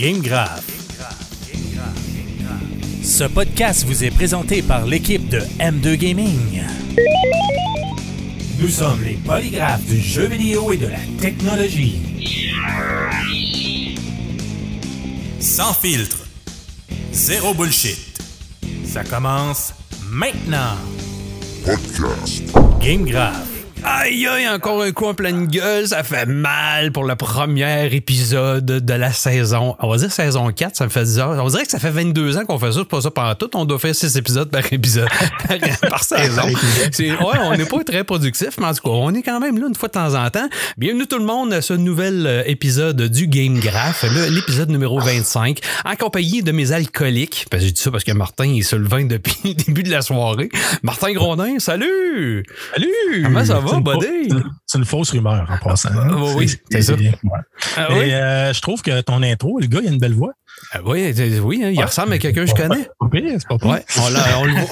Game Grave. Ce podcast vous est présenté par l'équipe de M2 Gaming. Nous sommes les polygraphes du jeu vidéo et de la technologie. Sans filtre. Zéro bullshit. Ça commence maintenant. Podcast. Game Grave. Aïe aïe, encore un coup en pleine gueule, ça fait mal pour le premier épisode de la saison. On va dire saison 4, ça me fait 10 heures. On dirait que ça fait 22 ans qu'on fait ça, c'est pas ça pendant tout. On doit faire 6 épisodes par épisode, par, par saison. C'est- ouais, on n'est pas très productif, mais en tout cas, on est quand même là une fois de temps en temps. Bienvenue tout le monde à ce nouvel euh, épisode du Game Graph, l'épisode numéro 25, en compagnie de mes alcooliques. Parce que j'ai dit ça parce que Martin il est sur le vin depuis le début de la soirée. Martin Grondin, salut! Salut! Comment ça va, C'est une buddy? fausse- C'est une fausse rumeur en passant. Ah, oui, c'est ça. ouais. Ah Et, euh, je trouve que ton intro, le gars, il a une belle voix. Ah oui, c'est- oui, hein, il ressemble à quelqu'un que je connais. Ouais,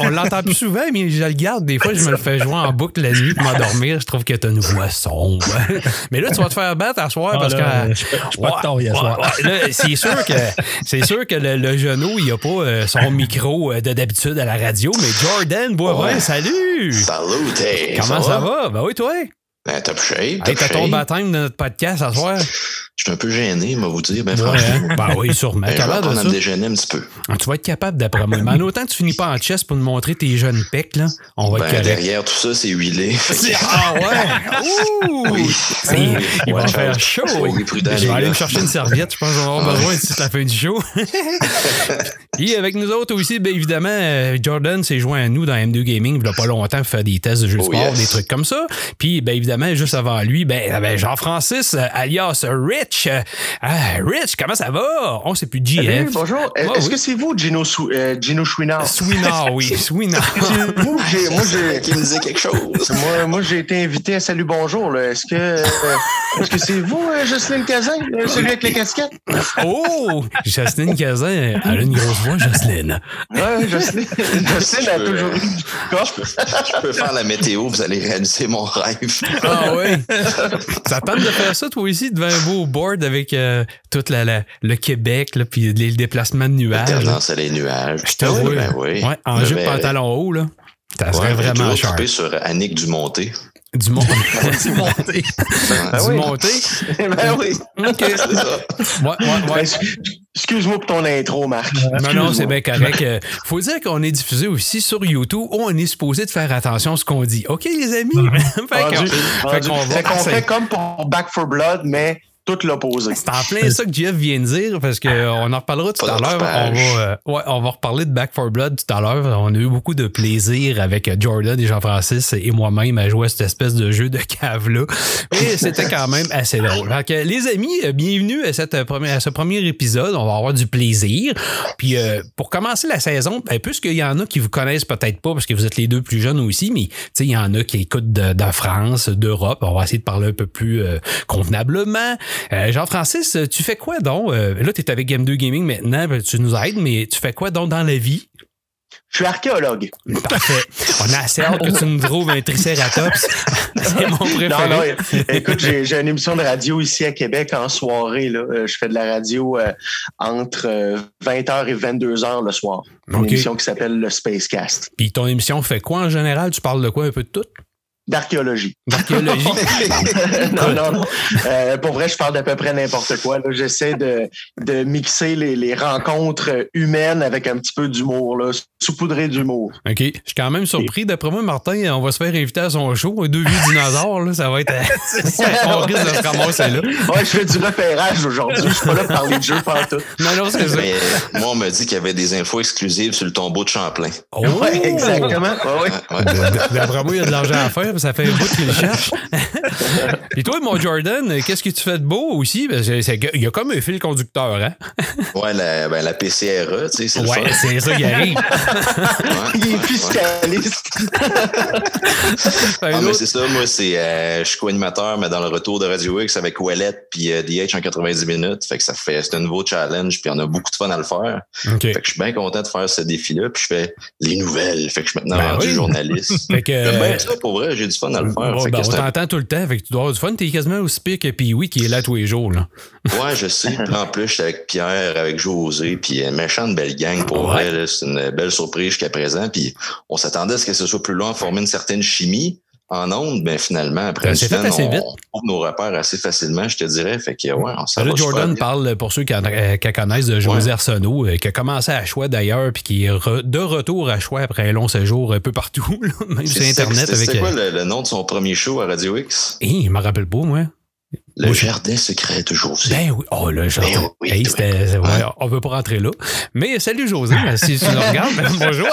on l'entend plus souvent, mais je le garde. Des fois, je me le fais jouer en boucle la nuit pour m'endormir. Je trouve que t'as une voix sombre. Mais là, tu vas te faire battre à soir Ah, parce là, que. je suis pas- je suis pas de Ouais, soir. ouais, là, c'est sûr que c'est sûr que le, le genou, il a pas euh, son micro euh, de d'habitude à la radio, mais Jordan Boivin, Ouais. salut! Salut. Comment ça, va? Ben oui, toi? Ben, top shape, Hey, top t'as ton baptême de notre podcast à soir? Je suis un peu gêné, mais vous dire, ben, Ouais, franchement. hein? Ben oui, sûrement. Ben, je vais apprendre à me déjeuner un petit peu. Ah, Tu vas être capable d'après moi. Mais en autant que tu finis pas en chest pour nous montrer tes jeunes pecs, là, on va être Ben, correct. derrière tout ça, c'est huilé. Ah ouais! Ouh! Oui. Il va faire chaud. soyez prudents, Je vais aller me chercher une serviette. Je pense qu'on va avoir besoin d'ici la fin du show. Et avec nous autres aussi, bien évidemment, euh, Jordan s'est joint à nous dans M2 Gaming il y a pas longtemps pour faire des tests de jeux de Oh, sport, yes. des trucs comme ça. Puis, bien évidemment, juste avant lui, ben, ben, Jean-Francis, euh, alias Rich. Euh, ah, Rich, comment ça va? On sait plus Salut, GF. bonjour. Est-ce oui. que c'est vous, Gino, Sou- euh, Gino Chouinard? Swinard, oui. Swinard. C'est vous, j'ai- moi, j'ai, Qui me disait quelque chose. moi, moi, j'ai été invité à Salut Bonjour. Est-ce que, euh, est-ce que c'est vous, euh, Jocelyne Cazin, euh, celui avec les casquettes? Oh! Jocelyne Cazin, elle a une grosse voix, Jocelyne. Ouais, Jocelyne, Jocelyne a toujours eu du. Je peux faire la météo, vous allez réaliser mon rêve. Ah oui. Ça tente de faire ça, toi aussi, devant un beau board avec euh, tout la, la- le Québec, là, puis les déplacements de nuages. là. Tendance à les nuages. Je te vois. Ben oui. Ouais, en jupe pantalon haut, là. Ça Ouais, serait vraiment cher. sur Annick Dumonté. Du monde. C'est monté. Ben du oui. monté? ben oui. OK. C'est ça. Ouais, ouais, ouais. Ben, excuse-moi pour ton intro, Marc. Non, non, c'est bien correct. Euh, Faut dire qu'on est diffusé aussi sur YouTube où on est supposé de faire attention à ce qu'on dit. OK, les amis? fait qu'on- va fait comme pour Back for Blood, mais tout l'opposé. C'est en plein ça que Jeff vient de dire parce qu'on en reparlera tout Pas à l'heure. On va, euh, ouais, on va reparler de Back for Blood tout à l'heure. On a eu beaucoup de plaisir avec Jordan et Jean-Francis et moi-même à jouer à cette espèce de jeu de cave-là. Et c'était quand même assez drôle. Que, les amis, euh, bienvenue à, cette première, à ce premier épisode. On va avoir du plaisir. Puis euh, pour commencer la saison, ben, puisqu'il y en a qui vous connaissent peut-être pas parce que vous êtes les deux plus jeunes aussi, mais il y en a qui écoutent de, de France, d'Europe. On va essayer de parler un peu plus euh, convenablement. Euh, Jean-Francis, tu fais quoi donc? Euh, là, tu es avec Game 2 Gaming maintenant, ben, tu nous aides, mais tu fais quoi donc dans la vie? Je suis archéologue. Parfait. On a assez hâte que tu nous trouves un tricératops. C'est mon préféré. Non, non, écoute, j'ai une émission de radio ici à Québec en soirée. Là. Euh, Je fais de la radio euh, entre euh, 20h et 22h le soir. Une émission qui s'appelle le Spacecast. Puis ton émission fait quoi en général? Tu parles de quoi? Un peu de tout? D'archéologie. D'archéologie? non, non, non. Euh, pour vrai, je parle d'à peu près n'importe quoi. là. J'essaie de, de mixer les, les rencontres humaines avec un petit peu d'humour, là, saupoudré d'humour. OK. Je suis quand même surpris. D'après moi, Martin, on va se faire inviter à son show. Deux vieux dinosaures, là, ça va être. on risque de se ramasser là. Ouais, je fais du repérage aujourd'hui. Je suis pas là pour parler de jeu partout. Non, non, c'est ça. Mais euh, moi, on m'a dit qu'il y avait des infos exclusives sur le tombeau de Champlain. Oh! Ouais, exactement. Ouais, ouais. D'après moi, il y a de l'argent à faire, ça fait un bout qu'il cherche. Et toi, mon Jordan, qu'est-ce que tu fais de beau aussi? Il y a comme un fil conducteur, hein? Ouais, la, ben, la PCRE, tu sais, c'est Ouais, c'est ça qui arrive. Ouais. Il est fiscaliste. Fait Ah, mais c'est ça, moi, c'est, euh, je suis co-animateur, mais dans le retour de Radio X avec Ouellette puis euh, DH en 90 minutes. Fait que ça fait, c'est un nouveau challenge, puis on a beaucoup de fun à le faire. Fait que je suis bien content de faire ce défi-là, puis je fais les nouvelles. Fait que je suis maintenant Ben rendu oui. journaliste. Fait que, euh, bien ça, pour vrai. J'ai du fun à le faire. Bon, Fait ben, on t'entend tout le temps, fait que tu dois avoir du fun. T'es quasiment aussi pire que Pee-Wee qui est là tous les jours. Là. Ouais, je sais. En plus, j'étais avec Pierre, avec José, puis une méchante belle gang pour Ouais. vrai. C'est une belle surprise jusqu'à présent. Puis on s'attendait à ce que ce soit plus long, former une certaine chimie en ondes, mais finalement, après une semaine, assez on, vite. on trouve nos repères assez facilement, je te dirais. Fait que ouais, on s'en Là, Jordan parle, pour ceux qui, euh, qui connaissent, de José Ouais. Arsenault, euh, qui a commencé à choix d'ailleurs, puis qui est re- de retour à choix après un long séjour un peu partout, là, même sur Internet. C'était avec. quoi euh, le, le nom de son premier show à Radio X? Hey, je me rappelle pas, moi. Le Jardin secret de José. Ben oui. Oh, là, genre. Ben oui, hey, toi. c'était- ouais, Ouais. on veut pas rentrer là. Mais salut, José. si tu nous regardes, ben, bonjour.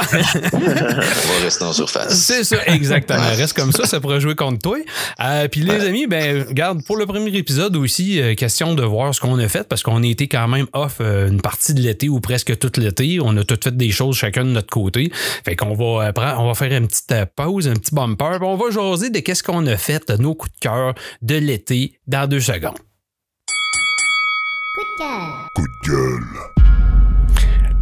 On va rester en surface. C'est ça, exactement. Reste comme ça, ça pourrait jouer contre toi. Euh, Puis les amis, ben, regarde, pour le premier épisode aussi, euh, question de voir ce qu'on a fait, parce qu'on a été quand même off euh, une partie de l'été ou presque toute l'été. On a tout fait des choses chacun de notre côté. Fait qu'on va, prendre- on va faire une petite pause, un petit bumper, on va jaser de qu'est-ce qu'on a fait, de nos coups de cœur de l'été dans deux secondes. Coup de gueule.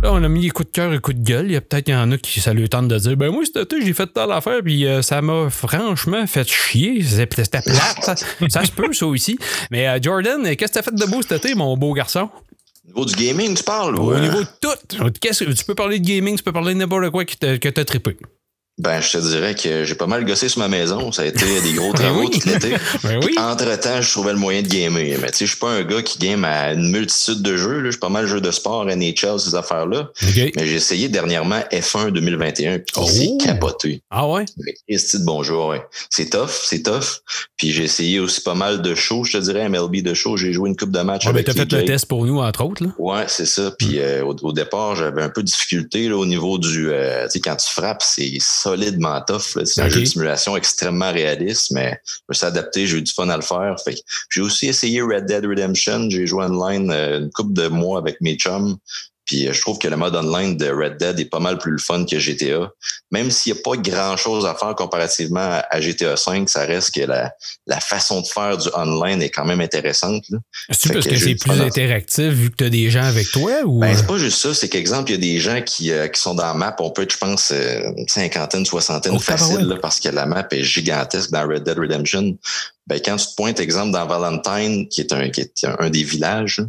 Là, on a mis les coups de cœur et coups de gueule. Il y a peut-être qu'il y en a qui ça lui tente de dire Ben moi, cet été, j'ai fait telle affaire, puis euh, ça m'a franchement fait chier. C'est- C'était plate. ça, ça se peut, ça aussi. Mais euh, Jordan, qu'est-ce que t'as fait de beau cet été, mon beau garçon? Au niveau du gaming, tu parles? Au niveau de tout. Qu'est-ce que- tu peux parler de gaming, tu peux parler de n'importe quoi qui t'a- que t'as trippé. Ben, je te dirais que j'ai pas mal gossé sur ma maison. Ça a été des gros travaux oui. tout l'été. Ben oui. Entre-temps, je trouvais le moyen de gamer. Mais tu sais, je suis pas un gars qui game à une multitude de jeux. Je suis pas mal jeu de sport, NHL, ces affaires-là. Mais j'ai essayé dernièrement F1 2021, puis Oh. c'est capoté. Ah ouais? Mais Christy de bonjour, ouais. C'est tough, c'est tough. Puis j'ai essayé aussi pas mal de shows, je te dirais, MLB de shows. J'ai joué une coupe de matchs Ouais, ben, avec t'as fait le test pour nous, entre autres. Là. Ouais, c'est ça. Puis euh, au, au départ, j'avais un peu de difficulté là, au niveau du. euh, tu sais, quand tu frappes, c'est solidement tough. C'est un jeu de simulation extrêmement réaliste, mais je me suis adapté, j'ai eu du fun à le faire. Fait j'ai aussi essayé Red Dead Redemption. J'ai joué online euh, une couple de mois avec mes chums. Puis euh, je trouve que le mode online de Red Dead est pas mal plus le fun que GTA. Même s'il n'y a pas grand chose à faire comparativement à- GTA 5, ça reste que la, la façon de faire du online est quand même intéressante. parce que c'est plus interactif vu que t'as des gens avec toi ou. Ben, c'est pas juste ça, c'est qu'exemple, il y a des gens qui, euh, qui sont dans la map, on peut être, je pense, euh, une cinquantaine, soixantaine Oh, facile, là, parce que la map est gigantesque dans Red Dead Redemption. Ben, quand tu te pointes, exemple, dans Valentine, qui est un, qui est un des villages,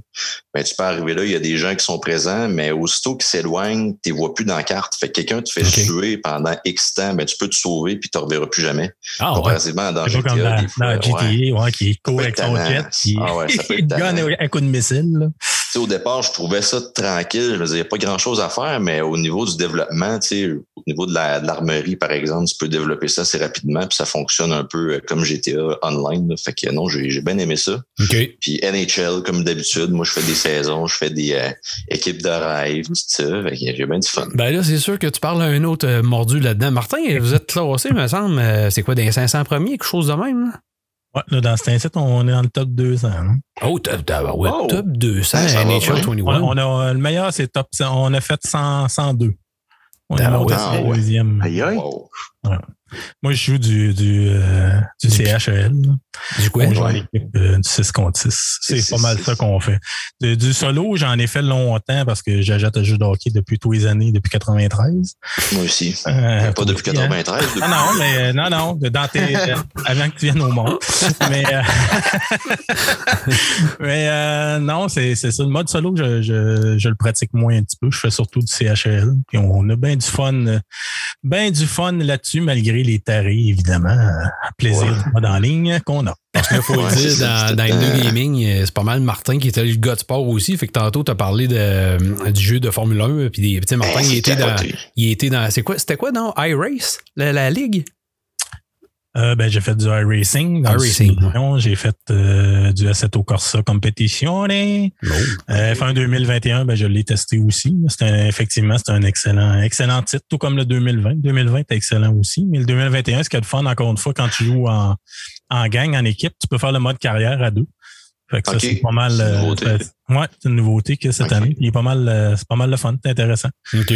ben, tu peux arriver là, il y a des gens qui sont présents, mais aussitôt qu'ils s'éloignent, tu les vois plus dans la carte. Fait que quelqu'un te fait Ok. tuer pendant X temps, ben, tu peux te sauver puis tu ne reverras plus jamais. ah ouais. Comparativement dans C'est GTA, comme dans, des fois, dans ouais. GTA, ouais, qui court avec son jet, Ah ouais, ça peut être tannant. à coup de missile. là. Sais, au départ, je trouvais ça tranquille. Je me disais, il n'y a pas grand chose à faire, mais au niveau du développement, tu sais, au niveau de la- de l'armerie, par exemple, tu peux développer ça assez rapidement, puis ça fonctionne un peu euh, comme GTA online. là. Fait que non, j'ai j'ai bien aimé ça. Puis NHL, comme d'habitude, moi, je fais des saisons, je fais des euh, équipes de rêve, tout ça. Fait que j'ai bien du fun. Ben là, c'est sûr que tu parles à un autre euh, mordu là-dedans. Martin, vous êtes classé, me semble. c'est quoi, des 500 premiers, quelque chose de même? là? Ouais, là, dans cet incite, on est dans le top 200. hein. Oh, top, top, ouais, Oh. top 200 Ouais, NHL bien. 21. On, on a, le meilleur, c'est top 100. On a fait 100, 102. On est monté sur Ah deuxième. Aïe, aïe. Moi, je joue du, du, euh, du Du- CHL. là. Du coup, On joue à Ouais. l'équipe euh, du 6 contre 6. C'est pas mal ça qu'on fait. Du solo, j'en ai fait longtemps parce que j'achète le jeu de hockey depuis tous les années, depuis 93. Moi aussi. Euh, pas depuis aussi, hein. 93. depuis- Non, non, mais non, non, dans tes, euh, avant que tu viennes au monde. Mais, euh, mais euh, non, c'est c'est ça. Le mode solo, je, je, je le pratique moins un petit peu. Je fais surtout du CHL. Puis on a bien du fun, bien du fun là-dessus, malgré les tarés, évidemment. Plaisir Ouais. en ligne qu'on a. Parce qu'il faut Ouais, le dire, dans, dans tout le M2 temps- Gaming, euh, c'est pas mal Martin qui était le gars de sport aussi. Fait que tantôt, tu as parlé de, du jeu de Formule 1. Puis, des- tu sais, Martin, Ben, il était dans. Il était dans. C'est quoi? C'était quoi dans iRace? La, la ligue? Euh, ben, j'ai fait du iRacing. simulation. J'ai fait euh, du Assetto Corsa Competition. Euh, F1 2021, ben, je l'ai testé aussi. Un- effectivement, c'est un excellent, excellent titre, tout comme le 2020. 2020 est excellent aussi. Mais le 2021, ce qui est le fun, encore une fois, quand tu joues en, en gang, en équipe, tu peux faire le mode carrière à deux. Fait que ça, c'est pas mal. C'est une euh, nouveauté. fait- ouais, c'est une nouveauté que cette année. Il est pas mal, euh, c'est pas mal le fun, c'est intéressant. OK.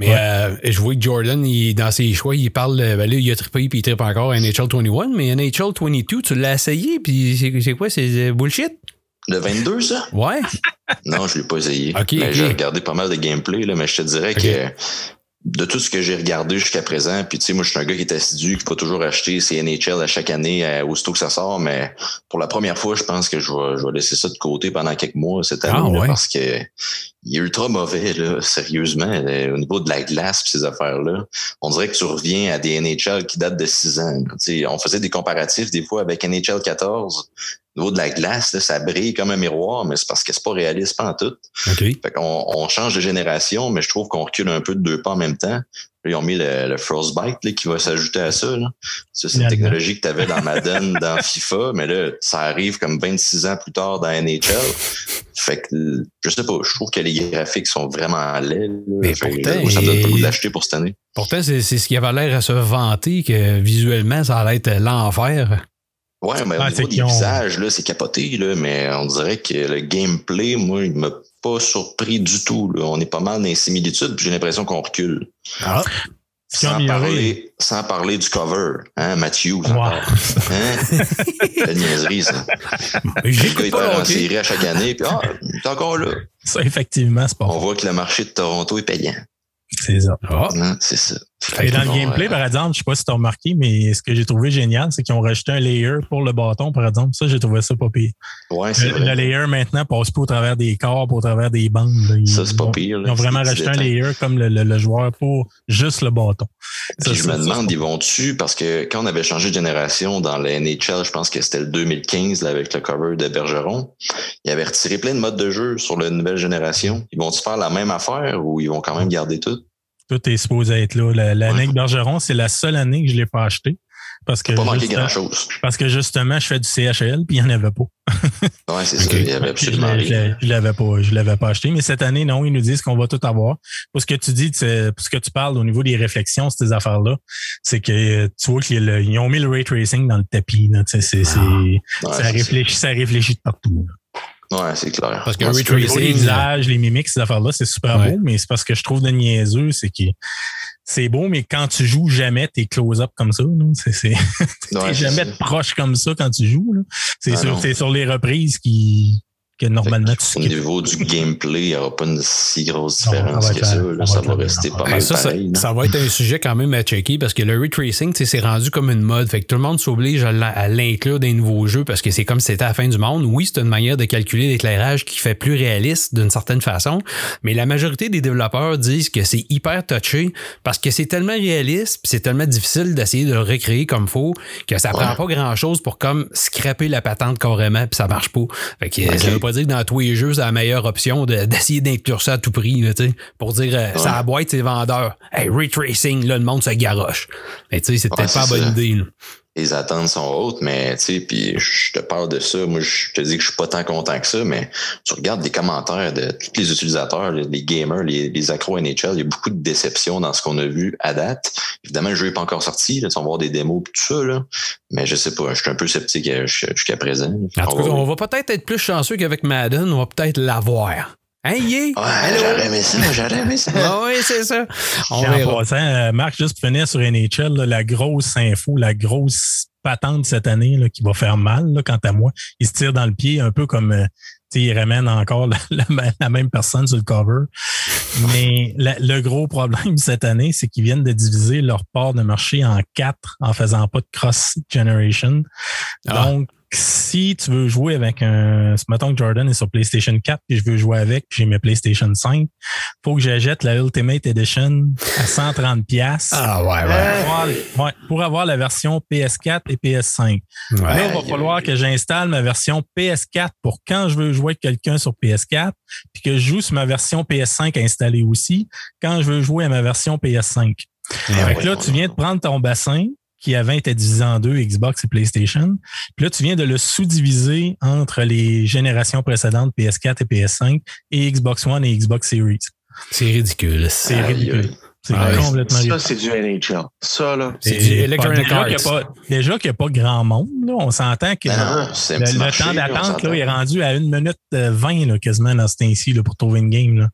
Mais Ouais. euh, je vois que Jordan, il, dans ses choix, il parle. euh, Ben là, il a trippé puis il trippe encore NHL 21. Mais NHL 22, tu l'as essayé. Puis c'est c'est quoi? C'est euh, bullshit? Le 22, ça? Ouais. Non, je l'ai pas essayé. Ok. j'ai regardé pas mal de gameplay, là, mais je te dirais que de tout ce que j'ai regardé jusqu'à présent, puis tu sais, moi, je suis un gars qui est assidu, qui va toujours acheter ses NHL à chaque année euh, aussitôt que ça sort, mais pour la première fois, je pense que je vais, je vais laisser ça de côté pendant quelques mois cette année, Ah, là, ouais. parce que il est ultra mauvais, là, sérieusement, là, au niveau de la glace pis ces affaires-là. On dirait que tu reviens à des NHL qui datent de 6 ans. sais, on faisait des comparatifs des fois avec NHL 14. Au niveau de la glace, là, ça brille comme un miroir, mais c'est parce que c'est pas réaliste pas en tout. Fait qu'on on change de génération, mais je trouve qu'on recule un peu de deux pas en même temps. Là, ils ont mis le, le Frostbite là, qui va s'ajouter à ça. Là. Ça, c'est une technologie que tu avais dans Madden, dans FIFA, mais là, ça arrive comme 26 ans plus tard dans NHL. Fait que je sais pas, je trouve que les graphiques sont vraiment laids. Mais Fait pourtant, ça me donne pas le goût il- de l'acheter pour cette année. Pourtant, c'est c'est ce qui avait l'air à se vanter que visuellement, ça allait être l'enfer. Ouais, mais Ah, au c'est niveau des ont- visages, là, c'est capoté, là, mais on dirait que le gameplay, moi, il m'a pas surpris du tout. Là. On est pas mal dans les similitudes, puis j'ai l'impression qu'on recule. Ah. Sans parler, sans parler du cover, hein, Ouais. encore. Hein? La niaiserie, ça. J'écoute il pas en série à chaque année, puis ah, est encore là. Ça, effectivement, c'est pas On voit que le marché de Toronto est payant. C'est ça. Ah. Hein, c'est ça. Et dans le gameplay, euh, par exemple, je sais pas si tu as remarqué, mais ce que j'ai trouvé génial, c'est qu'ils ont rajouté un layer pour le bâton, par exemple. Ça, j'ai trouvé ça pas pire. Ouais, c'est Le, vrai. le layer maintenant passe pas au travers des corps, pas au travers des bandes. Ils, Ça, c'est pas pire. là. Ils ont vraiment rajouté un layer comme le, le- le joueur pour juste le bâton. Ça, je me demande, ils vont dessus? Parce que quand on avait changé de génération dans le NHL, je pense que c'était le 2015 là, avec le cover de Bergeron, ils avaient retiré plein de modes de jeu sur la nouvelle génération. Ils vont-tu faire la même affaire ou ils vont quand même garder tout? Tout est supposé être là. La- L'année Ouais. Bergeron, c'est la seule année que je l'ai pas acheté. Parce que, Pas manqué juste- grand-chose. parce que justement, je fais du CHL, puis il n'y en avait pas. Ouais, c'est Ok. ça. Il avait absolument je je l'avais pas, je l'avais pas acheté. Mais cette année, non, ils nous disent qu'on va tout avoir. Pour ce que tu dis, pour ce que tu parles au niveau des réflexions, ces affaires-là, c'est que tu vois qu'ils ont mis le ray tracing dans le tapis. là. Ouais, ça, réfléchit, ça réfléchit de partout. là. Ouais, c'est clair. Parce que Ouais, ray c'est Au niveau des Tracing, visages, les mimiques, ces affaires-là, c'est super Ouais. beau, mais c'est parce que je trouve de niaiseux, c'est que c'est beau, mais quand tu joues jamais tes close-up comme ça, c'est Ouais, t'es jamais proche comme ça quand tu joues. là. C'est Ah sur, sur les reprises qui que normalement tu Au niveau du gameplay, il n'y aura pas une si grosse différence que ça. là. ça va rester pas Ben, mal ça, pareil. va être un sujet quand même à checker parce que le ray tracing, tu sais, c'est rendu comme une mode. Fait que tout le monde s'oblige à l'in- à l'inclure dans les nouveaux jeux parce que c'est comme si c'était à la fin du monde. Oui, c'est une manière de calculer l'éclairage qui fait plus réaliste d'une certaine façon, mais la majorité des développeurs disent que c'est hyper touché parce que c'est tellement réaliste puis c'est tellement difficile d'essayer de le recréer comme faut que ça prend pas grand chose pour comme scraper la patente carrément puis ça marche pas. Fait que Ok. ça veut pas dire que dans tous les jeux, c'est la meilleure option de- d'essayer d'inclure ça à tout prix, là, tu sais, pour dire, euh, ça la boîte, c'est vendeur. Hey, ray tracing, là, le monde se garoche. Mais tu sais, c'est peut-être Ouais, pas la c'est bonne idée, là. Les attentes sont hautes, mais tu sais, puis je te parle de ça, moi je te dis que je suis pas tant content que ça, mais tu regardes les commentaires de tous les utilisateurs, les, gamers, les, les accros NHL, il y a beaucoup de déceptions dans ce qu'on a vu à date. Évidemment, le jeu n'est pas encore sorti, là, tu vas voir des démos et tout ça, là, mais je sais pas, je suis un peu sceptique euh, jusqu'à présent. En tout cas, va- on va peut-être être plus chanceux qu'avec Madden, on va peut-être l'avoir. Hein, yeah? Ouais, j'aurais aimé ça, j'aurais aimé ça. Ah oui, c'est ça. On en verra. passant, euh, Marc, juste pour finir sur NHL, là, la grosse info, la grosse patente cette année là, qui va faire mal, là, quant à moi, il se tire dans le pied un peu comme euh, tu sais, il ramène encore la, la- la même personne sur le cover. Mais la- le gros problème cette année, c'est qu'ils viennent de diviser leur part de marché en quatre en faisant pas de cross generation. Ah. Donc, si tu veux jouer avec un, mettons que Jordan est sur PlayStation 4 puis je veux jouer avec puis j'ai mes PlayStation 5, faut que j'achète la Ultimate Edition à 130 pièces. Ah ouais, ouais. Ouais, pour avoir la version PS4 et PS5. Là, ouais. il va falloir que j'installe ma version PS4 pour quand je veux jouer avec quelqu'un sur PS4, puis que je joue sur ma version PS5 installée aussi, quand je veux jouer à ma version PS5. Fait que là, tu viens de prendre ton bassin qui avant était divisé en deux, Xbox et PlayStation. Puis là, tu viens de le sous-diviser entre les générations précédentes, PS4 et PS5, et Xbox One et Xbox Series. C'est ridicule. C'est ridicule. aïe. C'est Ah, complètement Ça, ridicule. c'est du NHL. Ça, là. C'est du Electronic déjà Arts. qu'il y a pas- Déjà qu'il n'y a pas grand monde. Là. On s'entend que Non, le, temps d'attente est rendu à 1 minute euh, 20 là, quasiment dans ce temps-ci là, pour trouver une game. Là.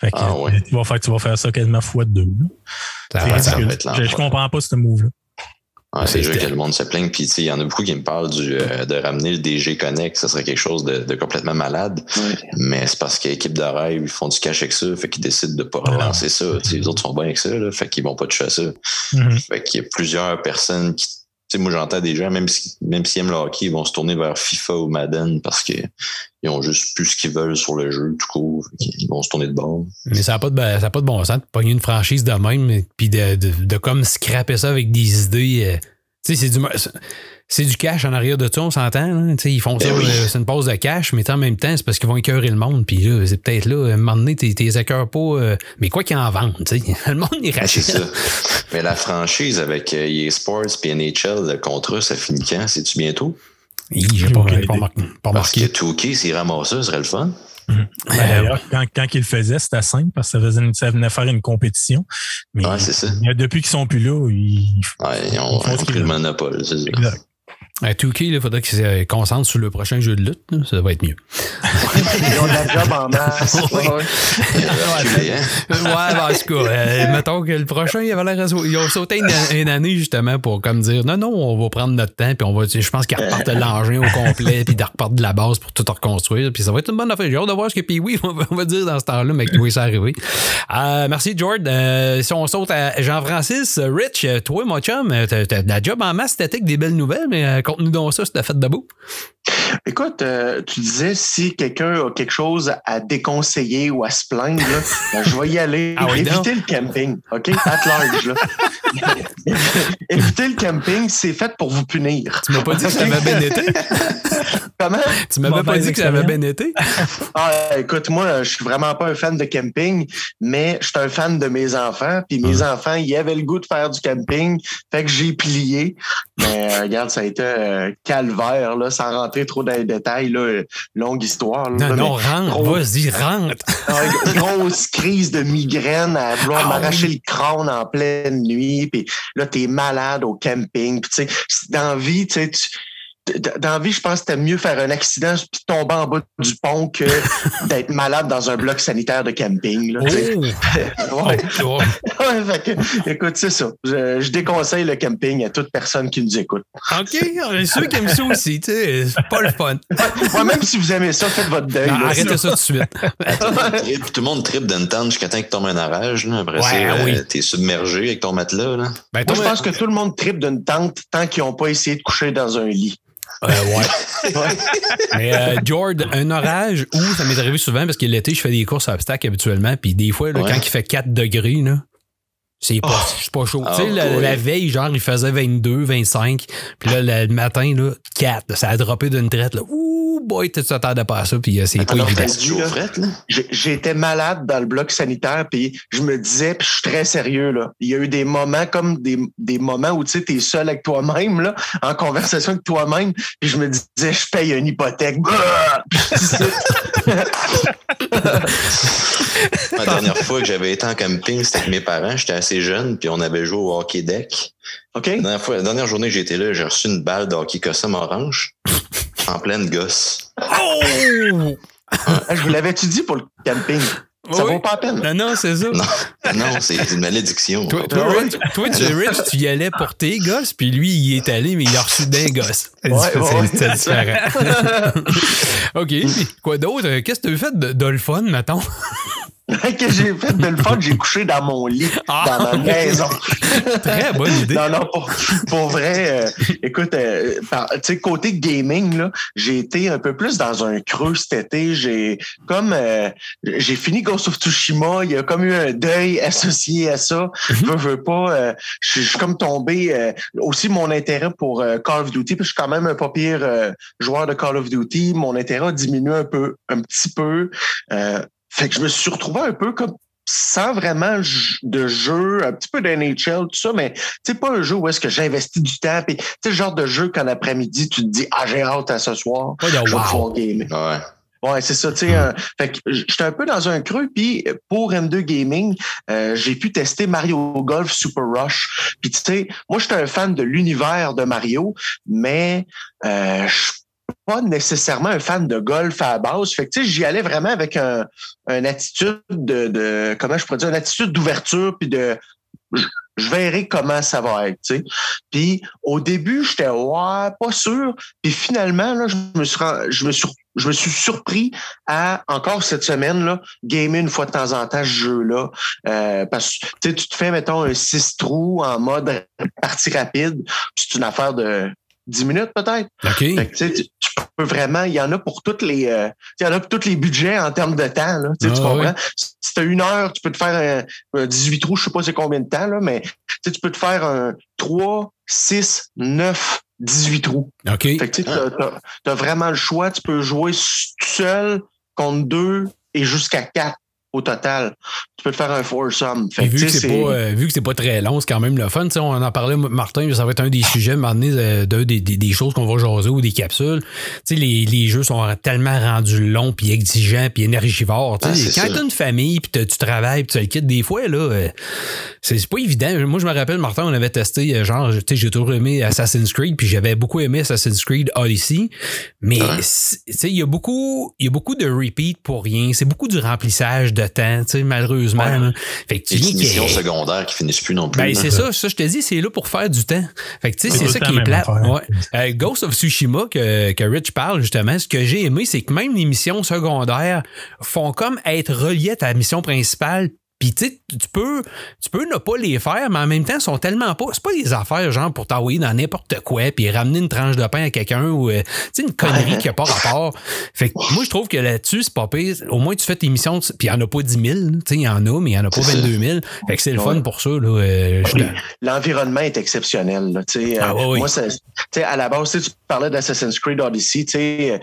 Fait que, Ah ouais. euh, tu, vas faire, tu vas faire ça quasiment fois deux. là. Ça ça je, l'enfer. comprends pas ce move-là. Ouais, c'est juste que le monde se plaigne. Puis, il y en a beaucoup qui me parlent du, euh, de ramener le DG Connect. Ça serait quelque chose de, de complètement malade. Mais c'est parce qu'équipe de rêve, ils font du cash avec ça. Fait qu'ils décident de pas relancer ça. les autres sont bien avec ça. Là, fait qu'ils vont pas toucher à ça. Mm-hmm. Fait qu'il y a plusieurs personnes qui sais, moi, j'entends des gens, même si, même s'ils aiment le hockey, ils vont se tourner vers FIFA ou Madden parce qu'ils ont juste plus ce qu'ils veulent sur le jeu, tout court. Ils vont se tourner de bord. Mais ça n'a pas, de, pas de bon sens de pogner une franchise de même, puis de, de, de, comme scraper ça avec des idées. Euh, tu sais, c'est du c'est du cash en arrière de ça, on s'entend. Ils font ben ça, euh, c'est une pause de cash, mais en même temps, c'est parce qu'ils vont écœurer le monde. Puis là, c'est peut-être là, à un moment donné, t'es écœurs pas. Euh, mais quoi qu'ils en vendent, le monde y rachète. C'est ça. Mais la franchise avec euh, EA Sports et NHL, le contrat, ça finit quand? C'est-tu bientôt? Oui, j'ai pas, pas, pas, marqué. Parce que Touquet, s'il ramasse ça, ce serait le fun. Mhm. D'ailleurs, quand, quand il le faisait, c'était simple parce que ça, faisait ça venait faire une compétition. Mais ouais, ça. depuis qu'ils sont plus là, ils, ouais, ils ont, ils ont pris le monopole. Exact. À 2K, il faudrait qu'ils se concentrent sur le prochain jeu de lutte. Là. Ça va être mieux. Ils ont de la job en masse. ouais, ouais. ouais, en tout cas, euh, mettons que le prochain, il avait l'air Ils ont sauté une, une, année justement pour comme dire non, non, on va prendre notre temps, puis on va. Je pense qu'ils repartent l'engin au complet, puis ils repartent de la base pour tout reconstruire. Puis ça va être une bonne affaire. J'ai hâte de voir ce que puis oui, on va dire dans ce temps-là, mais que oui, ça arrivé. Euh, merci, George. Euh, si on saute à Jean-Francis, Rich, toi, mon chum, t'as de la job en masse, t'as des belles nouvelles, mais Conte-nous donc ça, c'était fait debout. Écoute, euh, tu disais si quelqu'un a quelque chose à déconseiller ou à se plaindre, là, ben, je vais y aller. Ah oui, Évitez le camping, OK? At large. Là. Évitez le camping, c'est fait pour vous punir. Tu m'as pas dit que ça avait bien été? Comment? Tu m'avais pas dit que ça avait bien été? Ah, écoute, moi, je suis vraiment pas un fan de camping, mais je suis un fan de mes enfants. Puis mes enfants, ils avaient le goût de faire du camping. Fait que j'ai plié. Mais euh, regarde, ça a été euh, calvaire, là, sans rentrer trop dans les détails. Là, longue histoire. Là, non, non, rentre, vas-y, rentre. grosse crise de migraine à vouloir ah m'arracher le crâne en pleine nuit. Puis là, t'es malade au camping. Puis, tu sais, dans la vie, tu sais, dans la vie, je pense que c'était mieux faire un accident puis tomber en bas du pont que d'être malade dans un bloc sanitaire de camping. Là, oh. ouais. ouais que, écoute, c'est ça. Je, je, déconseille le camping à toute personne qui nous écoute. OK, ceux qui aiment ça aussi, tu sais, c'est pas le fun. Ouais, même si vous aimez ça, faites votre deuil. Non, arrêtez ça tout de suite. tout le monde tripe d'une tente jusqu'à temps qu'il tombe un orage. Là. Après ouais, ça, oui. euh, t'es submergé avec ton matelas. Là. Ben, Moi, je pense que tout le monde tripe d'une tente tant qu'ils n'ont pas essayé de coucher dans un lit. Euh, ouais. Mais euh, George, un orage où? Ça m'est arrivé souvent parce que l'été, je fais des courses à obstacles habituellement. Puis des fois, là, quand il fait 4 degrés, là, c'est pas, oh. pas chaud. tu sais, la, la, veille, genre, il faisait 22, 25. Puis là, le matin, là, 4. Ça a droppé d'une traite. Là. Ouh, boy, tu t'attendais pas à ça. Puis euh, c'est pas évident. J'étais malade dans le bloc sanitaire. Puis je me disais, puis je suis très sérieux, là. Il y a eu des moments comme des, des moments où tu sais, t'es seul avec toi-même, là, en conversation avec toi-même. Puis je me disais, je paye une hypothèque. La dernière fois que j'avais été en camping, c'était avec mes parents. J'étais assez jeune, puis on avait joué au hockey deck. OK. La dernière, fois, la dernière journée que j'étais là, j'ai reçu une balle de hockey custom orange en pleine gosse. Oh! Je vous l'avais-tu dit pour le camping? Ça vaut pas la peine. Non, non, c'est ça. Non, non c'est une malédiction. Toi, toi, Rich, toi, tu, Rich, tu y allais pour tes gosses, puis lui, il est allé, mais il a reçu d'un gosse. Ouais, c'est ouais. différent. OK. Quoi d'autre? Qu'est-ce que tu as fait de, de le fun, mettons? Que j'ai fait de le fun, j'ai couché dans mon lit, ah, dans ma maison. Très bonne idée. non, non, pour, pour vrai, euh, écoute, euh, tu sais, côté gaming, là, j'ai été un peu plus dans un creux cet été. J'ai comme euh, j'ai fini Ghost of Tsushima, il y a comme eu un deuil associé à ça. Je mhm. veux, veux pas. je suis comme tombé aussi mon intérêt pour Call of Duty, puis je suis quand même un pas pire joueur de Call of Duty. Mon intérêt a diminué un peu, un petit peu. Fait que je me suis retrouvé un peu comme sans vraiment de jeu, un petit peu d'NHL, tout ça, mais c'est pas un jeu où est-ce que j'investis du temps. Puis, c'est le genre de jeu qu'en après-midi, tu te dis, ah, j'ai hâte à ce soir. je vais pouvoir gamer. Ouais. Ouais, c'est ça. Tu sais, euh, fait que j'étais un peu dans un creux. Puis pour M2 Gaming, euh, j'ai pu tester Mario Golf Super Rush. Puis tu sais, moi, j'étais un fan de l'univers de Mario, mais euh, je pas nécessairement un fan de golf à la base. Fait que, j'y allais vraiment avec un, une attitude de, comment je pourrais dire, une attitude d'ouverture puis de je verrai comment ça va être. Puis au début, j'étais ouais, pas sûr. Puis finalement, là, je me suis, je me suis, je me suis surpris à encore cette semaine là, gamer une fois de temps en temps ce jeu-là. Euh, parce que tu te fais, mettons, un 6 trous en mode partie rapide. C'est une affaire de 10 minutes peut-être. OK. tu, tu, peux vraiment, il y en a pour toutes les, euh, il y en a pour tous les budgets en termes de temps. Là, tu Ah, comprends? ouais. Si tu as une heure, tu peux te faire un, un 18 trous, je sais pas c'est combien de temps, là, mais tu peux te faire un 3, 6, 9, 18 trous. OK. Fait que tu as, vraiment le choix. Tu peux jouer seul contre deux et jusqu'à quatre au total. Tu peux te faire un foursome. Fait vu, tu que c'est pas, euh, vu que c'est pas très long, c'est quand même le fun. Tu sais, on en parlait, Martin, ça va être un des sujets, à un moment donné, euh, d'un des, des, des choses qu'on va jaser ou des capsules. Tu sais, les, les jeux sont tellement rendus longs, puis exigeants, puis énergivores. Tu Ah, quand ça. t'as une famille, puis tu travailles, puis tu le quittes, des fois, là, euh, c'est c'est pas évident. Moi, je me rappelle, Martin, on avait testé, genre, tu j'ai toujours aimé Assassin's Creed, puis j'avais beaucoup aimé Assassin's Creed Odyssey. Mais, Ouais. tu il y a beaucoup, il y a beaucoup de repeat pour rien. C'est beaucoup du remplissage de temps, tu sais, malheureusement. Ouais. là. Fait que tu Les secondaires qui finissent plus non plus. ben, c'est ça, ça, je te dis, c'est là pour faire du temps. Fait que, tu sais, c'est ça qui est plate. Ouais. Euh, Ghost of Tsushima, que, que Rich parle, justement, ce que j'ai aimé, c'est que même les missions secondaires font comme être reliées à ta mission principale. Puis, tu sais, tu peux, tu peux ne pas les faire, mais en même temps, ils sont tellement pas. C'est pas des affaires, genre, pour t'envoyer dans n'importe quoi, puis ramener une tranche de pain à quelqu'un ou, euh, sais, une connerie qui a pas rapport. Fait que moi, je trouve que là-dessus, c'est pas pire. Au moins, tu fais tes missions, puis il y en a pas 10 000, tu sais, il y en a, mais il y en a pas C'est ça. 22 000. Fait que c'est le fun pour ça, là. Euh, Oui, L'environnement est exceptionnel. Là, Ah, euh, oui. Moi, ça- à la base, tu parlais d'Assassin's Creed Odyssey. euh,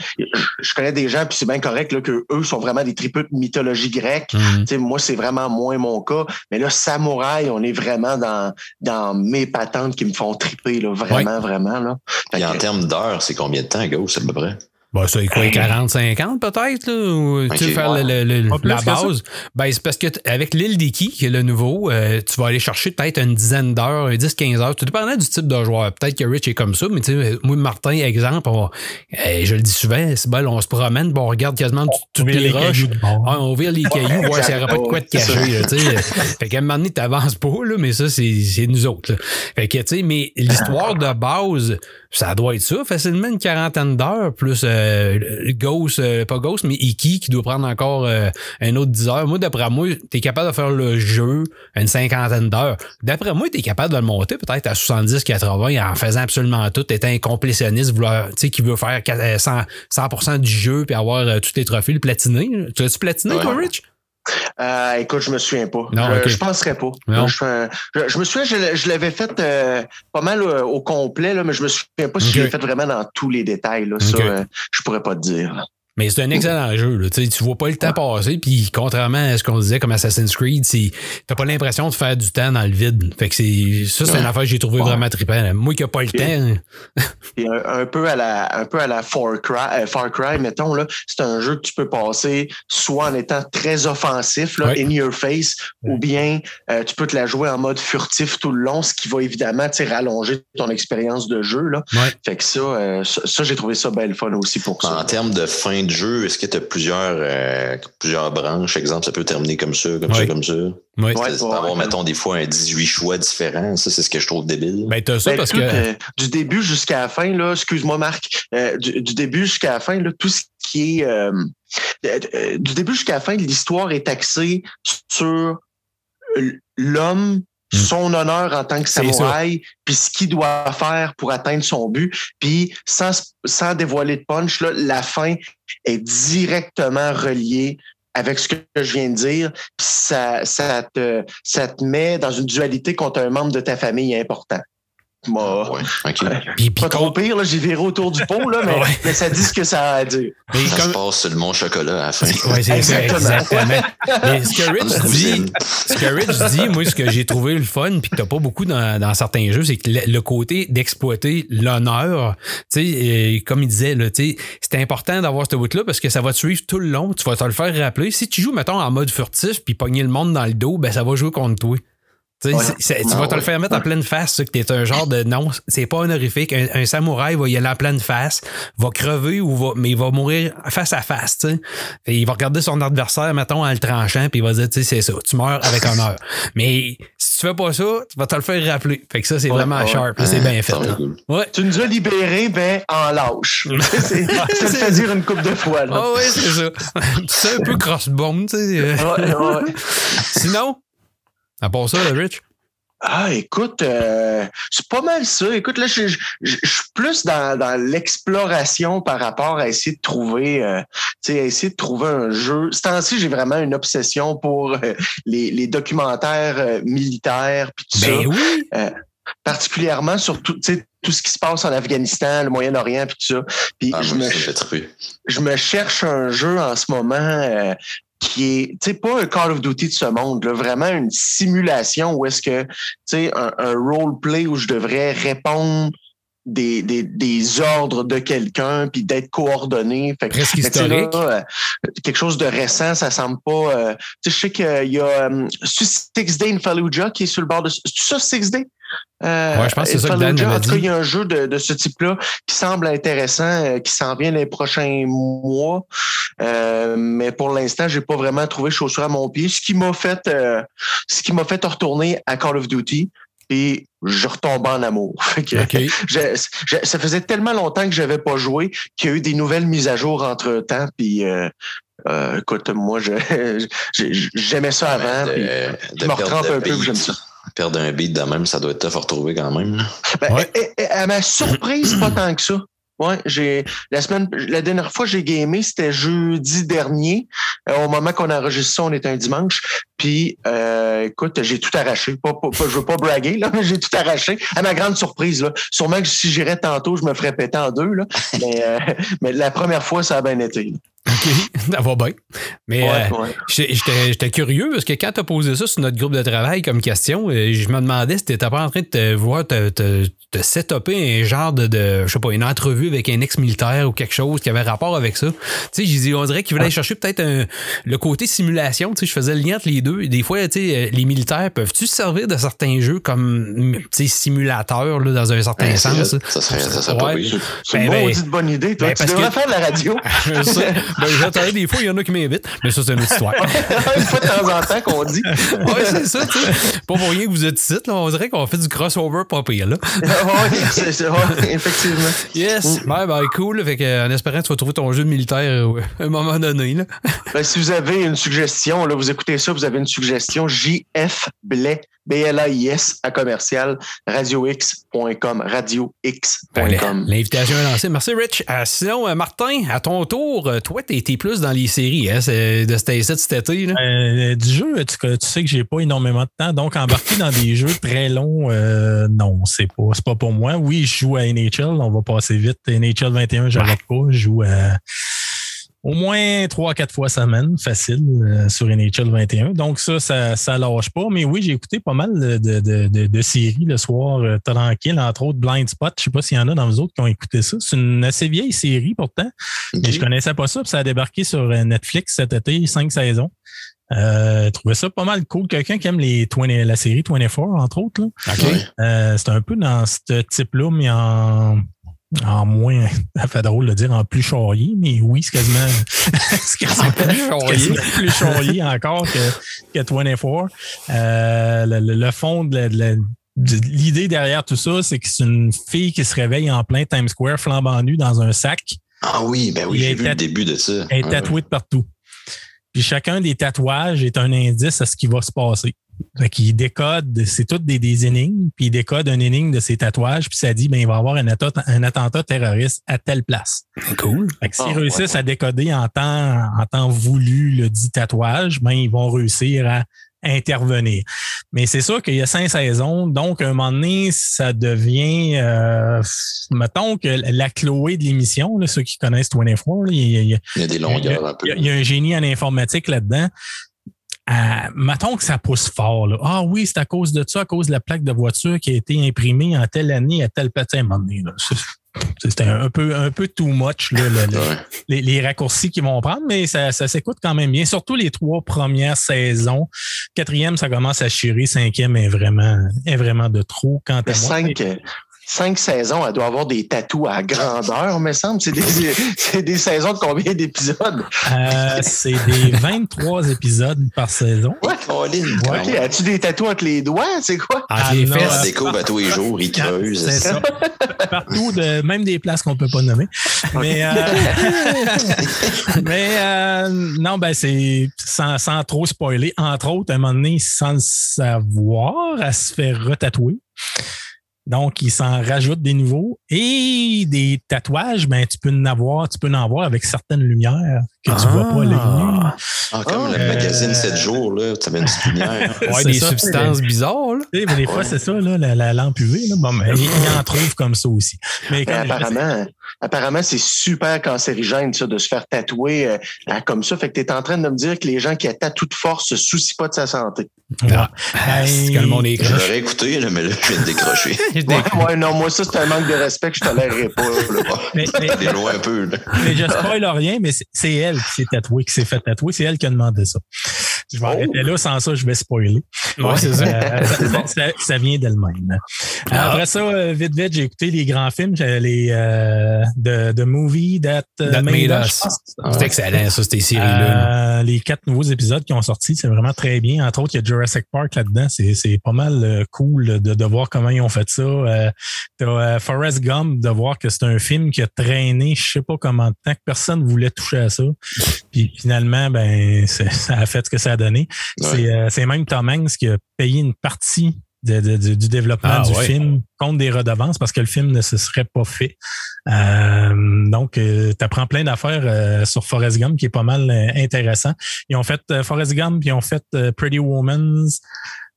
Je connais des gens, puis c'est bien correct là, que eux sont vraiment des tripeux de mythologie grecque. Mhm. Moi, c'est vraiment moins mon cas. Mais là, Samouraï, on est vraiment dans, dans mes patentes qui me font triper, là, vraiment, vraiment. Là. Fait Puis en termes d'heures, c'est combien de temps, Ghost, à peu près? Bah, ça, quoi, 40-50 peut-être, là? Ou, tu sais, faire ouais. le- le- la ça. base. Ben, c'est parce que avec l'île d'Iki, qui est le nouveau, euh, tu vas aller chercher peut-être une dizaine d'heures, un 10-15 heures. Tout dépendant du type de joueur. Peut-être que Rich est comme ça, mais tu sais, moi, Martin, exemple, on- euh, je le dis souvent, c'est bon, on se promène, puis on regarde quasiment tout- toutes les, les roches. Ouais, on vire les cailloux, voir s'il n'y aura pas de quoi ça. caché. là, tu sais. fait qu'à un moment donné, t'avances pas, là, mais ça, c'est c'est nous autres. là. Fait que, tu sais, mais l'histoire de base, ça doit être ça, facilement une quarantaine d'heures, plus euh, Ghost, euh, pas Ghost, mais Iki qui doit prendre encore euh, un autre 10 heures. Moi, d'après moi, t'es capable de faire le jeu une cinquantaine d'heures. D'après moi, t'es capable de le monter peut-être à 70-80 en faisant absolument tout, étant un complétionniste, vouloir, tu sais, qui veut faire 4- euh, 100%, 100% du jeu puis avoir euh, tous les trophées, le platiner. Tu l'as-tu platiné, Ouais. toi, Rich? Euh, écoute, je me souviens pas. Non, je, ok. je penserais pas. Non. Je, je- je me souviens, je, l'avais fait euh, pas mal euh, au complet, là, mais je me souviens pas si je l'ai fait vraiment dans tous les détails. Là, Ça, Ok. euh, je pourrais pas te dire. Mais c'est un excellent jeu. Là. Tu vois pas le temps passer. Puis contrairement à ce qu'on disait comme Assassin's Creed, t'as pas l'impression de faire du temps dans le vide. Fait que c'est ça, c'est une affaire que j'ai trouvé Ouais. vraiment trippant. là. Moi qui a pas le temps. Puis un, un peu à la, un peu à la Far Cry, euh, Far Cry mettons là, c'est un jeu que tu peux passer soit en étant très offensif, là, Ouais. in your face, ou bien euh, tu peux te la jouer en mode furtif tout le long, ce qui va évidemment rallonger ton expérience de jeu là. Ouais. Fait que ça, euh, ça, ça, j'ai trouvé ça bien le fun aussi pour En ça. termes de fin de jeu, est-ce que tu as plusieurs, euh, plusieurs branches? Exemple, ça peut terminer comme ça, comme ça, comme ça. Ouais. Ouais. Tu peux avoir, mettons, des fois un 18 choix différents. Ça, c'est ce que je trouve débile. Ben t'as ça Ben, parce tout, que. euh, du début jusqu'à la fin, là, excuse-moi Marc, euh, du, du début jusqu'à la fin, là, tout ce qui est du début jusqu'à la fin, l'histoire est axée sur l'homme, Mm. Son honneur en tant que samouraï, puis ce qu'il doit faire pour atteindre son but. Puis sans, sans dévoiler de punch, là, la fin est directement reliée avec ce que je viens de dire. Puis ça, ça, te, ça te met dans une dualité contre un membre de ta famille important. Moi, Ouais, OK. Puis, puis pas trop pire, là, j'ai viré autour du pot, là, mais, Ouais. mais ça dit ce que ça a à dire. mais Ça se passe sur le mont chocolat à la fin. Ouais, c'est ça, Exactement. exactement. Mais ce que Rich dit, ce que Rich dit, moi, ce que j'ai trouvé le fun, puis que t'as pas beaucoup dans, dans certains jeux, c'est que le, le côté d'exploiter l'honneur, tu sais, comme il disait, là, tu sais, c'est important d'avoir ce bout-là parce que ça va te suivre tout le long, tu vas te le faire rappeler. Si tu joues, mettons, en mode furtif, puis pogner le monde dans le dos, ben ça va jouer contre toi. Tu, vas te le faire mettre en pleine face, ça, que t'es un genre de non, c'est pas honorifique. Un, un, samouraï va y aller en pleine face, va crever ou va, mais il va mourir face à face, tu sais. Il va regarder son adversaire, mettons, en le tranchant, puis il va dire, tu sais, c'est ça, tu meurs avec honneur. mais si tu fais pas ça, tu vas te le faire rappeler. Fait que ça, c'est vraiment sharp, c'est bien fait. Ouais. Tu nous as libérés, ben, en lâche. c'est à dire une coupe de fois, là. Ah oui, c'est ça. c'est un peu crossbone, tu sais. Ouais, ouais. Sinon, à part ça, Rich? Ah, écoute, euh, c'est pas mal ça. Écoute, là, je, suis plus dans, dans l'exploration par rapport à essayer de trouver, euh, tu sais, essayer de trouver un jeu. Ce temps-ci, j'ai vraiment une obsession pour euh, les, les, documentaires euh, militaires puis tout ben ça. Oui. particulièrement sur tout, tout ce qui se passe en Afghanistan, le Moyen-Orient puis tout ça. Puis ah, je, me, je me cherche un jeu en ce moment qui est, tu sais, pas un Call of Duty de ce monde, là, vraiment une simulation où est-ce que, tu sais, un, un role-play où je devrais répondre des, des, des ordres de quelqu'un puis d'être coordonné. Fait, Presque historique. Là, euh, quelque chose de récent, ça semble pas. Euh, tu sais, je sais qu'il y a um, Six Day in Fallujah qui est sur le bord de. C'est ça, Six Day? Euh, ouais, je pense que c'est ça que Dan En tout cas, il y a un jeu de, de ce type-là qui semble intéressant, euh, qui s'en vient les prochains mois. Euh, mais pour l'instant, j'ai pas vraiment trouvé chaussure à mon pied. Ce qui m'a fait, euh, ce qui m'a fait retourner à Call of Duty. Et je retombe en amour. ça faisait tellement longtemps que j'avais pas joué qu'il y a eu des nouvelles mises à jour entre temps. Puis écoute, moi, j'aimais ça avant. puis je me retrempe un peu, j'aime ça. Perdre un beat de même, ça doit être tough à retrouver quand même. Ben, ouais. à ma surprise, pas tant que ça. Ouais, j'ai la semaine la dernière fois j'ai gamé, c'était jeudi dernier. Euh, au moment qu'on a enregistré ça, on était un dimanche. Puis euh, écoute, j'ai tout arraché. Pas, pas, je veux pas braguer, là, mais j'ai tout arraché. À ma grande surprise, là. Sûrement que si j'irais tantôt, je me ferais péter en deux. Là. Mais, euh, mais la première fois, ça a bien été. OK, ça va bien. Mais euh, j'étais curieux parce que quand tu as posé ça sur notre groupe de travail comme question, euh, je me demandais si tu n'étais pas en train de te voir te, te, te setuper un genre de, de, je sais pas, une entrevue avec un ex-militaire ou quelque chose qui avait rapport avec ça. Tu sais, j'ai dit, on dirait qu'il voulait ah. chercher peut-être le côté simulation. Tu sais, je faisais le lien entre les deux. Des fois, tu sais, euh, les militaires peuvent-tu se servir de certains jeux comme, tu sais, simulateurs, là, dans un certain sens? Ça serait, ça serait pas C'est une ben, ben, bonne idée. Toi. Ben, tu devrais faire de la radio. ben, des fois, il y en a qui m'invitent, mais ça, c'est une autre histoire. une fois de temps en temps qu'on dit. oui, c'est ça, tu sais. Pas pour rien que vous êtes ici, là. On dirait qu'on fait du crossover pas pire, là. oui, effectivement. Yes. Mm. Ben, cool. Fait que, en espérant que tu vas trouver ton jeu de militaire euh, à un moment donné, là. Ben, si vous avez une suggestion, là, vous écoutez ça, vous avez une suggestion, JF Blais B-L-A-I-S à commercial radiox.com. Radiox.com. L'invitation est lancée. Merci, Rich. Euh, sinon, euh, Martin, à ton tour, euh, toi, tu étais plus dans les séries hein, de cet cet été. Là. du jeu, tu, sais que j'ai pas énormément de temps. Donc, embarquer dans des jeux très longs, non, c'est pas, pas pour moi. Oui, je joue à NHL. On va passer vite. NHL 21, j'arrête pas. Je joue à au moins trois, quatre fois semaine, facile, euh, sur NHL 21. Donc ça, ça, ça lâche pas. Mais oui, j'ai écouté pas mal de, de, de, de séries le soir euh, tranquille, entre autres Blind Spot. Je sais pas s'il y en a dans vous autres qui ont écouté ça. C'est une assez vieille série pourtant. Mais je connaissais pas ça. Puis ça a débarqué sur euh, Netflix cet été, cinq saisons. Euh, je trouvais ça pas mal cool. Quelqu'un qui aime les 20, la série 24, entre autres. Là. Euh, c'est un peu dans ce type-là, mais en en moins, ça fait drôle de dire en plus charrier, mais oui, c'est quasiment, c'est quasiment, plus, plus charrier encore que, que 24. Euh, le, le, fond de, l'idée derrière tout ça, c'est que c'est une fille qui se réveille en plein Times Square, flambant nu dans un sac. Ah oui, ben oui, j'ai vu le début de ça. Elle est tatouée de partout. Puis chacun des tatouages est un indice à ce qui va se passer. Fait qu'il décode, c'est toutes des, des, énigmes, puis il décode un énigme de ses tatouages, puis ça dit, ben, il va y avoir un, attentat, un attentat terroriste à telle place. Cool. Fait que s'ils oh, réussissent à décoder en temps, en temps voulu le dit tatouage, ben, ils vont réussir à intervenir. Mais c'est sûr qu'il y a cinq saisons, donc à un moment donné, ça devient, euh, mettons que la Chloé de l'émission, ceux qui connaissent 24, il, y a, il y a des longueurs un peu. Il y a un génie en informatique là-dedans. Euh, mettons que ça pousse fort. Là. Ah oui, c'est à cause de ça, à cause de la plaque de voiture qui a été imprimée en telle année à tel petit donné. c'était un peu, un peu too much, là, le- le- Ouais. les, les raccourcis qu'ils vont prendre, mais ça, ça s'écoute quand même bien. Surtout les trois premières saisons. Quatrième, ça commence à chier. Cinquième est vraiment, est vraiment de trop. Quant à moi. cinq, cinq saisons, elle doit avoir des tatous à grandeur, me semble. C'est des, c'est des saisons de combien d'épisodes? Euh, c'est des 23 épisodes par saison. Ouais. Colin, même. as-tu des tatous entre les doigts? C'est quoi? Ah, les non, On fesses. découvre à tous les jours, ils creusent. C'est ça. Partout, de, même des places qu'on peut pas nommer. Mais, euh, mais euh, non, ben c'est sans, sans trop spoiler. Entre autres, à un moment donné, sans le savoir, elle se fait retatouer. Donc, il s'en rajoute des nouveaux. Et des tatouages, ben, tu peux en avoir, tu peux en avoir avec certaines lumières que tu vois pas à l'œil nu. Ah, comme Ah, le euh, magazine 7 jours, là, tu avais une petite lumière. Ouais, des ça. substances bizarres, là. Mais des fois, Ouais. c'est ça, là, la, la lampe UV. Là. Bon, ben, il, il en trouve comme ça aussi. Mais Mais apparemment, apparemment, c'est super cancérigène, ça, de se faire tatouer euh, euh, comme ça. Fait que tu es en train de me dire que les gens qui tatouent de force se soucient pas de sa santé. Ouais. Ah, que le monde est Je l'aurais écouté, là, mais là, je viens de décrocher. Ouais, ouais, non, moi, ça, c'est un manque de respect que je tolérerai pas. là. Mais, mais- T'es loin un peu, là. mais je spoil rien, mais c'est- c'est elle qui s'est tatouée, qui s'est fait tatouer. C'est elle qui a demandé ça. Je vais Oh. arrêter là, sans ça, je vais spoiler. Ouais, c'est ça. Euh, ça, ça- ça vient d'elle-même. Ah. Après ça, euh, vite, vite, j'ai écouté les grands films, les euh, de, de Movie That, euh, That Made Us, Us. pense. C'est excellent, ça, ces séries-là. Euh, les quatre nouveaux épisodes qui ont sorti, c'est vraiment très bien. Entre autres, il y a Jurassic Park là-dedans. C'est, pas mal euh, cool de, de voir comment ils ont fait ça. Euh, t'as euh, Forrest Gump, de voir que c'est un film qui a traîné, je sais pas comment de temps, que personne voulait toucher à ça. Puis finalement, ben, ça a fait ce que ça a donné. C'est, euh, c'est même Tom Hanks qui a payé une partie de- de- du- du développement Ah, du ouais. film contre des redevances parce que le film ne se serait pas fait. Euh, donc, tu apprends plein d'affaires euh, sur Forrest Gump qui est pas mal euh, intéressant. Ils ont fait euh, Forrest Gump, ils ont fait euh, Pretty Woman,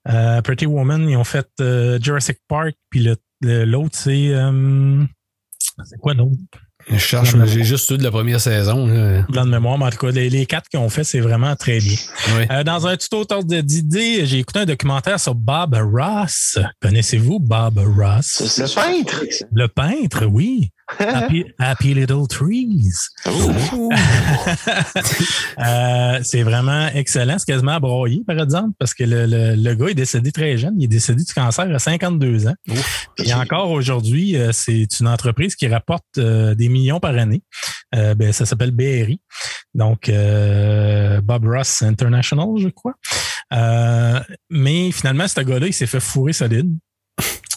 euh, Pretty Woman, ils ont fait euh, Jurassic Park, puis le- le- l'autre, c'est... euh, c'est quoi l'autre? Je cherche, mais j'ai juste eu de la première saison. Là. Blanc de mémoire, mais en tout cas, les, les quatre qu'ils ont fait, c'est vraiment très bien. Euh, dans un tuto autour de- d'idées, j'ai écouté un documentaire sur Bob Ross. Connaissez-vous Bob Ross? Le peintre? Le peintre, oui. Happy, Happy Little Trees. Euh, c'est vraiment excellent. C'est quasiment à broyer, par exemple, parce que le, le, le gars est décédé très jeune. Il est décédé du cancer à 52 ans. Et encore aujourd'hui, euh, c'est une entreprise qui rapporte euh, des millions par année. Euh, ben, ça s'appelle BRI. Donc, Bob Ross International, je crois. Mais finalement, ce gars-là, il s'est fait fourrer solide.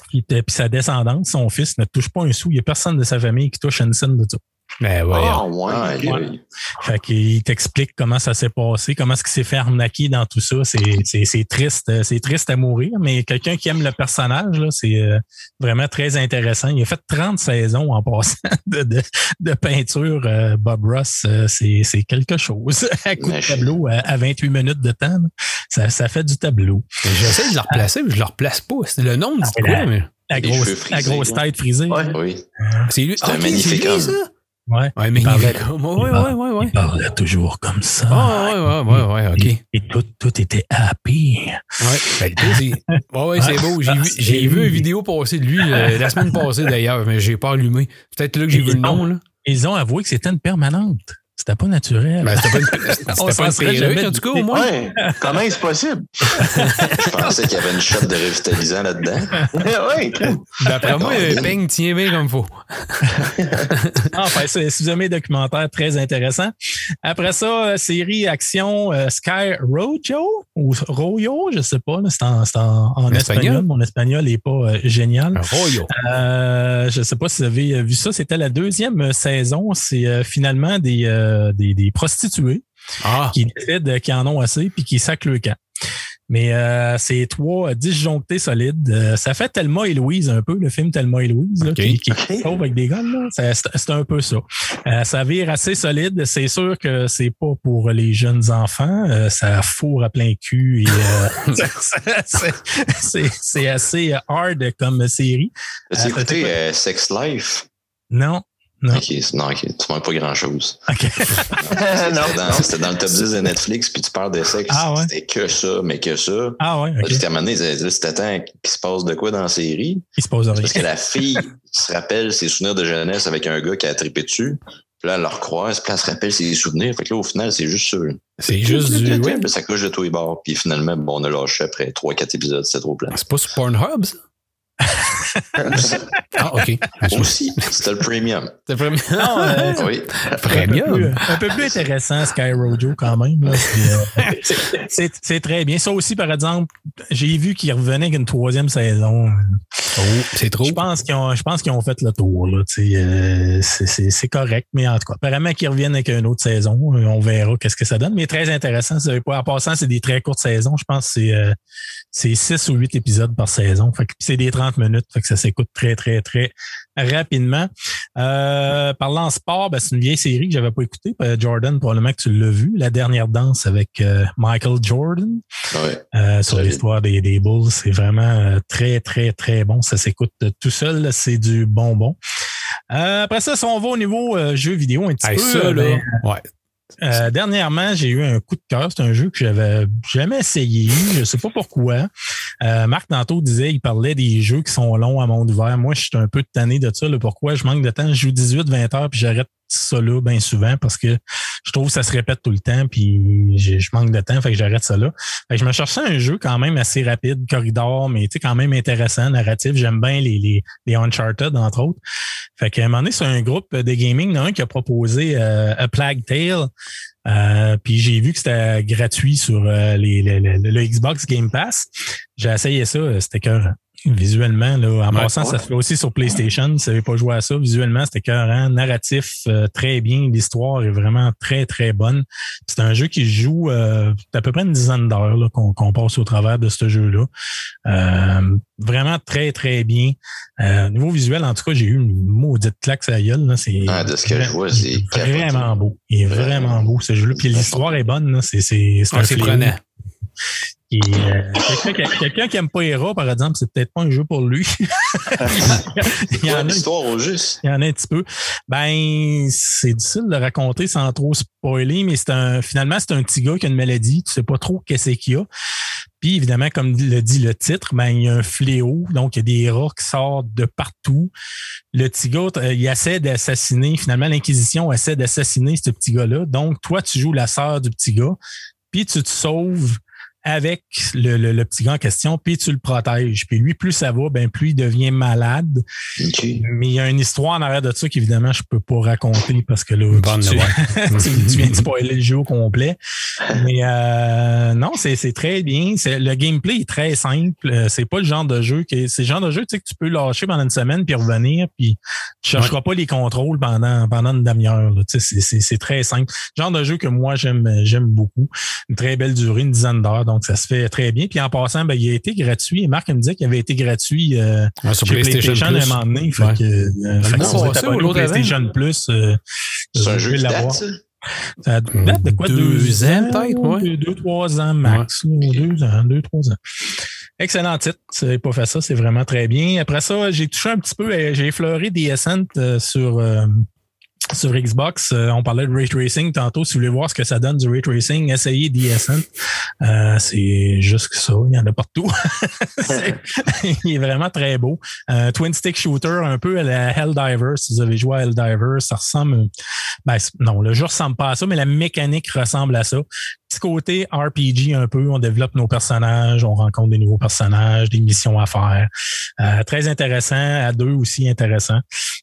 Puis, sa descendance, son fils, ne touche pas un sou. Il n'y a personne de sa famille qui touche une scène de ça. Mais ouais. Ah, ouais. Aïe. Fait qu'il t'explique comment ça s'est passé, comment est-ce qu'il s'est fait arnaquer dans tout ça. C'est, c'est, c'est triste, euh, c'est triste à mourir, mais quelqu'un qui aime le personnage, là, c'est euh, vraiment très intéressant. Il a fait 30 saisons en passant de, de, de peinture. euh, Bob Ross, c'est, c'est quelque chose. à coup de tableau, à, à 28 minutes de temps, ça, ça fait du tableau. J'essaie de le replacer, mais je le replace pas. C'est le nom dit Ah, quoi, la- mais. La Les grosse, cheveux frisés, la grosse là. tête frisée. Ouais. Oui. C'est lui. C'est un Ok, magnifique lui, homme. ça? Ouais. Ouais, mais Il parlait- Ouais, ouais, ouais, ouais. Il parlait toujours comme ça. Ah, ouais, ouais, ouais, ouais, ok. Et, et tout, tout était happy. Ouais, ben, ouais, ouais, c'est beau. J'ai vu, j'ai vu une vidéo passer de lui euh, la semaine passée d'ailleurs, mais j'ai pas allumé. Peut-être là que j'ai vu le nom, là. Ils ont avoué que c'était une permanente. C'était pas naturel. Ben, c'était pas une, c'était On pas s'en une perruque, en tout cas, au moins. Ouais. Comment est-ce possible? Je pensais qu'il y avait une shot de revitalisant là-dedans. ouais. D'après moi, peigne tient bien comme faut. Enfin, c'est si vous aimez les documentaires, très intéressant. Après ça, euh, série action euh, Sky Rojo ou Royo, je sais pas, c'est en, c'est en- en Espagnol? espagnol. Mon espagnol est pas euh, génial. Un royo. Euh, je sais pas si vous avez vu ça. C'était la deuxième saison. C'est euh, finalement des, euh, des, des prostituées Ah, qui décident qu'ils en ont assez puis qui sacent le camp. Mais euh, c'est trois disjonctés solides. Euh, ça fait Thelma et Louise un peu, le film Thelma et Louise, là, qui, qui sauve avec des gars. C'est un peu ça. Euh, ça vire assez solide. C'est sûr que c'est pas pour les jeunes enfants. Euh, ça fourre à plein cul. et, euh, c'est- assez hard comme série. Euh, t'as- euh, Sex Life? Non, Non. Ok, non, ok, tu manques pas grand-chose. OK. non. C'était dans, le top 10 de Netflix, puis tu parles de sexe. Ah ouais? C'était que ça, mais que ça. Ah ouais. Puis à un moment donné, là, si t'attends qu'il se passe de quoi dans la série, Il se pose rien. parce que la fille se rappelle ses souvenirs de jeunesse avec un gars qui a trippé dessus. Puis là, elle le recroise, puis elle se rappelle ses souvenirs. Fait que là, au final, c'est juste ça. C'est juste du web. Puis ça coche de tous les bords. Puis finalement, bon, on a lâché après 3-4 épisodes. C'était trop plein. C'est pas sur Pornhub, ça? Ah, OK. Aussi, c'était le premium. Non, euh, Oui. un, peu Premium. plus, un peu plus intéressant, Sky Rojo, quand même. euh, c'est- très bien. Ça aussi, par exemple, j'ai vu qu'il revenait avec une troisième saison. Oh, c'est trop. Je pense qu'ils ont, je pense qu'ils ont fait le tour. Euh, c'est- correct, mais en tout cas, apparemment qu'ils reviennent avec une autre saison. On verra qu'est-ce que ça donne. Mais très intéressant. En passant, c'est des très courtes saisons. Je pense que c'est euh, c'est 6 ou 8 épisodes par saison. C'est des 30 minutes. Fait que ça s'écoute très, très, très rapidement. Euh, parlant sport, ben, c'est une vieille série que j'avais pas écoutée. Euh, Jordan, probablement que tu l'as vu. La dernière danse avec euh, Michael Jordan Ouais. euh, sur l'histoire des, des Bulls. C'est vraiment euh, très, très, très bon. Ça s'écoute tout seul. C'est du bonbon. Euh, après ça, si on va au niveau euh, jeu vidéo un petit Hey, peu, ça, là. ben, Ouais. Euh, dernièrement, j'ai eu un coup de cœur. C'est un jeu que j'avais jamais essayé. Je sais pas pourquoi. Euh, Marc tantôt disait, il parlait des jeux qui sont longs à monde ouvert. Moi, je suis un peu tanné de ça. Là. Pourquoi? Je manque de temps. Je joue 18-20 heures puis j'arrête ça là bien souvent parce que je trouve que ça se répète tout le temps puis je, manque de temps. Fait que j'arrête ça là. Fait que je me cherchais un jeu quand même assez rapide, corridor, mais tu sais, quand même intéressant, narratif. J'aime bien les, les, les Uncharted, entre autres. Fait qu'à un moment donné, c'est un groupe de gaming, il y en a un qui a proposé euh, A Plague Tale. Euh, puis j'ai vu que c'était gratuit sur euh, les, les- le Xbox Game Pass. J'ai essayé ça, euh, c'était cœur visuellement. Là, en Ouais, passant, ça se fait aussi sur PlayStation. Si vous savez pas jouer à ça, visuellement, c'était cœur narratif euh, très bien. L'histoire est vraiment très, très bonne. C'est un jeu qui se joue euh, à peu près une dizaine d'heures là, qu'on qu'on passe au travers de ce jeu-là. Euh, vraiment très, très bien. Euh, niveau visuel, en tout cas, j'ai eu une maudite claque la gueule. Là. C'est Ah, de ce que je vois, c'est vraiment beau. Il est vraiment beau, ce jeu-là. Puis l'histoire est bonne. là. C'est c'est- c'est Ah, prenant. Euh, quelqu'un qui- quelqu'un qui aime pas Hera, par exemple, c'est peut-être pas un jeu pour lui. il, y en a, l'histoire au juste. il y en a un petit peu. Ben, c'est difficile de raconter sans trop spoiler, mais c'est un, finalement, c'est un petit gars qui a une maladie. Tu sais pas trop qu'est-ce qu'il y a. Puis, évidemment, comme le dit le titre, ben, il y a un fléau. Donc, il y a des rats qui sortent de partout. Le petit gars, euh, il essaie d'assassiner. Finalement, l'Inquisition essaie d'assassiner ce petit gars-là. Donc, toi, tu joues la sœur du petit gars. Puis, tu te sauves avec le, le- le petit gars en question, puis tu le protèges. Puis lui, plus ça va, ben plus il devient malade. OK. Mais il y a une histoire en arrière de ça qu'évidemment, je peux pas raconter parce que là, tu, nouvelle. tu, tu viens de spoiler le jeu au complet. Mais euh, non, c'est c'est très bien. C'est- Le gameplay est très simple. Euh, C'est pas le genre de jeu que c'est le genre de jeu tu sais, que tu peux lâcher pendant une semaine puis revenir puis tu chercheras pas les contrôles pendant pendant une demi-heure. là. Tu sais, C'est très simple. Le genre de jeu que moi j'aime j'aime beaucoup. Une très belle durée, une dizaine d'heures, donc ça se fait très bien. Puis en passant, ben, il a été gratuit. Et Marc il me disait qu'il avait été gratuit euh, Ouais, sur chez PlayStation, PlayStation, à un Plus. moment donné. Fait Ouais. que, euh, fait que Non, si vous êtes ça, abonné ou au l'autre avant? PlayStation Plus, euh, C'est un jeu l'avoir. ça? Date de quoi? Deux Deux, ans, peut-être, ouais. Deux, deux, trois ans max. là, Deux ans, deux, trois ans. Excellent titre. C'est pas fait ça, c'est vraiment très bien. Après ça, j'ai touché un petit peu, euh, j'ai effleuré des Ascent euh, sur, euh, sur Xbox. Euh, on parlait de Ray Tracing tantôt. Si vous voulez voir ce que ça donne du Ray Tracing, essayez Ascent. Euh, c'est juste ça, il y en a partout. C'est- il est vraiment très beau. Euh, twin stick shooter, un peu à la Helldivers. Si vous avez joué à Helldivers, ça ressemble. Ben, non, le jeu ressemble pas à ça, mais la mécanique ressemble à ça. Petit côté RPG un peu, on développe nos personnages, on rencontre des nouveaux personnages, des missions à faire. Euh, très intéressant, à deux aussi intéressant.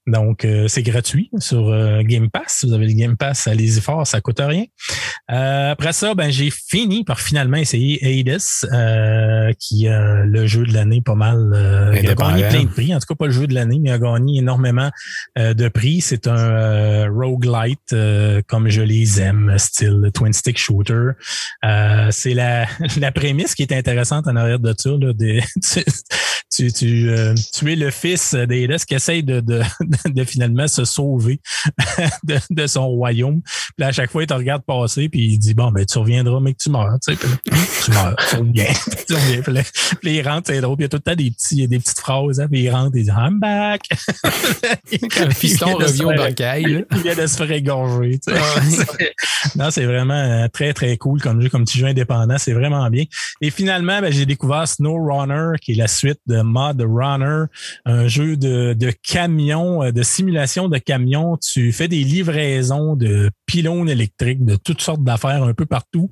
Donc, euh, c'est gratuit sur euh, Game Pass. Si vous avez le Game Pass, allez-y fort, ça coûte rien. Euh, après ça, ben, j'ai fini par finalement essayer Hades, euh, qui est le jeu de l'année pas mal. euh, il a gagné plein de prix. En tout cas, pas le jeu de l'année, mais il a gagné énormément de prix. C'est un euh, roguelite euh, comme je les aime, style twin stick shooter. Euh, c'est la, la prémisse qui est intéressante en arrière de ça. Là, des, tu, tu, euh, tu, es le fils d'Elis qui essaye de, de, de, finalement se sauver de, son royaume. Puis à chaque fois, il te regarde passer, puis il dit Bon, ben, tu reviendras, mais que tu meurs. Tu, sais, tu meurs, tu reviens. tu reviens. Puis, là, puis il rentre, c'est drôle. Puis il y a tout le temps des, petits, des petites phrases. Hein, puis il rentre, il dit I'm back. Un fiston revient au bancail. Il vient de se faire égorger. Tu sais. Non, c'est vraiment très, très cool comme jeu, comme petit jeu indépendant. C'est vraiment bien. Et finalement, ben, j'ai découvert Snow Runner, qui est la suite de Mod Runner, un jeu de, de camion, euh, de simulation de camion. Tu fais des livraisons de pylônes électriques, de toutes sortes d'affaires un peu partout.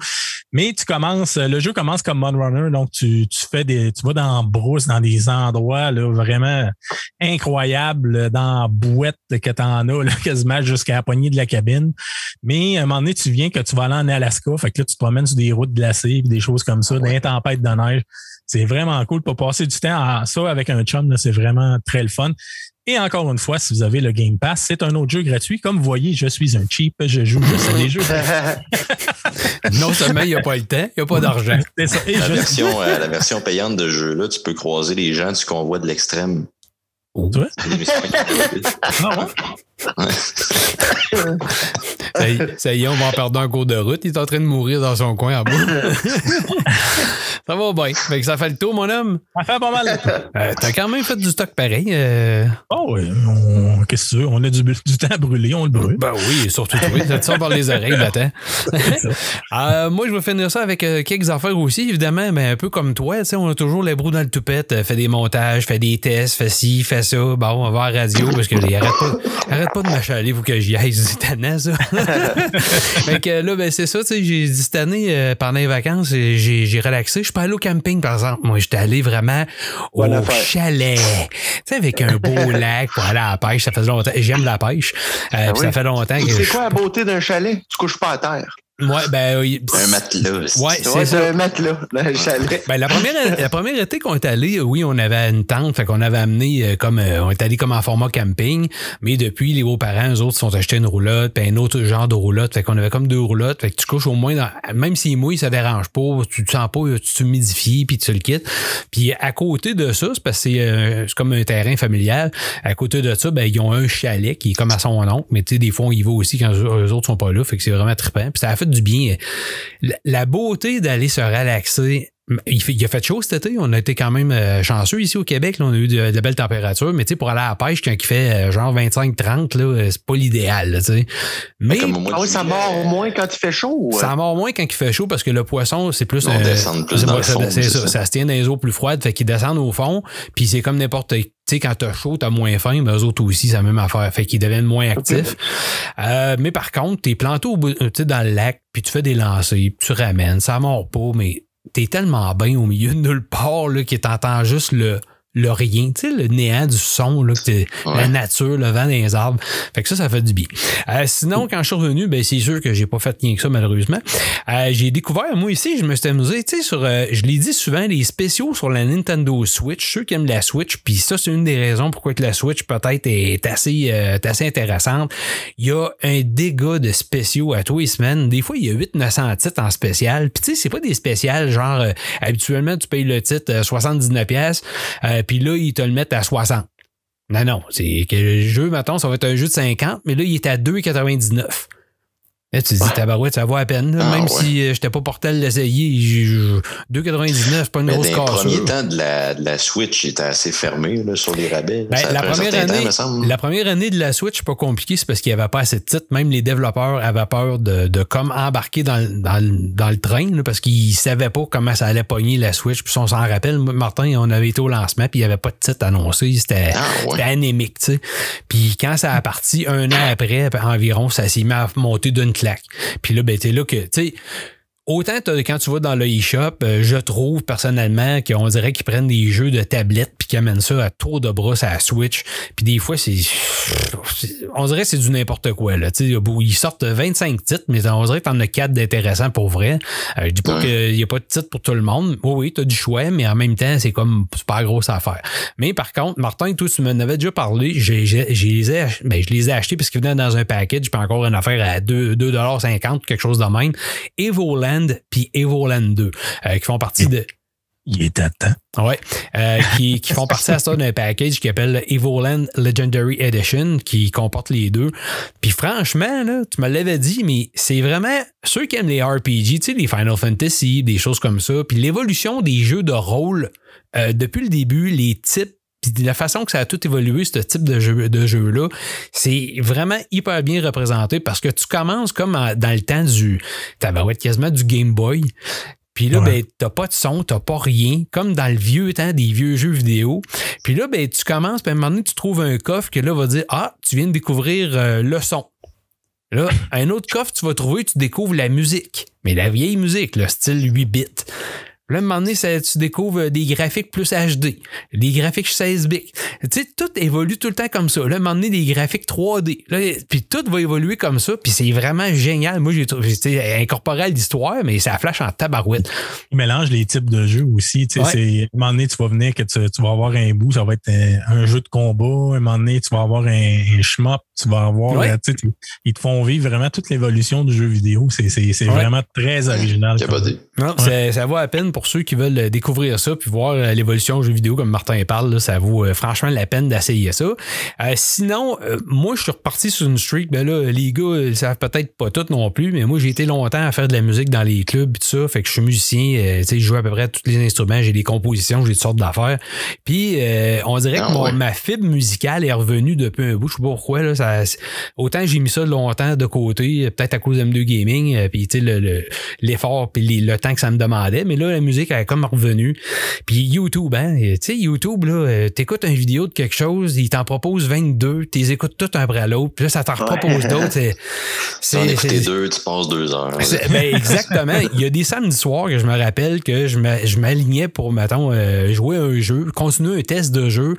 Mais tu commences, le jeu commence comme Mod Runner, donc tu, tu fais des, tu vas dans brousse, dans des endroits là, vraiment incroyables, dans la boîte que tu en as là, quasiment jusqu'à la poignée de la cabine. Mais à un moment donné, tu viens que tu vas aller en Alaska, fait tu te promènes sur des routes glacées, des choses comme ça, des tempêtes de neige. C'est vraiment cool pour passer du temps à ça avec un chum. C'est vraiment très le fun. Et encore une fois, si vous avez le Game Pass, c'est un autre jeu gratuit. Comme vous voyez, je suis un cheap, je joue juste des jeux. non seulement il n'y a pas le temps, il n'y a pas d'argent. La, version, euh, la version payante de jeu-là, tu peux croiser les gens du convoi de l'extrême. Oh. Tu vois? Ça, y, est, on va en perdre un cours de route. Il est en train de mourir dans son coin en bas. ça va bien. Fait que ça fait le tour, mon homme. Ça fait pas mal. Euh, T'as quand même fait du stock pareil. Euh... Oh oui. Qu'est-ce que tu veux? On a du, du, temps à brûler, on le brûle. Ben oui, surtout toi. Ça par les oreilles, matin. euh, moi, je vais finir ça avec euh, quelques affaires aussi, évidemment, mais un peu comme toi. On a toujours les brous dans le toupette, fait des montages, fait des tests, fait ci, fait ça. Bon, on va à la radio parce que arrête pas, arrête pas de m'achaler, faut que j'y aille. C'est tannant, ça. fait que là, ben, c'est ça, tu sais, j'ai dit cette année, euh, pendant les vacances, j'ai, j'ai relaxé. Je suis pas allé au camping, par exemple. Moi, j'étais allé vraiment au chalet. Tu sais, avec un beau lac pour aller à la pêche. Ça fait longtemps. J'aime la pêche. Euh, ah Ça fait longtemps que. C'est quoi la beauté d'un chalet? Tu couches pas à terre. Ouais, ben, un matelas. Ouais, c'est ça. un matelas le chalet. Ben, la première, la première été qu'on est allé, oui, on avait une tente, fait qu'on avait amené euh, comme, euh, on est allé comme en format camping, mais depuis, les beaux-parents, eux autres, se sont achetés une roulotte, puis un autre genre de roulotte, fait qu'on avait comme deux roulottes, fait que tu couches au moins dans, même s'il mouille, ça dérange pas, tu te sens pas, tu t'humidifies, puis tu le quittes. Puis à côté de ça, c'est parce que c'est, euh, comme un terrain familial, à côté de ça, ben, ils ont un chalet qui est comme à son nom, mais tu sais, des fois, on y va aussi quand eux autres sont pas là, fait que c'est vraiment trippant. Puis ça a fait du bien. La beauté d'aller se relaxer il, fait, il, a fait chaud cet été. On a été quand même euh, chanceux ici au Québec. Là, on a eu de, belles températures. Mais tu sais, pour aller à la pêche, quand il fait euh, genre 25-30, là, euh, c'est pas l'idéal. Tu sais. Mais ah oui, ça mord moins quand il fait chaud. Ça mord moins quand il fait chaud parce que le poisson, c'est plus. On descend plus dans le fond, c'est ça, ça, se tient dans les eaux plus froides. Fait qu'ils descendent au fond. Puis c'est comme n'importe tu sais, quand t'as chaud, t'as moins faim, mais eux autres aussi, c'est la même affaire. Fait qu'ils deviennent moins actifs. Euh, mais par contre, t'es planté au bout, dans le lac, puis tu fais des lancers, puis tu ramènes. Ça mord pas, mais t'es tellement bien au milieu de nulle part là, que t'entends juste le, le rien, tu sais, le néant du son, là, que la nature, le vent des arbres. Fait que ça, ça fait du bien. Euh, sinon, quand je suis revenu, ben, c'est sûr que j'ai pas fait rien que ça, malheureusement. Euh, j'ai découvert, moi ici, je me suis amusé, tu sais, sur, euh, je l'ai dit souvent, les spéciaux sur la Nintendo Switch, ceux qui aiment la Switch, puis ça, c'est une des raisons pourquoi que la Switch peut-être est assez, assez intéressante. Il y a un dégât de spéciaux à tous les semaines. Des fois, il y a 800-900 titres en spécial. Puis tu sais, c'est pas des spéciales, genre, habituellement, tu payes le titre 79$. Euh, puis là, ils te le mettent à 60. Non, non, c'est que le jeu, maintenant, ça va être un jeu de 50, mais là, il est à 2,99. Là, tu te dis, tabarouette, ça vaut à peine. Ah, même si euh, je n'étais pas porté à l'essayer, 2,99, pas une Mais grosse cassure. Le premier temps de la, de la Switch était assez fermé là, sur les rabais. Ben, la, première année, temps, la première année de la Switch, pas compliqué, c'est parce qu'il n'y avait pas assez de titres. Même les développeurs avaient peur de, de comme embarquer dans, dans, dans le train là, parce qu'ils savaient pas comment ça allait pogner la Switch. Puis on s'en rappelle, Martin, on avait été au lancement, puis il n'y avait pas de titre annoncé. C'était ah, anémique. Tu sais. Puis quand ça a parti un an après, environ, ça s'est mis à monter d'une puis là, ben, t'es là que, tu sais, Autant quand tu vas dans le e-shop, euh, je trouve personnellement qu'on dirait qu'ils prennent des jeux de tablette puis qu'ils amènent ça à tour de bras à la Switch. Puis des fois, c'est. On dirait que c'est du n'importe quoi. Là. ils sortent 25 titres, mais on dirait que t'en as 4 d'intéressants pour vrai. Euh, je dis pas qu'il n'y a pas de titre pour tout le monde. Oui, oui, t'as du choix, mais en même temps, c'est comme super grosse affaire. Mais par contre, Martin, toi, tu m'en avais déjà parlé. J'ai, j'ai, les ai, ben, je les ai achetés parce qu'ils venaient dans un package, puis encore une affaire à 2,50$, quelque chose de même. Et Volant Puis Evoland 2, euh, qui font partie de Il est à temps. Ouais, euh, qui, qui font partie à ça d'un package qui s'appelle Evoland Legendary Edition, qui comporte les deux. Puis franchement, là, tu me l'avais dit, mais c'est vraiment ceux qui aiment les RPG, tu sais, les Final Fantasy, des choses comme ça, puis l'évolution des jeux de rôle euh, depuis le début, les types puis la façon que ça a tout évolué, ce type de jeu de jeu c'est vraiment hyper bien représenté parce que tu commences comme dans le temps du tabarouette quasiment du Game Boy. Puis là, Ouais. ben, t'as pas de son, t'as pas rien, comme dans le vieux temps des vieux jeux vidéo. Puis là, ben, tu commences, puis à un moment donné, tu trouves un coffre que là va dire Ah, tu viens de découvrir euh, le son. Là, un autre coffre, tu vas trouver, tu découvres la musique. Mais la vieille musique, le style 8 bits. Là, à un moment donné, ça- tu découvres des graphiques plus HD, des graphiques 16 bits. Tu sais, tout évolue tout le temps comme ça. Là, à un moment donné, des graphiques 3D. Là, puis tout va évoluer comme ça, puis c'est vraiment génial. Moi, j'ai incorporé à l'histoire, mais ça flash en tabarouette. Il mélange les types de jeux aussi. Tu sais, Ouais. c'est, à un moment donné, tu vas venir que tu, tu vas avoir un bout, ça va être un, un jeu de combat. À un moment donné, tu vas avoir un, un shmup, tu vas avoir. Ouais. euh, tu sais, ils te font vivre vraiment toute l'évolution du jeu vidéo. C'est, c'est, c'est Ouais. vraiment très original. Non, ça, ça vaut à peine pour ceux qui veulent euh, découvrir ça puis voir euh, l'évolution du jeu vidéo comme Martin parle. là, ça vaut euh, franchement la peine d'essayer ça. Euh, sinon, euh, moi, je suis reparti sur une streak. Ben là, les gars, ils savent peut-être pas tout non plus, mais moi, j'ai été longtemps à faire de la musique dans les clubs et tout ça. Fait que je suis musicien. euh, tu sais, je joue à peu près tous les instruments. J'ai des compositions, j'ai toutes sortes d'affaires. Puis, euh, on dirait Ah, que mon- ouais. ma fibre musicale est revenue depuis un bout. Je sais pas pourquoi. Là, ça, autant j'ai mis ça longtemps de côté, peut-être à cause d'M2 Gaming, euh, puis tu sais, le- le- l'effort puis les- le temps que ça me demandait. Mais là, la musique elle est comme revenue. Puis YouTube, hein, tu sais, YouTube, là, euh, t'écoutes une vidéo de quelque chose, il t'en propose 22, t'es écoutes tout un après l'autre, puis là, ça t'en propose d'autres. C'est, c'est- deux, tu passes deux heures. ben, exactement. Il y a des samedis soirs que je me rappelle que je m'alignais pour, mettons, euh, jouer à un jeu, continuer un test de jeu.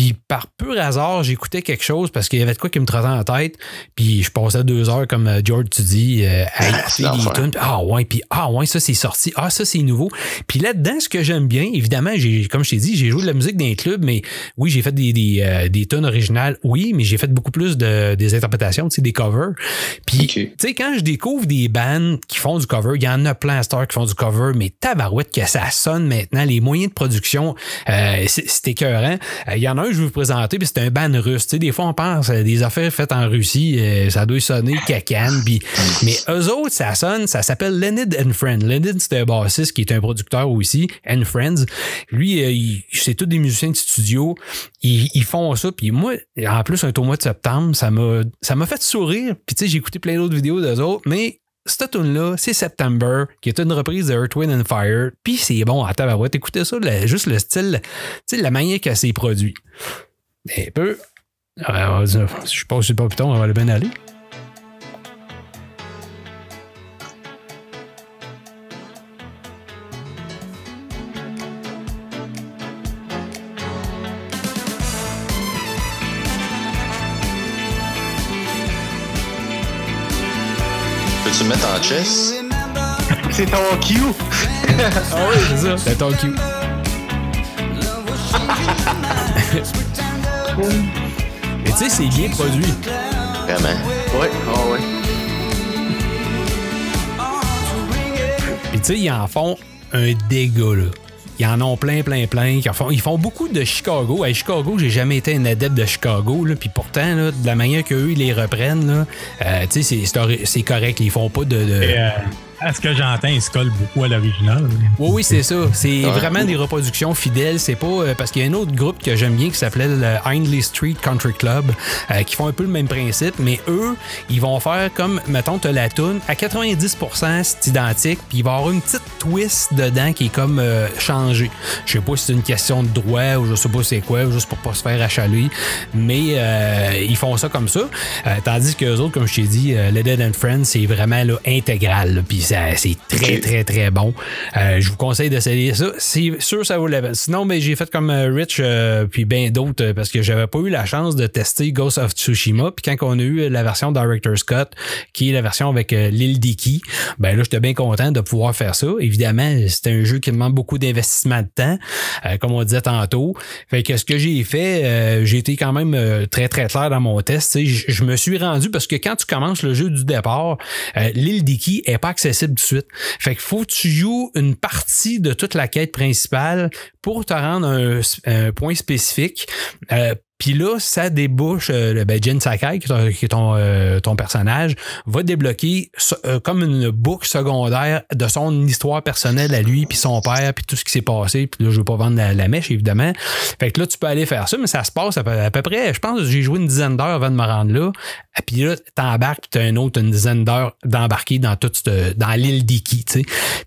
Puis par pur hasard, j'écoutais quelque chose parce qu'il y avait de quoi qui me trottait en tête. Puis je passais deux heures, comme euh, George, tu dis, euh, à écouter c'est des tunes. Puis, Ah ouais, puis ah ouais, ça c'est sorti. Ah ça c'est nouveau. Puis là-dedans, ce que j'aime bien, évidemment, j'ai, comme je t'ai dit, j'ai joué de la musique dans les clubs, mais oui, j'ai fait des, des, euh, des tunes originales, oui, mais j'ai fait beaucoup plus de, des interprétations, tu sais, des covers. Puis, tu sais, quand je découvre des bands qui font du cover, il y en a plein à Star qui font du cover, mais tabarouette que ça sonne maintenant, les moyens de production, euh, c'est c'est écœurant. Euh, Il y en a un je vais vous présenter, puis c'est un band russe. Tu sais, des fois, on pense à des affaires faites en Russie, euh, ça doit sonner cacane, puis mais eux autres, ça sonne, ça s'appelle Leonid and Friends. Leonid, c'est un bassiste qui est un producteur aussi, and Friends. Lui, euh, c'est tous des musiciens de studio. Ils, ils font ça, puis moi, en plus, un au mois de septembre, ça m'a fait sourire. Puis tu sais, j'ai écouté plein d'autres vidéos d'eux autres, mais cette tune là c'est September, qui est une reprise de Earth, Wind and Fire. Puis c'est bon, à tabarouette. Écoutez ça, juste le style, la manière qu'elle s'est produit. Un peu. Va dire, je pense que c'est pas plus tard, on va le bien aller. C'est ton cue. Ah oui, c'est ça. C'est ton cue. Mais tu sais, c'est bien produit. Vraiment. Ouais, ah ouais. Puis tu sais, ils en font un dégât, là. Ils en ont plein, plein, plein. Ils font, beaucoup de Chicago. À Chicago, j'ai jamais été un adepte de Chicago. Là. Puis pourtant, de la manière qu'eux, ils les reprennent, euh, c'est- correct. Ils font pas de... euh, à ce que j'entends, il se colle beaucoup à l'original. Oui, oui, c'est ça. C'est Ouais. vraiment des reproductions fidèles. C'est pas euh, parce qu'il y a un autre groupe que j'aime bien qui s'appelait le Hindley Street Country Club, euh, qui font un peu le même principe, mais eux, ils vont faire comme, mettons, t'as la toune, à 90%, c'est identique, puis il va y avoir une petite twist dedans qui est comme euh, changée. Je sais pas si c'est une question de droit ou je sais pas c'est quoi, juste pour pas se faire achaler, mais euh, ils font ça comme ça. Euh, tandis que les autres, comme je t'ai dit, euh, Le Dead and Friends, c'est vraiment là, intégral, là, puis c'est très, très, très bon. Euh, je vous conseille d'essayer ça. C'est sûr, ça vaut la peine. Sinon, ben, j'ai fait comme euh, Rich, euh, puis bien d'autres, euh, parce que j'avais pas eu la chance de tester Ghost of Tsushima. Puis quand on a eu la version Director's Cut, qui est la version avec euh, l'île Dicky, ben là, j'étais bien content de pouvoir faire ça. Évidemment, c'était un jeu qui demande beaucoup d'investissement de temps, euh, comme on disait tantôt. Fait que ce que j'ai fait, euh, j'ai été quand même euh, très, très clair dans mon test. Je me suis rendu parce que quand tu commences le jeu du départ, euh, l'île Dicky est pas accessible de suite. Fait qu'il faut que tu joues une partie de toute la quête principale pour te rendre un, point spécifique. Euh, puis là, ça débouche, euh, ben Jin Sakai, qui est ton, euh, personnage, va débloquer euh, comme une boucle secondaire de son histoire personnelle à lui, puis son père, puis tout ce qui s'est passé. Puis là, je veux pas vendre la, mèche, évidemment. Fait que là, tu peux aller faire ça, mais ça se passe à peu, près, je pense j'ai joué une dizaine d'heures avant de me rendre là. Et puis là, t'embarques, puis t'as un autre une dizaine d'heures d'embarquer dans toute dans l'île d'Iki, tu sais.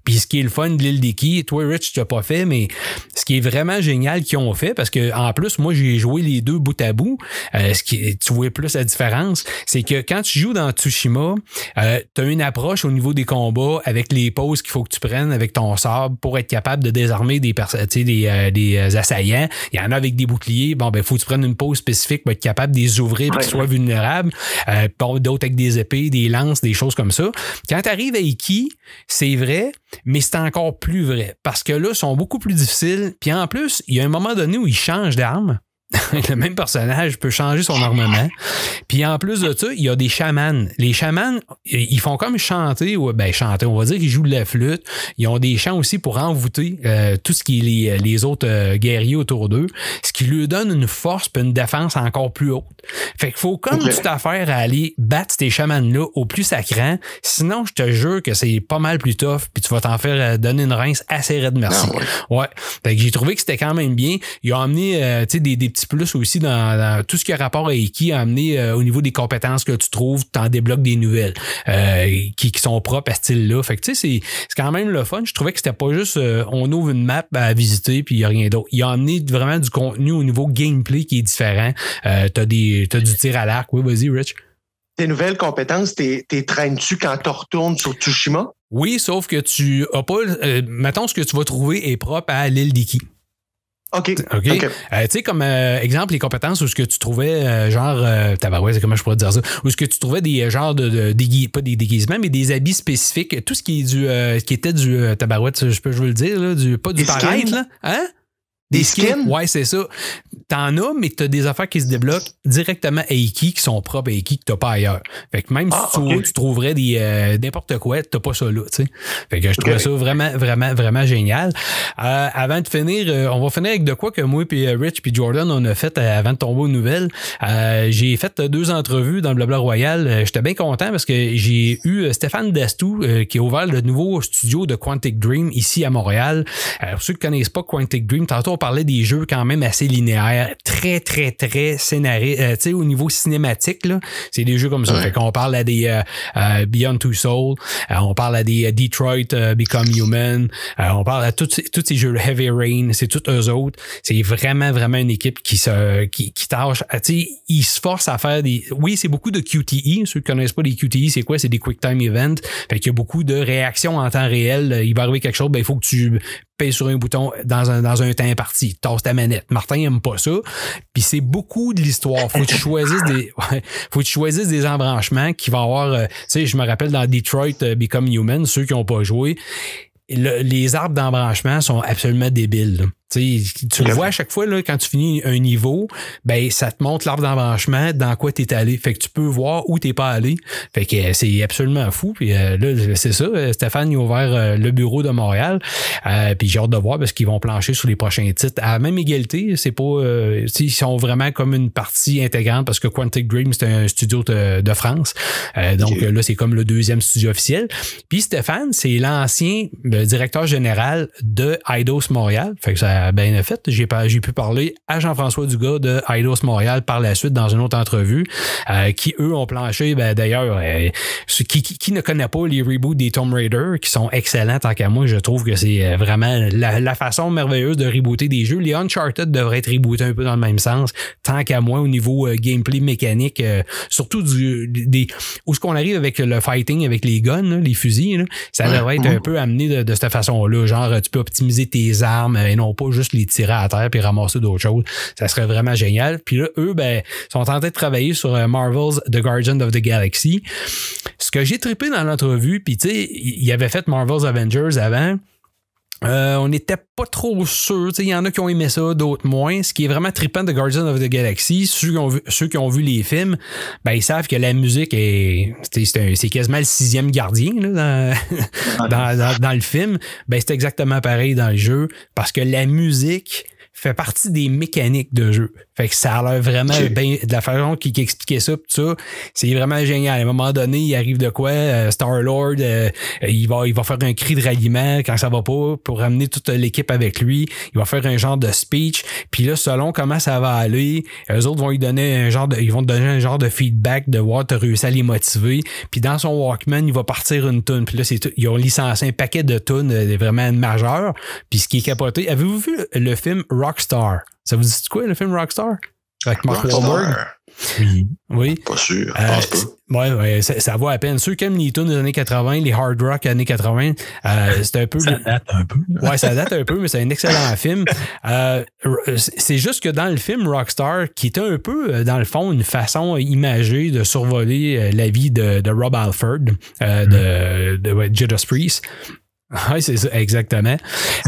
Puis ce qui est le fun de l'île d'Iki, toi, Rich, tu l'as pas fait, mais ce qui est vraiment génial qu'ils ont fait, parce que en plus, moi, j'ai joué les deux bout à bout, euh, ce qui, tu vois plus la différence, c'est que quand tu joues dans Tsushima, euh, tu as une approche au niveau des combats avec les pauses qu'il faut que tu prennes avec ton sabre pour être capable de désarmer des, des, euh, des assaillants. Il y en a avec des boucliers. Bon, ben, faut que tu prennes une pause spécifique pour être capable de les ouvrir pour qu'ils soient vulnérables. Euh, d'autres avec des épées, des lances, des choses comme ça. Quand tu arrives à Iki, c'est vrai, mais c'est encore plus vrai. Parce que là, ils sont beaucoup plus difficiles. Puis en plus, il y a un moment donné où ils changent d'arme. le même personnage peut changer son armement. Puis en plus de ça, il y a des chamans. Les chamans, ils font comme chanter, ou ben chanter, on va dire qu'ils jouent de la flûte. Ils ont des chants aussi pour envoûter euh, tout ce qui est les, autres euh, guerriers autour d'eux, ce qui lui donne une force et une défense encore plus haute. Fait qu'il faut comme toute affaire à aller battre ces chamans-là au plus sacrant. Sinon, je te jure que c'est pas mal plus tough, puis tu vas t'en faire euh, donner une rince assez raide, merci. Ah ouais. Fait que j'ai trouvé que c'était quand même bien. Ils ont amené des, des petits plus aussi dans, tout ce qui a rapport à Iki, à amener euh, au niveau des compétences que tu trouves, tu en débloques des nouvelles euh, qui, sont propres à ce style-là. Fait que tu sais, c'est quand même le fun. Je trouvais que c'était pas juste euh, on ouvre une map à visiter puis il n'y a rien d'autre. Il a amené vraiment du contenu au niveau gameplay qui est différent. t'as des as du tir à l'arc. Oui, vas-y, Rich. Tes nouvelles compétences, t'es traînes-tu quand tu retournes sur Tsushima? Oui, sauf que tu as pas. mettons, ce que tu vas trouver est propre à l'île d'Iki. OK. OK. Euh, tu sais, comme euh, exemple, les compétences où ce que tu trouvais, euh, genre, tabarouette, comment je pourrais dire ça, où ce que tu trouvais des genres de, de pas des déguisements, mais des habits spécifiques, tout ce qui est du, qui était du tabarouette, je peux je veux le dire, là, du, pas du pareil, là. Hein? Des, skins? Ouais, c'est ça. T'en as, mais t'as des affaires qui se débloquent directement à Iki, qui sont propres à Iki, que t'as pas ailleurs. Fait que même si ah, tu, trouverais des euh, n'importe quoi, t'as pas ça là, tu sais. Fait que je trouve ça vraiment, vraiment, vraiment génial. Euh, avant de finir, euh, on va finir avec de quoi que moi puis Rich puis Jordan on a fait avant de tomber aux nouvelles. j'ai fait deux entrevues dans le Blabla Royal. J'étais bien content parce que j'ai eu Stéphane Dastou qui a ouvert le nouveau studio de Quantic Dream ici à Montréal. pour ceux qui connaissent pas Quantic Dream, tantôt parlait des jeux quand même assez linéaires, très, très, très scénarisés. Euh, tu sais, au niveau cinématique, là, c'est des jeux comme ça. Fait qu'on parle à des euh, euh, Beyond Two Souls, on parle à des Detroit Become Human, on parle à tous tous ces jeux Heavy Rain, c'est tous eux autres. C'est vraiment, vraiment une équipe qui se qui, qui tâche. Tu sais, ils se forcent à faire des. Oui, c'est beaucoup de QTE. Ceux qui connaissent pas les QTE, c'est quoi? C'est des Quick Time Events. Fait qu'il y a beaucoup de réactions en temps réel. Il va arriver quelque chose, ben il faut que tu sur un bouton dans un, dans un temps parti. Tasse ta manette. Martin aime pas ça. Puis c'est beaucoup de l'histoire. Faut que tu choisisses des, faut que tu choisisses des embranchements qui vont avoir, euh, tu sais, je me rappelle dans Detroit euh, Become Human, ceux qui ont pas joué, les arbres d'embranchement sont absolument débiles tu le vois à chaque fois, là, quand tu finis un niveau, ben, ça te montre l'arbre d'embranchement dans quoi tu es allé. Fait que tu peux voir où t'es pas allé. Fait que euh, c'est absolument fou. Puis euh, là, c'est ça. Euh, Stéphane il a ouvert le bureau de Montréal. puis j'ai hâte de voir parce qu'ils vont plancher sur les prochains titres. À la même égalité, c'est pas. ils sont vraiment comme une partie intégrante parce que Quantic Dream, c'est un studio de, France. donc là, c'est comme le deuxième studio officiel. Puis Stéphane, c'est l'ancien directeur général de Eidos Montréal. Fait que ça bien fait. J'ai, j'ai pu parler à Jean-François Dugas de Eidos Montréal par la suite dans une autre entrevue, euh, qui eux ont planché, ben, d'ailleurs, euh, qui, qui, ne connaît pas les reboots des Tomb Raider, qui sont excellents tant qu'à moi, je trouve que c'est euh, vraiment la, façon merveilleuse de rebooter des jeux. Les Uncharted devraient être rebootés un peu dans le même sens, tant qu'à moi, au niveau gameplay mécanique, surtout du, des, où ce qu'on arrive avec le fighting, avec les guns, les fusils, ça devrait être un peu amené de, de cette façon-là. Genre, tu peux optimiser tes armes et non pas juste les tirer à terre puis ramasser d'autres choses. Ça serait vraiment génial. Puis là, eux, ben, sont en train de travailler sur euh, Marvel's The Guardian of the Galaxy. Ce que j'ai trippé dans l'entrevue, puis tu sais, il avait fait Marvel's Avengers avant. Euh, on n'était pas trop sûr. Il y en a qui ont aimé ça, d'autres moins. Ce qui est vraiment trippant de Guardians of the Galaxy, ceux qui ont vu, ceux qui ont vu les films, ben, ils savent que la musique est. C'est quasiment le sixième gardien là, dans, dans, dans, dans, le film. Ben, c'est exactement pareil dans le jeu. Parce que la musique fait partie des mécaniques de jeu. Fait que ça a l'air vraiment bien de la façon qu'il expliquait ça, tout ça. C'est vraiment génial. À un moment donné, il arrive de quoi? Euh, Star-Lord, euh, il, va, il va faire un cri de ralliement quand ça va pas pour ramener toute l'équipe avec lui. Il va faire un genre de speech. Puis là, selon comment ça va aller, eux autres vont lui donner un genre de, ils vont donner un genre de feedback de voir tu réussi à les motiver. Puis dans son Walkman, il va partir une tune. Puis là, c'est ils ont licencié un paquet de tunes euh, vraiment majeures. Puis ce qui est capoté, avez-vous vu le film Rockstar? Ça vous dit quoi le film Rockstar? Avec Mark Wahlberg? Oui. Oui. Pas sûr. Euh, pense pas. ouais, ouais, ça, ça vaut à peine. Ceux qui aiment les tunes des années 80, les hard rock années 80, euh, c'est un peu. Ça date un peu. Ouais, ça date un peu, mais c'est un excellent film. Euh, c'est juste que dans le film Rockstar, qui était un peu, euh, dans le fond, une façon imagée de survoler la vie de, de Rob Alford, euh, de, de ouais, Judas Priest. Oui, c'est ça, exactement.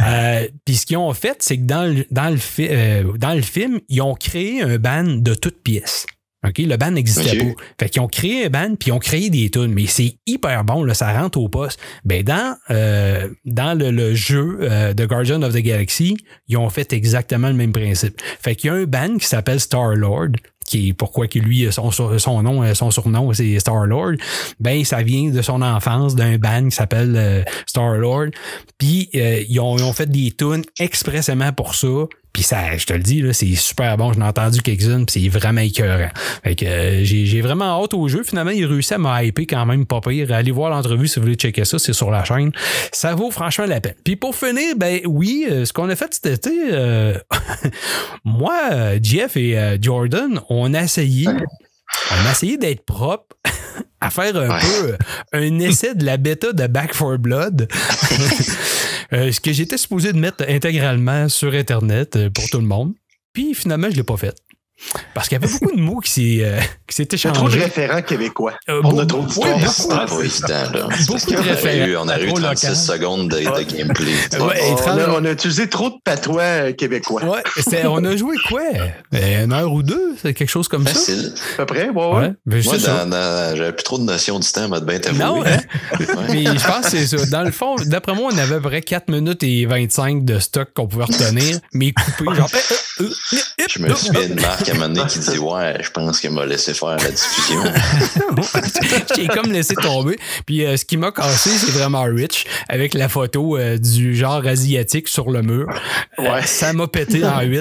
euh, Puis ce qu'ils ont fait, c'est que dans le, dans, le fi- euh, dans le film, ils ont créé un band de toutes pièces. OK? Le band n'existait pas. Fait qu'ils ont créé un band, puis ils ont créé des tunes. Mais c'est hyper bon, là, ça rentre au poste. Ben, dans, euh, dans le, le jeu euh, de Guardian of the Galaxy, ils ont fait exactement le même principe. Fait qu'il y a un band qui s'appelle Star-Lord, qui pourquoi que lui, son, son nom, euh, son surnom, c'est Star-Lord. Ben, ça vient de son enfance, d'un band qui s'appelle euh, Star-Lord. Puis, euh, ils, ont, ils ont fait des tunes expressément pour ça. Puis ça, je te le dis, c'est super bon. J'en ai entendu quelques-unes, puis c'est vraiment écœurant. Fait que euh, j'ai, vraiment hâte au jeu. Finalement, il a réussi à me hyper quand même pas pire. Allez voir l'entrevue si vous voulez checker ça, c'est sur la chaîne. Ça vaut franchement la peine. Puis pour finir, ben oui, euh, ce qu'on a fait cet été, moi, Jeff et Jordan, a essayé. On a essayé d'être propre, à faire un Ouais. peu euh, un essai de la bêta de Back for Blood. Euh, ce que j'étais supposé de mettre intégralement sur Internet euh, pour tout le monde. Puis finalement, je l'ai pas fait. Parce qu'il y avait beaucoup de mots qui s'est, euh, a trop de référents québécois. Euh, On a trop oui, d'histoires. beaucoup. Pas évident, là. Beaucoup de référents. eu, on a eu Trop 36 local. secondes de, de gameplay. On 30 a, on a utilisé trop de patois euh, québécois. Ouais, on a joué quoi? Euh, Une heure ou deux? C'est quelque chose comme ça? Facile. À peu près, ouais, ouais. Ouais, ben, Moi, j'avais plus trop de notions du temps, m'a bien t'avouer. Non, hein? Ouais. Mais je pense que c'est ça. Dans le fond, d'après moi, on avait à peu près 4 minutes et 25 de stock qu'on pouvait retenir, mais coupé, genre. Je me suis mis une marque à un moment donné qui dit Ouais, je pense qu'elle m'a laissé faire la diffusion. J'ai comme laissé tomber. Puis euh, ce qui m'a cassé, c'est vraiment Rich avec la photo euh, du genre asiatique sur le mur. Euh, Ouais. Ça m'a pété en 8.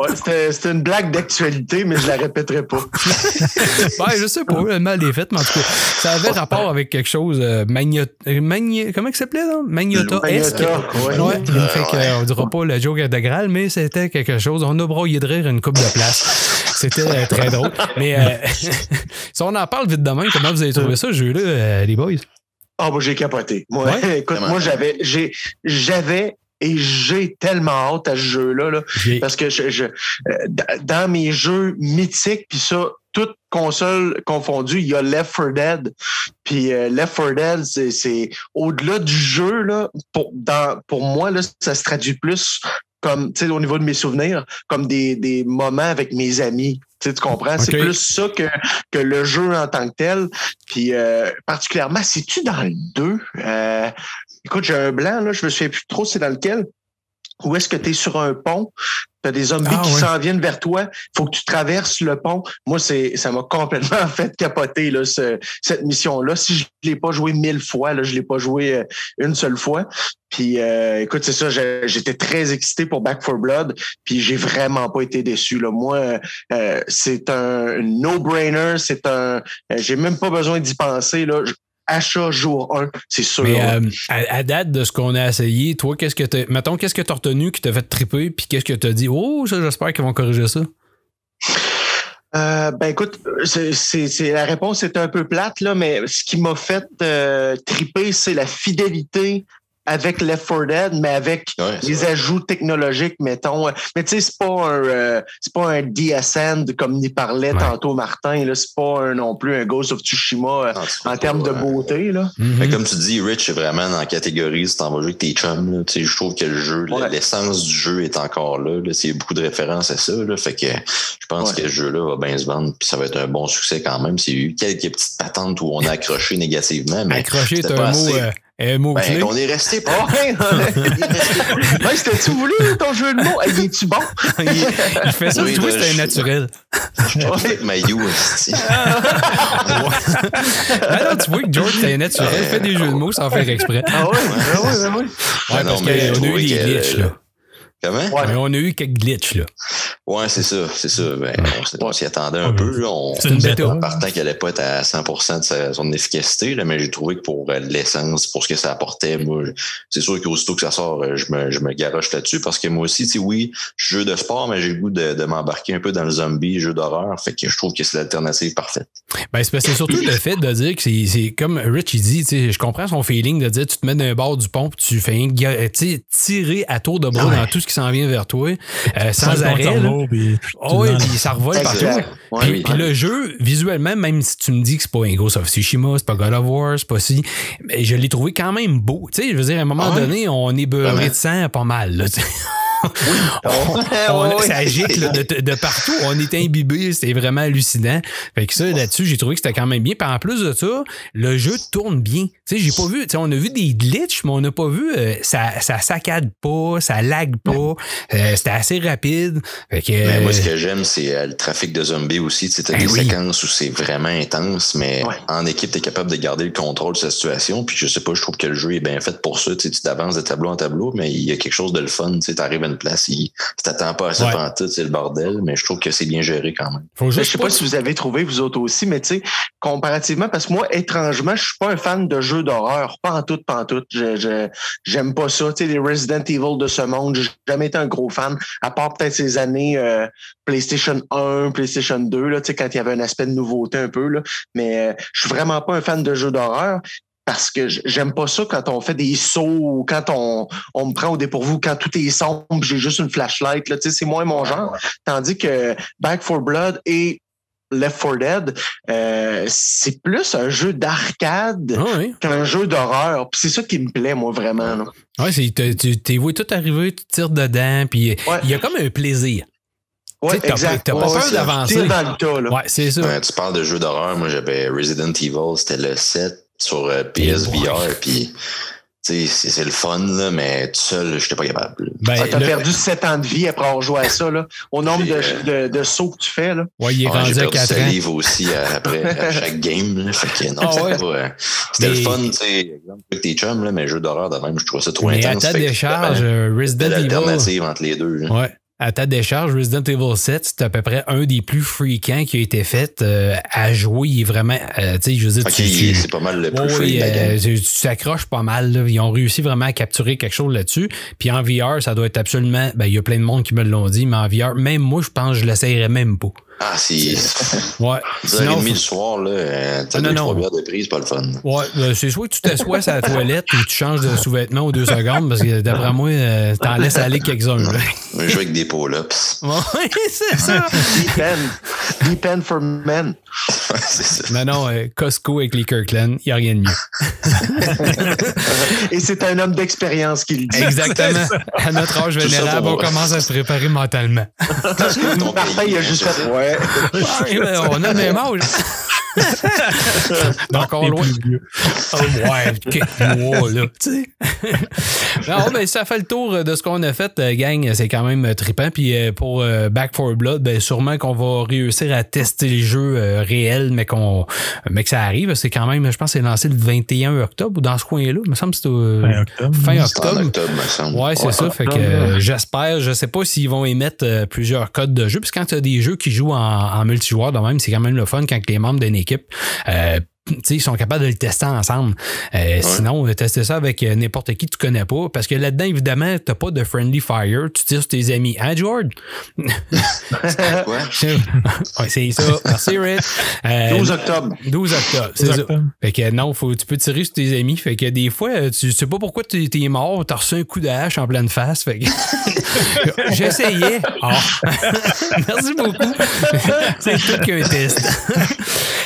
Ouais, c'était, c'était une blague d'actualité, mais je la répéterai pas. ouais, je sais pas, le mal est fait, mais en tout cas, ça avait rapport avec quelque chose magno... Comment il s'appelait, là? Magnota-esque. Magnota, ouais. Ouais, Euh, fait on dira pas le joke de Graal, mais c'était quelque chose. On a broyé de rire une coupe de place. C'était euh, très drôle. Mais euh, si on en parle vite de même, comment vous avez trouvé ça, ce jeu-là, euh, les boys? Ah, moi, j'ai capoté. Moi, Ouais? écoute, moi, j'avais, j'ai, j'avais et j'ai tellement hâte à ce jeu-là, là, parce que je, dans mes jeux mythiques, puis ça, toute console confondue, il y a Left 4 Dead. Puis euh, Left 4 Dead, c'est, c'est au-delà du jeu, là, pour, dans, pour moi, là, ça se traduit plus comme, tu sais, au niveau de mes souvenirs, comme des, des moments avec mes amis. Tu sais, tu comprends? C'est plus ça que, que le jeu en tant que tel. Puis euh, particulièrement, c'est-tu dans le 2? Euh, écoute, j'ai un blanc, là, je me souviens plus trop c'est dans lequel. Où est-ce que tu es sur un pont? Tu as des zombies Ah, qui ouais. s'en viennent vers toi. faut que tu traverses le pont. Moi, c'est ça m'a complètement fait capoter là, ce- cette mission-là. Si je l'ai pas joué mille fois, là, je l'ai pas joué euh, une seule fois. Puis euh, écoute, c'est ça, j'étais très excité pour Back for Blood, puis j'ai vraiment pas été déçu. Là. Moi, euh, c'est un no-brainer, c'est un. euh, j'ai même pas besoin d'y penser. Là. Achat jour 1, c'est sûr. Mais euh, à, à date de ce qu'on a essayé, toi, qu'est-ce que t'as. Mettons, qu'est-ce que t'as retenu qui t'a fait triper, puis qu'est-ce que t'as dit? Oh, ça, j'espère qu'ils vont corriger ça? Euh, ben écoute, c'est, c'est, c'est- la réponse est un peu plate, là, mais ce qui m'a fait euh, triper, c'est la fidélité avec Left 4 Dead, mais avec Ouais, c'est les vrai. ajouts technologiques, mettons. euh, Mais tu sais, c'est pas un euh, c'est pas un DSN comme il parlait Ouais. tantôt Martin. Là, c'est pas un, non plus un Ghost of Tsushima euh, Non, en termes de ouais. beauté. Là. Mhm. Mais comme tu dis, Rich est vraiment dans la catégorie si t'en vas jouer avec tes chums. Là. Tu sais, Je trouve que le jeu, Ouais. l'essence du jeu est encore là. là. Il y a beaucoup de références à ça. Là. Fait que je pense Ouais. que ce jeu-là va bien se vendre puis ça va être un bon succès quand même. C'est eu quelques petites patentes où on a accroché négativement. Mais Accroché est un pas mot, assez. euh, un mot Ben, clé. on est resté pas. Ouais, ouais, c'était-tu voulu ton jeu de mots? Hey, es-tu bon? il, il fait ça, Oui, tu vois, là, c'est un je- naturel. J'étais avec Mayu, esti. Ben non, tu vois que George, c'est un naturel, il fait des jeux de mots sans faire exprès. Ah ouais, ah ouais, ah ouais. Ouais, Ah non, parce mais qu'on a eu des glitches, là. Comment? Ouais. Ouais, on a eu quelques glitches, là. Ouais, c'est ça, c'est ça. Ben, on s'y- on s'y attendait un Ouais. peu. là. On, C'est une en partant qu'elle allait pas être à 100% de sa- son efficacité, là, mais j'ai trouvé que pour euh, l'essence, pour ce que ça apportait, moi, c'est sûr qu'aussitôt que ça sort, euh, je me, je me garoche là-dessus parce que moi aussi, tu sais, oui, je suis jeu de sport, mais j'ai le goût de, de m'embarquer un peu dans le zombie, jeu d'horreur. Fait que je trouve que c'est l'alternative parfaite. Ben, c'est parce que c'est surtout le fait de dire que c'est- c'est comme Rich, il dit, tu sais, je comprends son feeling de dire, tu te mets d'un bord du pont, puis tu fais tirer à tour de bras Ouais. dans tout ce qui s'en vient vers toi, euh, sans Sans arrêt. Là. puis Oh, oui, puis ça revole partout. Ouais, Puis, oui. puis le jeu, visuellement, même si tu me dis que c'est pas un Ghost of Tsushima, c'est pas God of War, c'est pas si, mais je l'ai trouvé quand même beau. Tu sais, je veux dire, à un moment Ah donné, on est beurré de sang pas mal. Là, On- Ouais, ouais. ça là, de, de partout. On était imbibé, c'était vraiment hallucinant. Fait que ça, là-dessus, j'ai trouvé que c'était quand même bien. Puis en plus de ça, le jeu tourne bien. Tu sais, j'ai pas vu, tu sais, on a vu des glitches, mais on n'a pas vu, euh, ça, ça saccade pas, ça lag pas. Euh, c'était assez rapide. Fait que, moi, ce euh, que j'aime, c'est le trafic de zombies aussi. Tu sais, t'as Ben des oui. séquences où c'est vraiment intense, mais Ouais. en équipe, t'es capable de garder le contrôle de sa situation. Puis je sais pas, je trouve que le jeu est bien fait pour ça. Tu sais, tu t'avances de tableau en tableau, mais il y a quelque chose de le fun. Tu sais, t'arrives à une place, il, tu t'attends pas à ça Ouais. tout, c'est le bordel, mais je trouve que c'est bien géré quand même. faut Je juste sais pas si vous avez trouvé vous autres aussi, mais tu sais, comparativement, parce que moi, étrangement, je suis pas un fan de jeux d'horreur, pas en tout, pas en tout. Je, je- j'aime pas ça. Tu sais, les Resident Evil de ce monde, j'ai jamais été un gros fan, à part peut-être ces années euh, PlayStation 1, PlayStation 2, là, tu sais, quand il y avait un aspect de nouveauté un peu, là. Mais euh, je suis vraiment pas un fan de jeux d'horreur. Parce que j'aime pas ça quand on fait des sauts ou quand on, on me prend au dépourvu, quand tout est sombre, j'ai juste une flashlight. Là, tu sais, c'est moins mon genre. Tandis que Back for Blood et Left 4 Dead, euh, c'est plus un jeu d'arcade Ah oui. qu'un jeu d'horreur. Puis c'est ça qui me plaît, moi, vraiment. là. Ouais, c'est, tu vu tout arriver, tu tires dedans, puis Ouais. il y a comme un plaisir. Ouais, t'as exact. pas- t'as pas Ouais, peur c'est- d'avancer. Tire dans le tas, là. Ouais, c'est ça. Ouais, tu parles de jeux d'horreur, moi j'avais Resident Evil, c'était le 7 sur euh, PSVR, puis tu sais, c'est c'est le fun, là, mais tout seul, j'étais pas capable. Ben, Ah, T'as le- perdu 7 ans de vie après avoir joué à ça, là. Au nombre de, J'ai, de, de sauts que tu fais, là. ouais, il est Ouais, j'ai rendu à perdu 4 ans. salive aussi euh, après à chaque game. Là, fait que non, Ah c'était ouais? pas, euh, c'était Mais- le fun, tu sais, exemple avec tes chums, là, mais jeux d'horreur de même, je trouvais ça trop Mais à intense. ta fait que décharge, euh, vraiment Resident Evil. l'alternative entre les deux. là. Ouais. À ta décharge, Resident Evil 7, c'est à peu près un des plus fréquents qui a été fait euh, à jouer. Il est vraiment, euh, tu sais, je veux dire, Ok, tu- tu- c'est pas mal le plus oui, euh, tu tu t'accroches pas mal. là. Ils ont réussi vraiment à capturer quelque chose là-dessus. Puis en VR, ça doit être absolument. Ben, il y a plein de monde qui me l'ont dit, mais en VR, même moi, je pense que je l'essayerais même pas. Ah, c'est Ouais. 10h30 le soir, là, euh, Ah, t'as non, deux, non. trois bières de prise, pas le fun. Ouais, euh, c'est soit que tu t'assois à la toilette ou tu changes de sous-vêtements aux deux secondes parce que d'après moi, euh, t'en laisses aller quelques-uns. On joue avec des pull-ups. Ouais, c'est ça. Deep End. Deep End for Men. c'est ça. Mais non, euh, Costco avec les Kirkland, il n'y a rien de mieux. Et c'est un homme d'expérience qui le dit. Exactement. À notre âge vénérable, on commence à se préparer mentalement. Ton Martin, il a juste fait, ouais. Ouais, ben, on a le même âge. Encore T'es loin. plus vieux. Oh, ouais, quelques mois, là, tu sais. non, ben, ça fait le tour de ce qu'on a fait, euh, gang. C'est quand même trippant. Puis euh, pour euh, Back for Blood, ben, sûrement qu'on va réussir à tester les jeux euh, réels, mais qu'on mais que ça arrive. C'est quand même, je pense que c'est lancé le 21 octobre ou dans ce coin-là. Il me semble que c'est au- Fin octobre. fin C'est en octobre. octobre, me semble. Ouais, c'est ça. Fait que euh, j'espère, je sais pas s'ils vont émettre euh, plusieurs codes de jeu. Puis quand tu as des jeux qui jouent en, en multijoueur de même, c'est quand même le fun quand les membres d'une équipe euh, ils sont capables de le tester ensemble. Euh, Sinon, tester ça avec euh, n'importe qui que tu connais pas. Parce que là-dedans, évidemment, t'as pas de friendly fire. Tu tires sur tes amis. Hein, George? Quoi? ouais, c'est ça. Merci, Rick. Euh, 12 octobre. 12 octobre, c'est ça. Fait que non, faut, tu peux tirer sur tes amis. Fait que des fois, tu sais pas pourquoi tu es mort, t'as reçu un coup de hache en pleine face. Fait que j'essayais. Ah. Merci beaucoup. c'est tout qu'un test.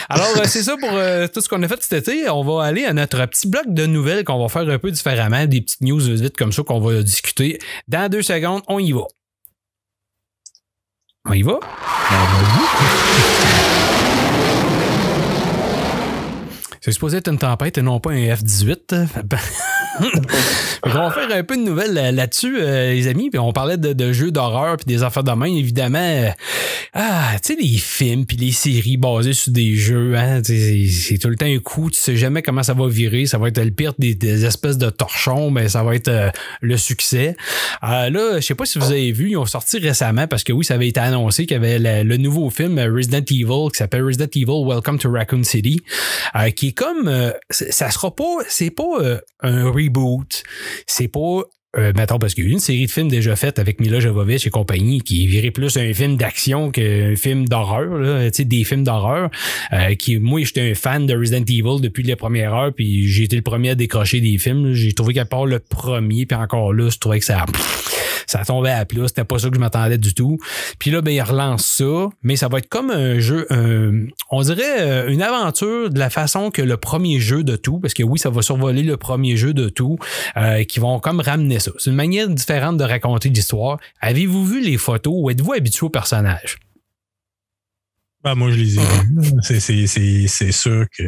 Alors, euh, c'est ça pour euh, tout ce qu'on a fait cet été. On va aller à notre petit bloc de nouvelles qu'on va faire un peu différemment, des petites news vite comme ça qu'on va discuter. Dans deux secondes, on y va. On y va? C'est supposé être une tempête et non pas un F-18. on va faire un peu de nouvelles euh, là-dessus, euh, les amis. Puis on parlait de, jeux d'horreur puis des affaires de main, évidemment. Euh, ah, tu sais, les films puis les séries basées sur des jeux, hein, c'est tout le temps un coup. Tu sais jamais comment ça va virer. Ça va être le pire des, espèces de torchons, mais ça va être le succès. là, je sais pas si vous avez vu, ils ont sorti récemment parce que oui, ça avait été annoncé qu'il y avait le, nouveau film Resident Evil qui s'appelle Resident Evil Welcome to Raccoon City, qui est comme ça sera pas, c'est pas un C'est pas euh, mettons, parce qu'il y a une série de films déjà faite avec Mila Jovovich et compagnie qui virait plus un film d'action qu'un film d'horreur, tu sais, des films d'horreur. Euh, qui, moi, j'étais un fan de Resident Evil depuis les premières heures, puis j'ai été le premier à décrocher des films. J'ai trouvé qu'à part le premier, puis encore là, je trouvais que ça ça tombait à plat. C'était pas ça que je m'attendais du tout. Puis là, ben, il relance ça, mais ça va être comme un jeu, on dirait euh, une aventure de la façon que le premier jeu de tout, parce que oui, ça va survoler le premier jeu de tout, euh, qui vont comme ramener ça. C'est une manière différente de raconter l'histoire. Avez-vous vu les photos ou êtes-vous habitué au personnage? Ben, moi, je les ai vus. C'est sûr que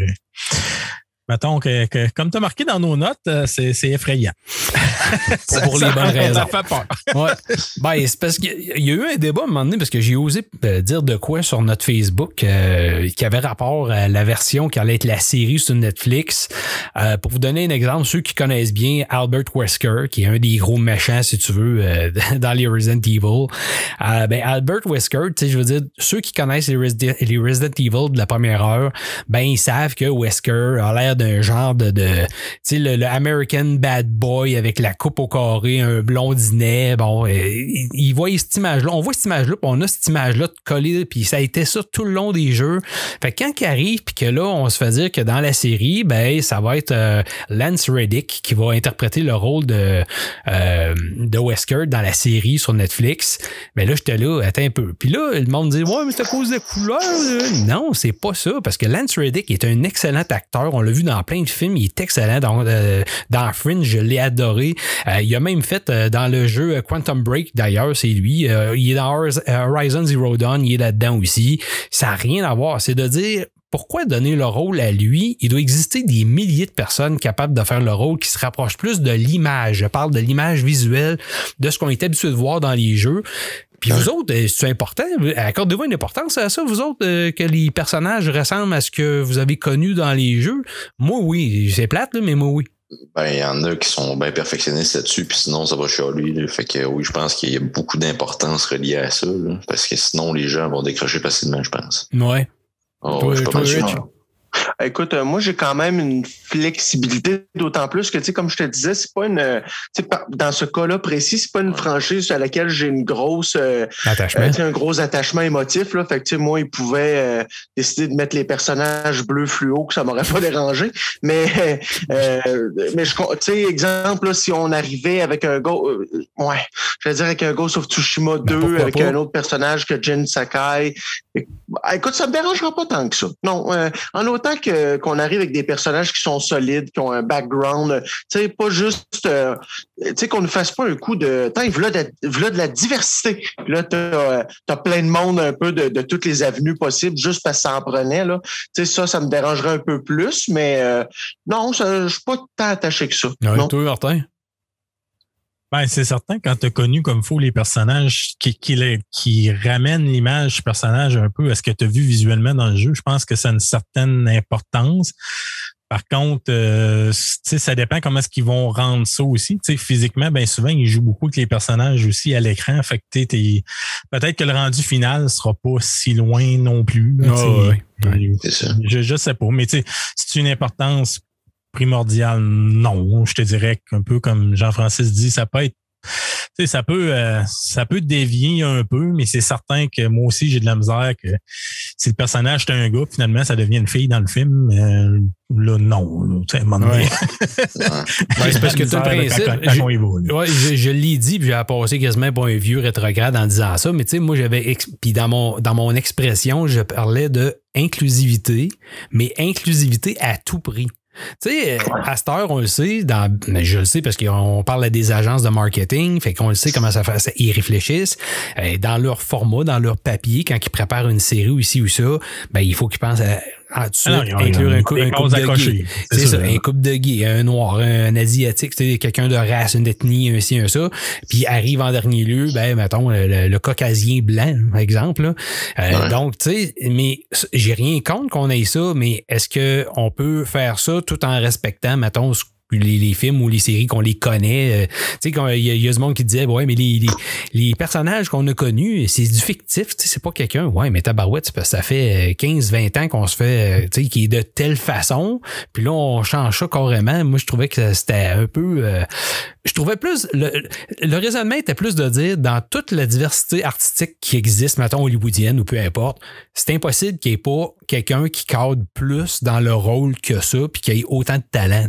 mettons que, comme tu as marqué dans nos notes, euh, c'est, effrayant. pour les bonnes raisons. Ça fait peur. ouais. Ben, c'est parce qu'il y a eu un débat à un moment donné, parce que j'ai osé euh, dire de quoi sur notre Facebook euh, qui avait rapport à la version qui allait être la série sur Netflix. pour vous donner un exemple, ceux qui connaissent bien Albert Wesker, qui est un des gros méchants, si tu veux, dans les Resident Evil. ben, Albert Wesker, tu sais, je veux dire, ceux qui connaissent les, Resident, les Resident Evil de la première heure, ben, ils savent que Wesker a l'air d'un genre de, de tu sais, le, American Bad Boy avec la coupe au carré, un blondinet. Bon, euh, il, voit cette image-là. On voit cette image-là, puis on a cette image-là de coller, puis ça a été ça tout le long des jeux. Fait que quand il arrive, puis que là, on se fait dire que dans la série, ben, ça va être euh, Lance Reddick qui va interpréter le rôle de, euh, de Wesker dans la série sur Netflix. Mais ben là, j'étais là, attends un peu. Puis là, le monde dit, ouais, mais c'est à cause des couleurs. Non, c'est pas ça, parce que Lance Reddick est un excellent acteur. On l'a vu dans plein de films. Il est excellent. Dans, euh, dans Fringe, je l'ai adoré. Euh, il a même fait euh, dans le jeu Quantum Break, d'ailleurs, c'est lui. il est dans Horizon Zero Dawn, il est là-dedans aussi. Ça n'a rien à voir. C'est de dire, pourquoi donner le rôle à lui? Il doit exister des milliers de personnes capables de faire le rôle qui se rapprochent plus de l'image. Je parle de l'image visuelle, de ce qu'on est habitué de voir dans les jeux. Puis vous autres, euh, c'est important. Accordez-vous une importance à ça, vous autres, euh, que les personnages ressemblent à ce que vous avez connu dans les jeux? Moi, oui. C'est plate, mais moi, oui. Ben, il y en a qui sont bien perfectionnistes là-dessus, puis sinon, ça va chialer. Fait que oui, je pense qu'il y a beaucoup d'importance reliée à ça, parce que sinon, les gens vont décrocher facilement, je pense. Ouais. Oh, je suis pas Écoute, euh, moi, j'ai quand même une flexibilité, d'autant plus que, tu sais, comme je te disais, c'est pas une, euh, dans ce cas-là précis, c'est pas une franchise à laquelle j'ai une grosse, euh, attachement. un gros attachement émotif, là. Fait que, moi, il pouvait décider de mettre les personnages bleus fluo, que ça m'aurait pas dérangé. Mais, mais je, tu sais, exemple, là, si on arrivait avec un go, ouais, je vais dire avec un Ghost of Tsushima 2, ben, avec un autre personnage que Jin Sakai. Écoute, ça me dérangera pas tant que ça. Non, en autant que qu'on arrive avec des personnages qui sont solides, qui ont un background, tu sais, pas juste, euh, tu sais, qu'on ne fasse pas un coup de, tant voilà de, de la diversité. Là, t'as euh, as plein de monde un peu de, de, toutes les avenues possibles, juste parce que ça en prenait là. Tu sais, ça, ça me dérangerait un peu plus, mais euh, non, je suis pas tant attaché que ça. non. Toi, Martin? Ben, c'est certain, quand tu as connu comme faut les personnages qui, qui, qui ramènent l'image du personnage un peu à ce que tu as vu visuellement dans le jeu, je pense que ça a une certaine importance. Par contre, euh, ça dépend comment est-ce qu'ils vont rendre ça aussi. sais, physiquement, bien souvent, ils jouent beaucoup avec les personnages aussi à l'écran. Fait que peut-être que le rendu final sera pas si loin non plus. Ah je, je sais pas. Mais c'est une importance primordiale, non. Je te dirais qu'un peu comme Jean-Francis dit, ça peut être sais, ça peut euh, ça peut dévier un peu, mais c'est certain que moi aussi j'ai de la misère que si le personnage est un gars, finalement ça devient une fille dans le film. Euh, là, non. Tu sais, ouais. c'est parce que tout le principe. je, je, l'ai dit, puis j'ai passé quasiment pour un vieux rétrograde en disant ça, mais tu sais, moi j'avais puis dans mon dans mon expression, je parlais de inclusivité, mais inclusivité à tout prix. Tu sais, à cette heure, on le sait, dans, mais je le sais parce qu'on parle à des agences de marketing, fait qu'on le sait comment ça fait. Ils réfléchissent euh, dans leur format, dans leur papier, quand ils préparent une série ou ici ou ça, ben, il faut qu'ils pensent à ah, tu ah inclure un, couple de gay. C'est ça, un couple de gay, un noir, un asiatique, quelqu'un de race, une ethnie, un ci, un ça. Puis arrive en dernier lieu, ben, mettons, le, caucasien blanc, par exemple. Euh, donc, tu sais, mais j'ai rien contre qu'on ait ça, mais est-ce que on peut faire ça tout en respectant, mettons, ce les, films ou les séries qu'on les connaît. Euh, tu sais, il y, a ce monde qui disait, ouais, mais les, les, personnages qu'on a connus, c'est du fictif, c'est pas quelqu'un. Ouais, mais tabarouette, ça fait 15-20 euh, ans qu'on se fait, euh, tu sais, qui est de telle façon. Puis là, on change ça carrément. Moi, je trouvais que c'était un peu... je trouvais plus... Le, le raisonnement était plus de dire, dans toute la diversité artistique qui existe, mettons, hollywoodienne ou peu importe, c'est impossible qu'il n'y ait pas quelqu'un qui cadre plus dans le rôle que ça, puis qu'il ait autant de talent.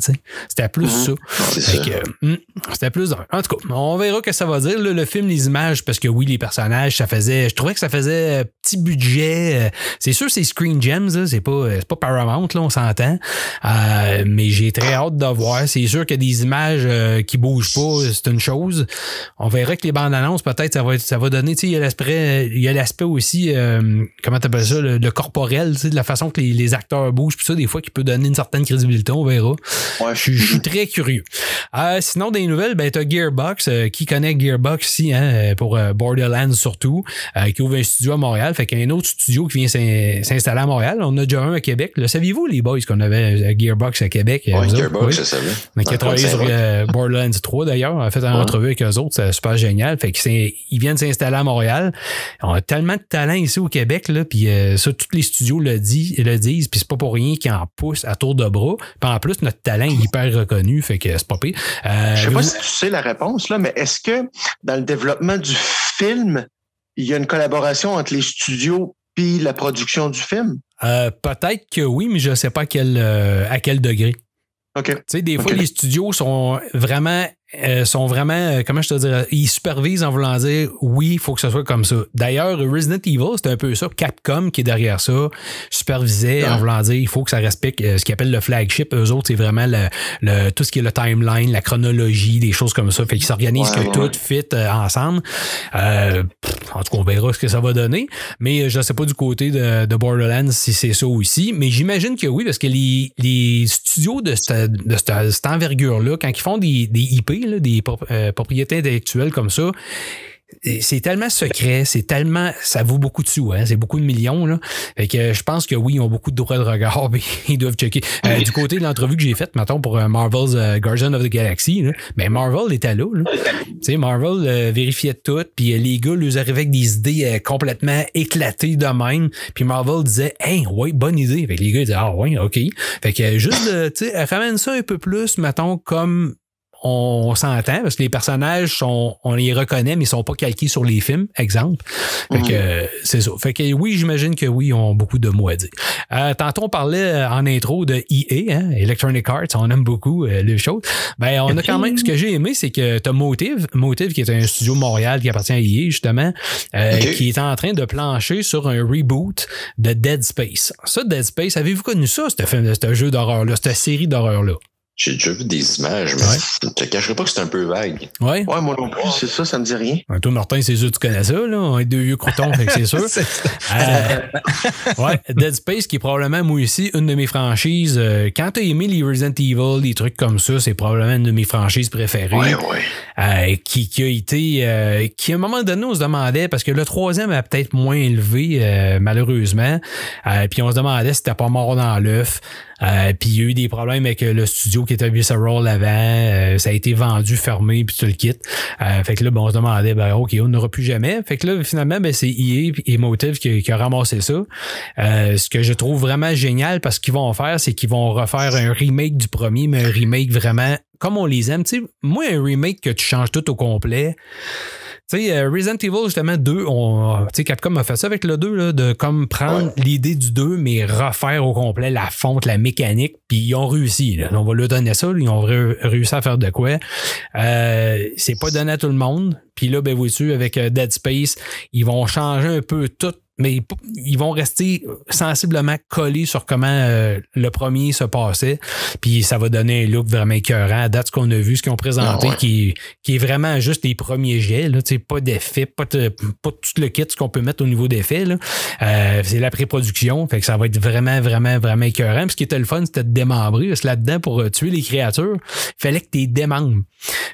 C'était plus mhm. ça. Hmm, c'était plus En tout cas, on verra que ça va dire. le film, les images, parce que oui, les personnages, ça faisait. Je trouvais que ça faisait euh, petit budget. Euh, c'est sûr, c'est Screen Gems, c'est pas, euh, pas Paramount, là, on s'entend. mais j'ai très hâte de voir. C'est sûr que des images qui bougent pas, c'est une chose. On verra que les bandes annonces, peut-être, ça va, ça va donner. Il y a l'aspect, il y a l'aspect aussi, comment t'appelles ça, le, corporel, de la façon que les, acteurs bougent, puis ça, des fois, qui peut donner une certaine crédibilité, on verra. Ouais. Je, je suis très curieux. Euh, sinon, des nouvelles, ben, t'as Gearbox, euh, qui connaît Gearbox ici, hein, euh, pour Borderlands surtout, qui ouvre un studio à Montréal. Fait qu'il y a un autre studio qui vient s'installer à Montréal. On a déjà un à Québec. Le saviez-vous, les boys, qu'on avait Gearbox à Québec? Ouais, Gearbox, je savais. On a travaillé sur Borderlands 3 d'ailleurs. A fait une entrevue avec eux autres. C'est super génial. Fait qu'ils viennent s'installer à Montréal. On a tellement de talent ici au Québec, là, puis ça, tous les studios le, dit, le disent, puis c'est pas pour rien qu'ils en poussent à tour de bras. Puis en plus, notre talent est hyper reconnu fait que c'est pas pire. Euh, je sais pas si tu sais la réponse, là, mais est-ce que dans le développement du film, il y a une collaboration entre les studios puis la production du film? Euh, peut-être que oui, mais je ne sais pas à quel, euh, à quel degré. OK. Tu sais, des fois, les studios sont vraiment euh, sont vraiment, euh, comment je te dirais, ils supervisent en voulant dire oui, il faut que ce soit comme ça. D'ailleurs, Resident Evil, c'est un peu ça. Capcom qui est derrière ça, supervisait en voulant dire il faut que ça respecte euh, ce qu'ils appellent le flagship. Eux autres, c'est vraiment le, tout ce qui est le timeline, la chronologie, des choses comme ça. Fait qu'ils s'organisent que tout fit ensemble. en tout cas, on verra ce que ça va donner. Mais je ne sais pas du côté de, Borderlands si c'est ça aussi. Mais j'imagine que oui, parce que les, studios de cette, de cette, envergure-là, quand ils font des, des IP, des euh, propriétés intellectuelles comme ça, c'est tellement secret, c'est tellement, ça vaut beaucoup de sous, hein, c'est beaucoup de millions là. Fait que je pense que oui, ils ont beaucoup de droits de regard, mais ils doivent checker. Euh, du côté de l'entrevue que j'ai faite, maintenant pour euh, Marvel's euh, Guardian of the Galaxy, là, mais Marvel était là. là. tu sais, Marvel vérifiait tout, puis les gars ils arrivaient avec des idées complètement éclatées de même, puis Marvel disait, hey, ouais, bonne idée. Fait que les gars disaient, ah ouais, ok. Fait que juste, tu sais, ramène ça un peu plus, mettons, comme on, s'entend parce que les personnages sont, on les reconnaît, mais ils sont pas calqués sur les films, exemple. Fait que mhm. c'est ça. Fait que oui, j'imagine que oui, ils ont beaucoup de mots à dire. Euh, tantôt, on parlait euh, en intro de EA, hein, Electronic Arts, on aime beaucoup euh, les choses. Ben, on a quand même, ce que j'ai aimé, c'est que tu as Motive, Motive qui est un studio Montréal qui appartient à EA, justement, qui est en train de plancher sur un reboot de Dead Space. Ça, Dead Space, avez-vous connu ça, ce, film, ce jeu d'horreur-là, cette série d'horreur-là? J'ai déjà vu des images, mais je te cacherai pas que c'est un peu vague. Ouais. Ouais, moi non plus, c'est ça, ça me dit rien. Ouais, toi, Martin, c'est sûr que tu connais ça, là. On est deux vieux croutons, fait que c'est sûr. euh, ouais, Dead Space, qui est probablement, moi aussi, une de mes franchises. Euh, quand t'as aimé les Resident Evil, des trucs comme ça, c'est probablement une de mes franchises préférées. Ouais, ouais. Euh, qui, qui a été, euh, qui à un moment donné, on se demandait, parce que le troisième a peut-être moins élevé, malheureusement. puis on se demandait si c'était pas mort dans l'œuf. Euh, puis il y a eu des problèmes avec le studio qui était Visceral avant. Euh, ça a été vendu, fermé, puis tu le quittes. Euh, fait que là, bon, on se demandait, ben, OK, on n'aura plus jamais. Fait que là, finalement, ben, c'est EA et Motive qui, qui, a ramassé ça. ce que je trouve vraiment génial parce qu'ils vont faire, c'est qu'ils vont refaire un remake du premier, mais un remake vraiment comme on les aime. Tu sais, moi, un remake que tu changes tout au complet. Tu sais, euh, Resident Evil, justement, 2, on, Capcom a fait ça avec le 2, là, de comme prendre l'idée du 2, mais refaire au complet la fonte, la mécanique, puis ils ont réussi. Là. On va leur donner ça, ils ont réussi à faire de quoi. Euh, c'est pas donné à tout le monde. Puis là, ben, vous avec euh, Dead Space, ils vont changer un peu tout mais ils vont rester sensiblement collés sur comment euh, le premier se passait. Puis ça va donner un look vraiment écœurant. À date, ce qu'on a vu, ce qu'ils ont présenté, ah qui, qui est vraiment juste les premiers jets. Là, pas d'effets, pas, de, pas tout le kit ce qu'on peut mettre au niveau d'effets. Euh, c'est la pré-production. Fait que ça va être vraiment, vraiment, vraiment écœurant. Puis ce qui était le fun, c'était de démembrer. Parce que là-dedans, pour euh, tuer les créatures, il fallait que tu démembres.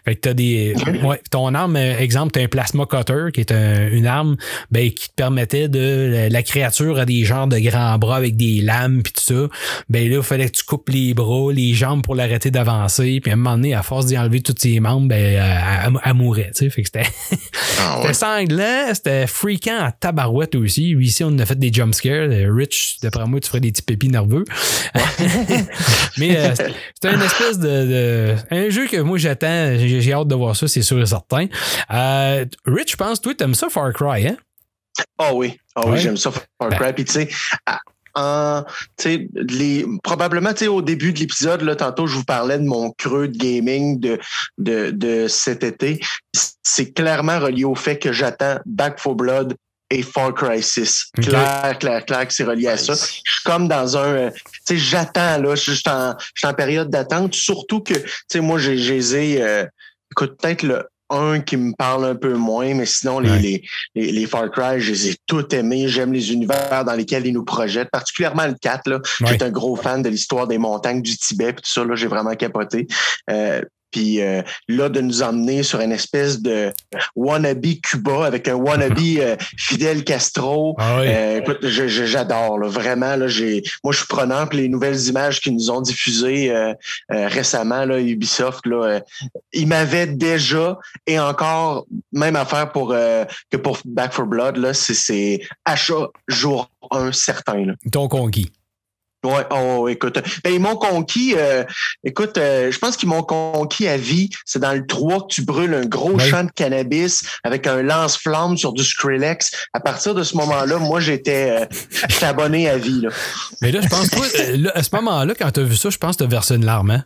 Fait que t'as des. Ouais, ton arme, exemple, t'as un plasma cutter, qui est une arme ben, qui te permettait de la créature a des genres de grands bras avec des lames puis tout ça, ben là, il fallait que tu coupes les bras, les jambes pour l'arrêter d'avancer. Puis à un moment donné, à force d'y enlever tous ses membres, ben, elle, mourait. Tu sais, fait que c'était ah sanglant, c'était freakant à tabarouette aussi. Ici, on a fait des jump scares. Rich, d'après moi, tu ferais des petits pépis nerveux. Mais euh, c'était une espèce de, un jeu que moi j'attends. J'ai hâte de voir ça, c'est sûr et certain. Euh, Rich, je pense, toi, t'aimes ça Far Cry, hein? Ah oui, ah oui, j'aime ça Far Cry. Ben. Puis tu sais, en, les, probablement au début de l'épisode, là, tantôt, je vous parlais de mon creux de gaming de, de, de cet été. C'est clairement relié au fait que j'attends Back for Blood et Far Cry 6. Claire, clair, clair que c'est relié à ça. Je suis comme dans un... Tu sais, j'attends, là. Je suis en, en, période d'attente. Surtout que, tu sais, moi, j'ai... j'ai euh, écoute, peut-être le un qui me parle un peu moins, mais sinon, les, les, les, Far Cry, je les ai tous aimés. J'aime les univers dans lesquels ils nous projettent, particulièrement le 4. Là. Suis un gros fan de l'histoire des montagnes du Tibet et tout ça. Là, j'ai vraiment capoté. Euh, puis euh, là, de nous emmener sur une espèce de wannabe Cuba avec un wannabe euh, Fidel Castro. Ah euh, écoute, j'adore. Vraiment, là, j'ai, moi, je suis prenant que les nouvelles images qu'ils nous ont diffusées récemment, là, Ubisoft, là, ils m'avaient déjà, et encore, même affaire pour que pour Back for Blood, là, c'est achat jour un certain. Là. Ton conquis. Ouais, oh, écoute. Ben, ils m'ont conquis, euh, écoute, euh, je pense qu'ils m'ont conquis à vie. C'est dans le 3 que tu brûles un gros champ de cannabis avec un lance-flamme sur du Skrillex. À partir de ce moment-là, moi, j'étais euh, abonné à vie. Là. Mais là, je pense, toi, à ce moment-là, quand tu as vu ça, je pense que tu as versé une larme, hein?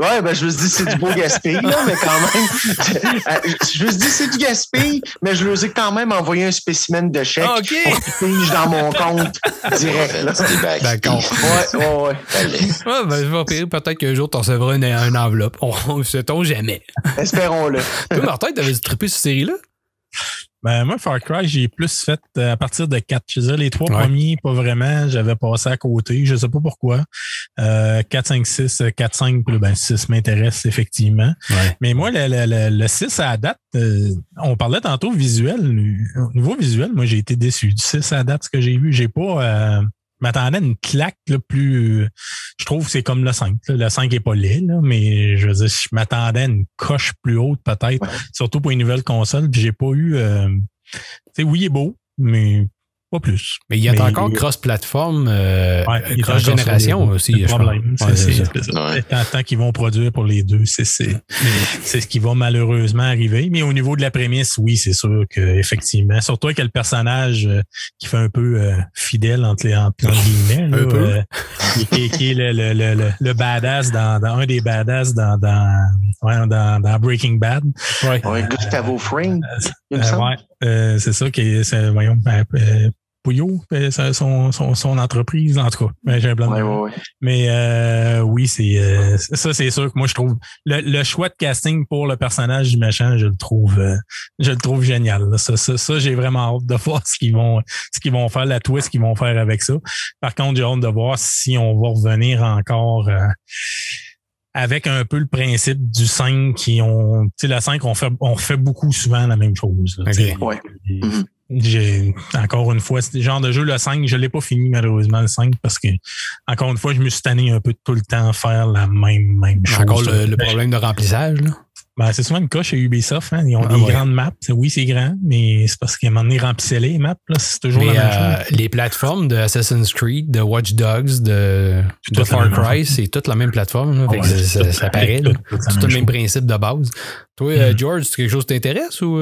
Ouais, ben je me suis dit c'est du beau gaspille, là, mais quand même. je me suis dit c'est du gaspille, mais je leur ai quand même envoyé un spécimen de chèque ah, okay. pour dans mon compte direct. D'accord. Ouais, ouais, ouais. ouais ben, je vais payer peut-être qu'un jour tu recevras une, une enveloppe. On ne sait-on jamais. Espérons-le. Toi, Martin, t'avais trippé cette série-là? Ben, moi, Far Cry, j'ai plus fait euh, à partir de 4. Je les trois premiers, pas vraiment. J'avais passé à côté. Je sais pas pourquoi. Euh, 4, 5, 6, 4, 5, ben 6 m'intéresse effectivement. Mais moi, le, le, le, 6 à la date, euh, on parlait tantôt visuel. Au niveau visuel, moi, j'ai été déçu. Du 6 à la date, ce que j'ai vu, j'ai pas. Euh, m'attendais à une claque là, plus. Je trouve que c'est comme le 5. Le 5 est pas laid, là, mais je veux dire, je m'attendais à une coche plus haute, peut-être. Surtout pour une nouvelle console. Puis j'ai pas eu. Euh, tu sais, oui, il est beau, mais pas plus. Mais il y a encore cross-platform, euh, cross-génération aussi. Le problème, c'est tant, qu'ils vont produire pour les deux, c'est ce qui va malheureusement arriver. Mais au niveau de la prémisse, oui, c'est sûr qu'effectivement, surtout avec le personnage euh, qui fait un peu euh, fidèle entre les entre guillemets, là, euh, qui, qui, est le, le, le, le badass dans, dans, un des badass dans, dans, ouais, dans, dans Breaking Bad. Ouais. Gustavo Fring. ouais, c'est ça qui est, voyons, Pouillot, ben, son, son, son, entreprise, en tout cas. Ben, j'ai un blanc. Ouais, ouais, Mais euh, oui, c'est euh, ça, c'est sûr que moi, je trouve le, le, choix de casting pour le personnage du méchant, je le trouve euh, je le trouve génial. Ça, ça, ça j'ai vraiment hâte de voir ce qu'ils vont ce qu'ils vont faire, la twist qu'ils vont faire avec ça. Par contre, j'ai hâte de voir si on va revenir encore avec un peu le principe du 5 qui ont. Tu sais, la 5, on fait, on fait beaucoup souvent la même chose. ouais. Mm-hmm j'ai encore une fois, ce genre de jeu, le 5, je l'ai pas fini malheureusement le 5 parce que encore une fois, je me suis tanné un peu tout le temps à faire la même, même chose. Encore le, le problème de remplissage, là? Ben, c'est souvent le cas chez Ubisoft. Hein. Ils ont Ah, des ouais. grandes maps. Oui, c'est grand, mais c'est parce qu'à un moment donné, remplissaient les maps. là. C'est toujours Mais la même euh, chose. les plateformes de Assassin's Creed, de Watch Dogs, de, Far Cry, c'est toute la même plateforme. Ouais, ça, paraît. tout- le même principe de base. Toi, euh, George, c'est quelque chose qui t'intéresse ou.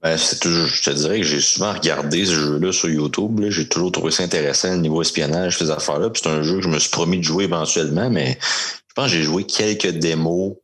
Ben, toujours, je te dirais que j'ai souvent regardé ce jeu-là sur YouTube. J'ai toujours trouvé ça intéressant, le niveau espionnage, ces affaires-là. C'est un jeu que je me suis promis de jouer éventuellement, mais je pense que j'ai joué quelques démos,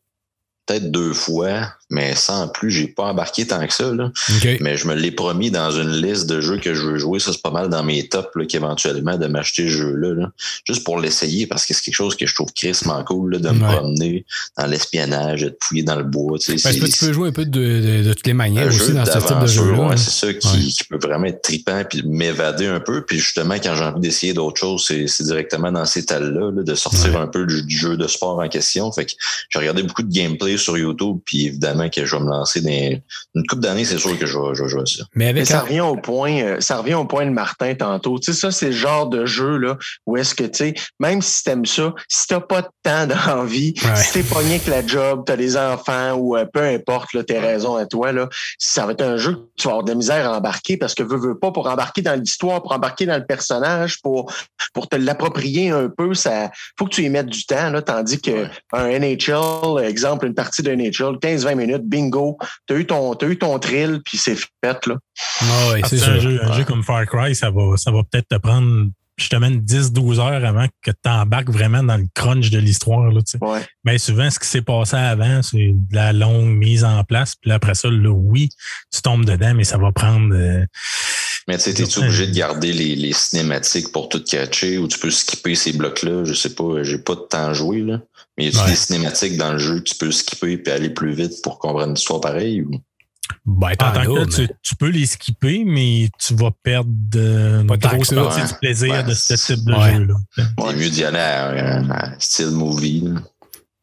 peut-être deux fois, mais sans plus, j'ai pas embarqué tant que ça. Là. OK. Mais je me l'ai promis dans une liste de jeux que je veux jouer. Ça, c'est pas mal dans mes tops, là, qu'éventuellement, de m'acheter ce jeu-là. là. Juste pour l'essayer, parce que c'est quelque chose que je trouve crissement cool, là, de me promener dans l'espionnage, de fouiller dans le bois. Tu sais, c'est- tu peux jouer un peu de, de, de toutes les manières aussi jeu dans ce type de jeu-là. ouais, hein. c'est ça qui, Ouais. qui peut vraiment être trippant puis m'évader un peu. Puis justement, quand j'ai envie d'essayer d'autres choses, c'est, c'est directement dans ces tales-là, là, de sortir un peu du, du jeu de sport en question. Fait que j'ai regardé beaucoup de gameplay sur YouTube, puis évidemment que je vais me lancer dans une couple d'années, c'est sûr que je vais, je vais jouer à ça. Mais ça un- revient au point, euh, ça revient au point de Martin tantôt. Tu sais, ça, c'est le genre de jeu, là, où est-ce que, tu sais, même si t'aimes ça, si t'as pas de temps d'envie, Ouais. si t'es pogné avec la job, t'as des enfants ou euh, peu importe, là, tes raisons à toi, là, ça va être un jeu que tu vas avoir de la misère à embarquer parce que veux, veux pas, pour embarquer dans l'histoire, pour embarquer dans le personnage, pour, pour te l'approprier un peu, ça, faut que tu y mettes du temps, là, tandis que Ouais. un NHL, exemple, une partie de NHL, 15-20 minutes, bingo, t'as eu ton, t'as eu ton thrill, puis c'est fait, là. Ah ouais, Ah, c'est un, jeu, un jeu comme Far Cry, ça va, ça va peut-être te prendre justement 10-12 heures avant que tu embarques vraiment dans le crunch de l'histoire. Ouais. Mais souvent, ce qui s'est passé avant, c'est de la longue mise en place. Puis après ça, là, oui, tu tombes dedans, mais ça va prendre. euh, Mais tu sais, t'es-tu obligé de garder les, les cinématiques pour tout catcher ou tu peux skipper ces blocs-là? Je sais pas, j'ai pas de temps à jouer, là. Mais y a-tu Ouais. des cinématiques dans le jeu que tu peux skipper puis aller plus vite pour comprendre l'histoire pareille? Ou... Ben, en t'en tant que mais- tu, tu peux les skipper, mais tu vas perdre euh, une grosse partie hein. du plaisir Ouais, de ce type de ouais. jeu-là. C'est mieux d'y aller à à style movie. là.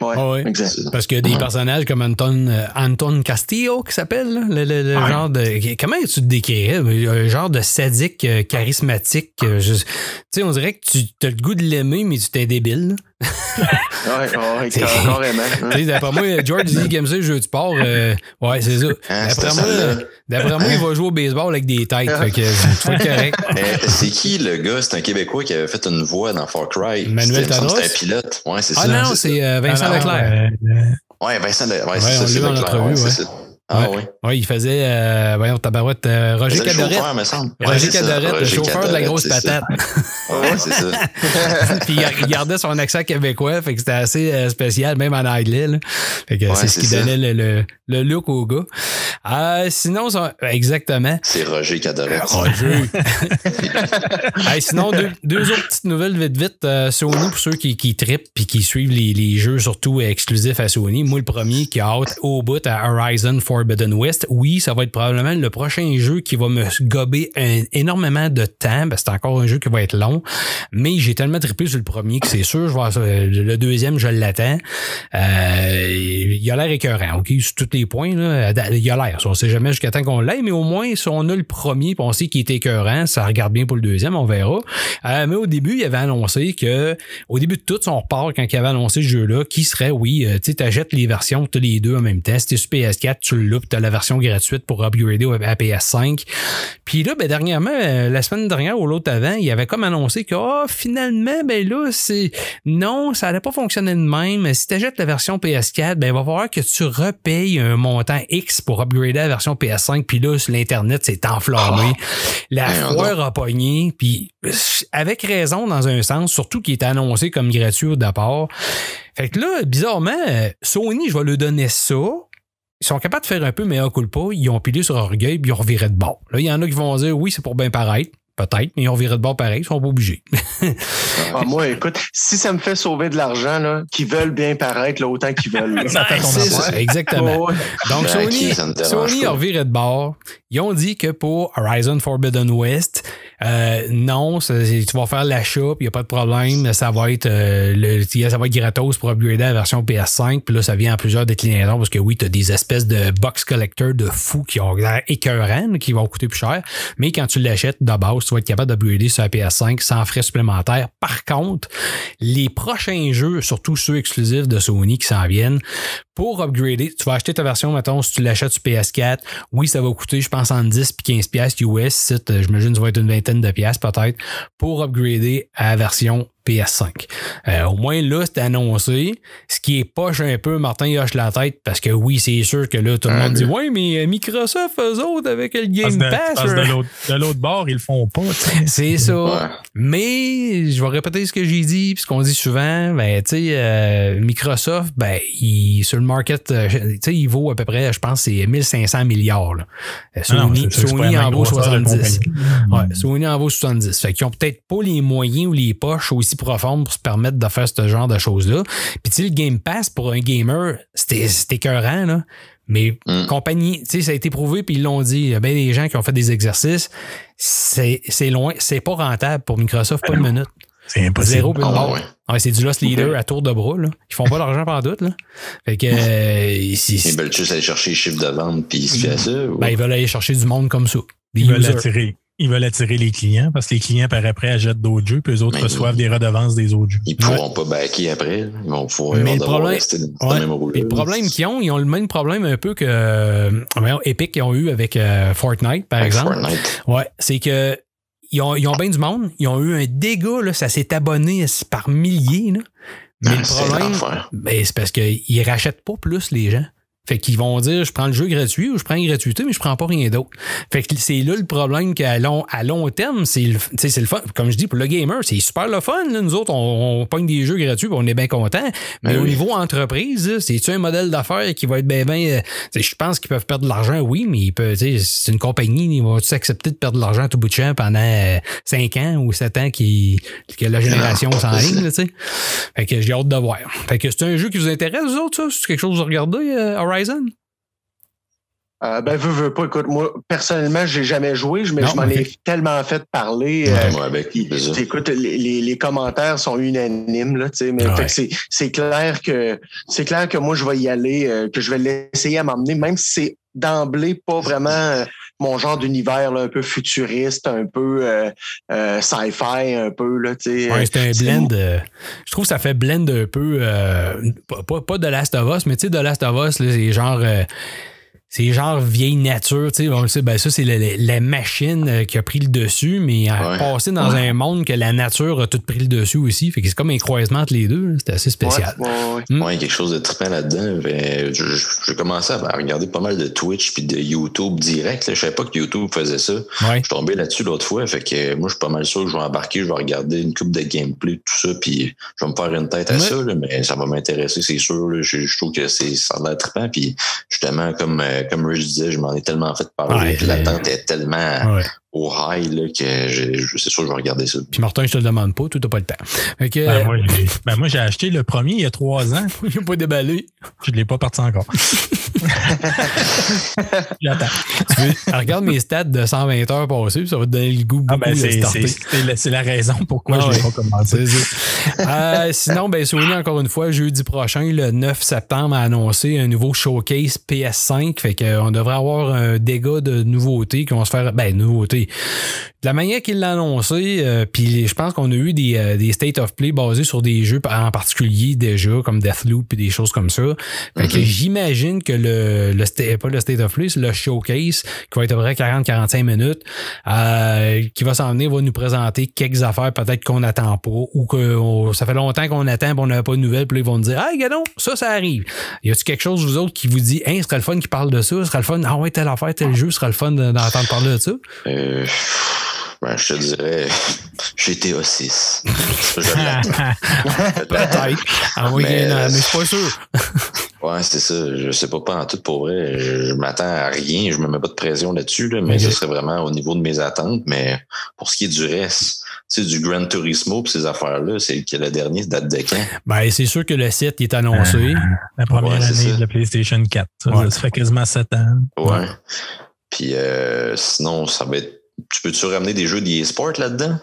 Ouais, Ah ouais. Parce qu'il y a des Ouais. personnages comme Anton, euh, Anton Castillo qui s'appelle, là, le, le- le Ouais. genre de. Comment tu te décrirais? Un genre de sadique euh, charismatique. euh, Tu sais, on dirait que tu as le goût de l'aimer, mais tu t'es débile. là. Ouais, ouais, carrément. Sais, D'après moi, George dit qu'il aime ça, le jeu de sport. euh, ouais, c'est ça. Hein, D'après moi, moi, il va jouer au baseball avec des têtes. Fait que correct. Eh, c'est qui le gars? C'est un Québécois qui avait fait une voix dans Far Cry. Manuel C'était- Tadros? Un pilote. Ouais, c'est Ah ça. non, c'est ça. c'est euh, Vincent Leclerc. euh, Ouais, Vincent Le... ouais, Ouais, c'est on ça, c'est l'a dans Leclerc. ouais. c'est ça. Ah ouais. Ouais, il faisait, euh, voyons, tabarouette, euh, Roger C'est le Cadorette. chauffeur, me semble. Roger Ouais, Cadorette, le chauffeur de la Cadorette, grosse patate. Ouais, c'est ça. Puis il gardait son accent québécois, fait que c'était assez euh, spécial, même en anglais. là. Fait que Ouais, c'est ce qui ça. donnait le, le, le look au gars. Euh, sinon, ça- exactement. C'est Roger Cadorette. Roger. Hey, sinon, deux, deux autres petites nouvelles vite vite. Sony, pour ceux qui, qui trippent puis qui suivent les, les jeux surtout exclusifs à Sony. Moi, le premier qui a hâte au bout à Horizon West. Oui, ça va être probablement le prochain jeu qui va me gober énormément de temps. C'est encore un jeu qui va être long. Mais j'ai tellement trippé sur le premier que c'est sûr, je vais, le deuxième, je l'attends. Euh, il a l'air écœurant, OK? Sur tous les points, là, il a l'air. On sait jamais jusqu'à temps qu'on l'ait, mais au moins, si on a le premier, puis on sait qu'il est écœurant, ça regarde bien pour le deuxième, on verra. Euh, mais au début, il avait annoncé que, au début de tout son part, quand il avait annoncé ce jeu-là, qui serait, oui, euh, tu sais, t'achètes les versions, t'as les deux en même temps. Si t'es sur PS4, tu le loupes, t'as la version gratuite pour upgrader au- à PS5. Puis là, ben, dernièrement, euh, la semaine dernière ou l'autre avant, il avait comme annoncé que, ah, finalement, ben là, c'est, non, ça n'allait pas fonctionner de même. Si tu achètes la version PS4, ben, il va falloir que tu repayes un montant X pour upgrader la version PS5. Puis là, sur l'Internet, c'est enflammé. La Voyons foire a pogné. Puis, avec raison, dans un sens, surtout qu'il était annoncé comme gratuit au départ. Fait que là, bizarrement, euh, Sony, je vais lui donner ça. Ils sont capables de faire un peu mais coule pas. Ils ont pilé sur orgueil puis ils ont reviré de bord. Là, il y en a qui vont dire oui, c'est pour bien paraître. Peut-être, mais ils ont viré de bord pareil, ils sont pas obligés. Ah, moi, écoute, si ça me fait sauver de l'argent, là, qu'ils veulent bien paraître, là, autant qu'ils veulent. là. Ça fait ton ça, exactement. Ouais. Donc, Sony, Sony a reviré de bord. Ils ont dit que pour Horizon Forbidden West, Euh, non, tu vas faire l'achat, puis il n'y a pas de problème. Ça va être euh, le, ça va être gratos pour upgrader la version PS5. Puis là, ça vient en plusieurs déclinaisons parce que oui, tu as des espèces de box collector de fous qui ont l'air écœurants, qui vont coûter plus cher. Mais quand tu l'achètes de base, tu vas être capable d'upgrader sur la PS5 sans frais supplémentaires. Par contre, les prochains jeux, surtout ceux exclusifs de Sony qui s'en viennent, pour upgrader, tu vas acheter ta version, mettons, si tu l'achètes sur PS4, oui, ça va coûter, je pense, entre 10 puis 15 piastres US. Site, J'imagine que ça va être une vingtaine de piastres peut-être pour upgrader à la version PS5. Euh, au moins là, c'est annoncé. Ce qui est poche un peu, Martin il hoche la tête parce que oui, c'est sûr que là, tout le Ah, monde dit Ouais, mais euh, Microsoft, eux autres, avec le Game Pass. parce de euh, l'autre- de l'autre bord, ils le font pas. c'est ça. Ouais. Mais je vais répéter ce que j'ai dit, puis ce qu'on dit souvent, ben tu sais, euh, Microsoft, ben il sur le market, euh, tu sais, il vaut à peu près, je pense, c'est 1500 milliards. Là. Non, Sony, en vaut grosseur de 70. compagnie. Ouais, Sony en vaut 70. Fait qu'ils ont peut-être pas les moyens ou les poches aussi profondes pour se permettre de faire ce genre de choses-là. Puis tu sais, le Game Pass pour un gamer, c'était c'était écœurant, là. Mais Mm. compagnie, tu sais, ça a été prouvé, puis ils l'ont dit. Il y a bien des gens qui ont fait des exercices. C'est c'est loin, c'est pas rentable pour Microsoft, pas une minute. C'est impossible. Zéro Ah, ouais. Ouais, c'est du lost leader à tour de bras, là. Ils font pas l'argent par doute, là. Fait que, euh, c'est- Ils veulent juste aller chercher les chiffres de vente puis ils se fient à ça. ou- ben, ils veulent aller chercher du monde comme ça. Des Ils veulent, attirer, ils veulent attirer les clients parce que les clients, par après, achètent d'autres jeux, puis eux autres Mais- reçoivent des redevances des autres jeux. Ils pourront pas backer après. Ils vont pouvoir Mais le devoir problème- rester dans Ouais. le même. Et le problème qu'ils ont, ils ont le même problème un peu que euh, Epic ils ont eu avec euh, Fortnite, par exemple. Fortnite. Ouais, c'est que ils ont, ils ont bien du monde, ils ont eu un dégât, là, ça s'est abonné par milliers. Là. Mais Ah, le problème, ben, c'est parce qu'ils rachètent pas plus les gens. Fait qu'ils vont dire, je prends le jeu gratuit ou je prends une gratuité, mais je prends pas rien d'autre. Fait que c'est là le problème qu'à long, à long terme, c'est le, le fun. Comme je dis, pour le gamer, c'est super le fun. là. Nous autres, on, on pogne des jeux gratuits on est bien content. Mais Ben au oui. niveau entreprise, c'est-tu un modèle d'affaires qui va être bien, bien. euh, je pense qu'ils peuvent perdre de l'argent, oui, mais ils peuvent, tu sais, c'est une compagnie, ils vont-tu accepter de perdre de l'argent à tout bout de champ pendant 5 ans ou 7 ans qui, que la génération Non, s'en pas ça. ligne, là, tu sais? Fait que j'ai hâte de voir. Fait que c'est un jeu qui vous intéresse, vous autres, ça? C'est quelque chose que vous regardez, euh, Horizon? Euh, ben, veux, veux pas. Écoute, moi, personnellement, j'ai jamais joué, mais Non, je m'en ai tellement fait parler. Ouais, euh, moi, avec. puis, c'est ça. écoute, les, les, les commentaires sont unanimes, là, tu sais, mais Ouais. c'est, c'est clair que c'est clair que moi, je vais y aller, euh, que je vais l'essayer à m'emmener, même si c'est d'emblée pas vraiment euh, mon genre d'univers, un peu futuriste, un peu euh, euh, sci-fi, un peu, là. Ouais, c'est un blend. je trouve que ça fait blend un peu. euh, pas, pas, pas de Last of Us, mais tu sais, de Last of Us, c'est genre. C'est genre vieille nature, tu sais, on le sait, ben ça, c'est la, la- la machine euh, qui a pris le dessus, mais à Ouais. passer dans un monde que la nature a tout pris le dessus aussi. Fait que c'est comme un croisement entre les deux. C'était assez spécial. Ouais, ouais, ouais. Mm. Ouais, quelque chose de trippant là-dedans. Ben, je- je- J'ai commencé à regarder pas mal de Twitch puis de YouTube direct. Là. Je savais pas que YouTube faisait ça. Ouais. Je suis tombé là-dessus l'autre fois. Fait que moi, je suis pas mal sûr que je vais embarquer, je vais regarder une coupe de gameplay, tout ça, puis je vais me faire une tête à Ouais. ça, là, mais ça va m'intéresser, c'est sûr. là. Je, je trouve que c'est ça a l'air trippant. Puis justement, comme, euh, comme Rich disait, je m'en ai tellement fait parler. Ouais, l'attente est tellement Ouais. Au high là, que je, je- c'est sûr que je vais regarder ça. Puis Martin, je te le demande pas, tout t'as pas le temps. Ben, moi, j'ai, ben, moi, j'ai acheté le premier il y a trois ans. il a pas déballé. Je ne l'ai pas parti encore. J'attends. Tu veux- regarde mes stats de 120 heures passées, puis ça va te donner le goût Ah, ben, de c'est, starter. c'est, c'est la, la raison pourquoi Ah je ne l'ai ouais. pas commencé. Euh, sinon, ben, Sony, encore une fois, jeudi prochain, le 9 septembre, a annoncé un nouveau showcase PS5. Fait qu'on devrait avoir un dégât de nouveautés qui vont se faire. Ben, nouveautés. be De la manière qu'il l'a annoncé, euh, puis je pense qu'on a eu des, euh, des state of play basés sur des jeux en particulier déjà, comme Deathloop et des choses comme ça. Fait que j'imagine que le, le pas le state of play, c'est le showcase qui va être à peu près 40-45 minutes, euh, qui va s'en venir, va nous présenter quelques affaires peut-être qu'on n'attend pas ou que on- ça fait longtemps qu'on attend et on n'a pas de nouvelles, puis là, ils vont nous dire Ah, gadon, ça, ça arrive. Y a-tu quelque chose, vous autres, qui vous dit Hein, ce serait le fun qui parle de ça, ce serait le fun, ah ouais, telle affaire, tel jeu, ce serait le fun de- d'entendre parler de ça? Euh, ben, je te dirais GTA 6. Ça, je. Peut-être. Ah oui, Mais, mais, euh, je suis pas sûr. Ouais, c'est ça. Je sais pas, pas en tout pour vrai. Je, je m'attends à rien. Je me mets pas de pression là-dessus, là, mais Ok. ce serait vraiment au niveau de mes attentes. Mais pour ce qui est du reste, tu sais, du Gran Turismo pis ces affaires-là, c'est que le dernier date de quand? Ben, c'est sûr que le site il est annoncé. La première Ouais, année ça. de la PlayStation 4. Ça, Ouais. ça fait quasiment 7 ans. Ouais. Puis euh, sinon, ça va être tu peux-tu ramener des jeux d'e-sport là-dedans?